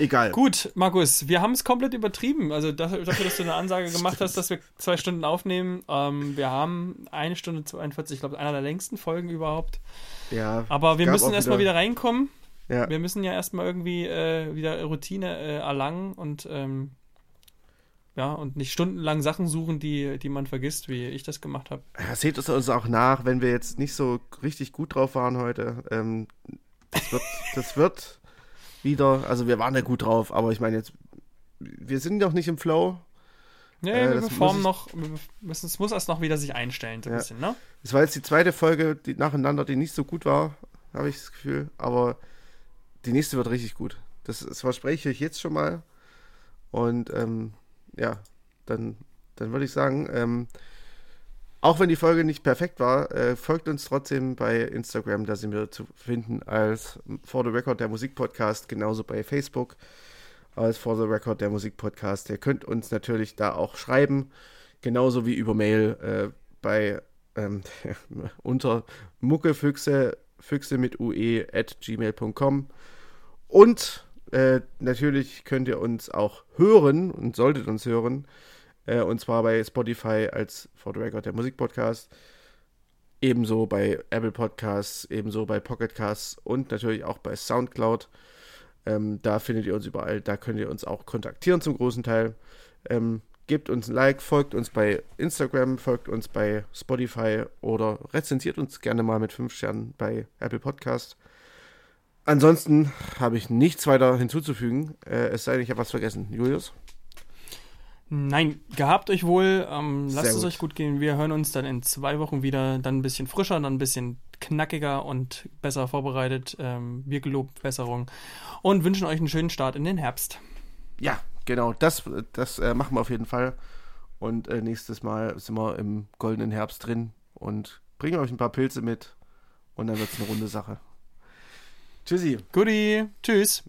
Egal. Gut, Markus, wir haben es komplett übertrieben. Also dafür, dass du eine Ansage gemacht hast, dass wir zwei Stunden aufnehmen. Ähm, wir haben eine Stunde 42, ich glaube, einer der längsten Folgen überhaupt. Ja. Aber wir müssen erstmal wieder, wieder reinkommen. Ja. Wir müssen ja erstmal irgendwie äh, wieder Routine äh, erlangen und ähm, ja, und nicht stundenlang Sachen suchen, die, die man vergisst, wie ich das gemacht habe. Ja, seht es uns auch nach, wenn wir jetzt nicht so richtig gut drauf waren heute. Ähm, das, wird, das wird wieder, also wir waren ja gut drauf, aber ich meine jetzt, wir sind noch nicht im Flow. Nee, Äh, wir performen noch, wir müssen, es muss erst noch wieder sich einstellen, so ein Ja. bisschen, ne? Es war jetzt die zweite Folge die nacheinander, die nicht so gut war, habe ich das Gefühl. Aber die nächste wird richtig gut. Das, das verspreche ich jetzt schon mal. Und ähm, ja, dann, dann würde ich sagen, ähm, auch wenn die Folge nicht perfekt war, äh, folgt uns trotzdem bei Instagram, da sind wir zu finden als For the Record der Musikpodcast, genauso bei Facebook als For the Record der Musikpodcast. Ihr könnt uns natürlich da auch schreiben, genauso wie über Mail äh, bei ähm, [laughs] unter muckefüchse, füchse mit ue at gmail.com und äh, natürlich könnt ihr uns auch hören und solltet uns hören, äh, und zwar bei Spotify als For the Record der Musikpodcast, ebenso bei Apple Podcasts, ebenso bei Pocket Casts und natürlich auch bei Soundcloud. Ähm, da findet ihr uns überall, da könnt ihr uns auch kontaktieren zum großen Teil. Ähm, gebt uns ein Like, folgt uns bei Instagram, folgt uns bei Spotify oder rezensiert uns gerne mal mit 5 Sternen bei Apple Podcast. Ansonsten habe ich nichts weiter hinzuzufügen, äh, es sei denn, ich habe was vergessen. Julius? Nein, gehabt euch wohl. Ähm, lasst Sehr es gut. euch gut gehen. Wir hören uns dann in zwei Wochen wieder, dann ein bisschen frischer, dann ein bisschen knackiger und besser vorbereitet. Ähm, wir geloben Besserung und wünschen euch einen schönen Start in den Herbst. Ja, genau, das, das äh, machen wir auf jeden Fall. Und äh, nächstes Mal sind wir im goldenen Herbst drin und bringen euch ein paar Pilze mit und dann wird es eine runde Sache. Tschüssi. Goodie, tschüss.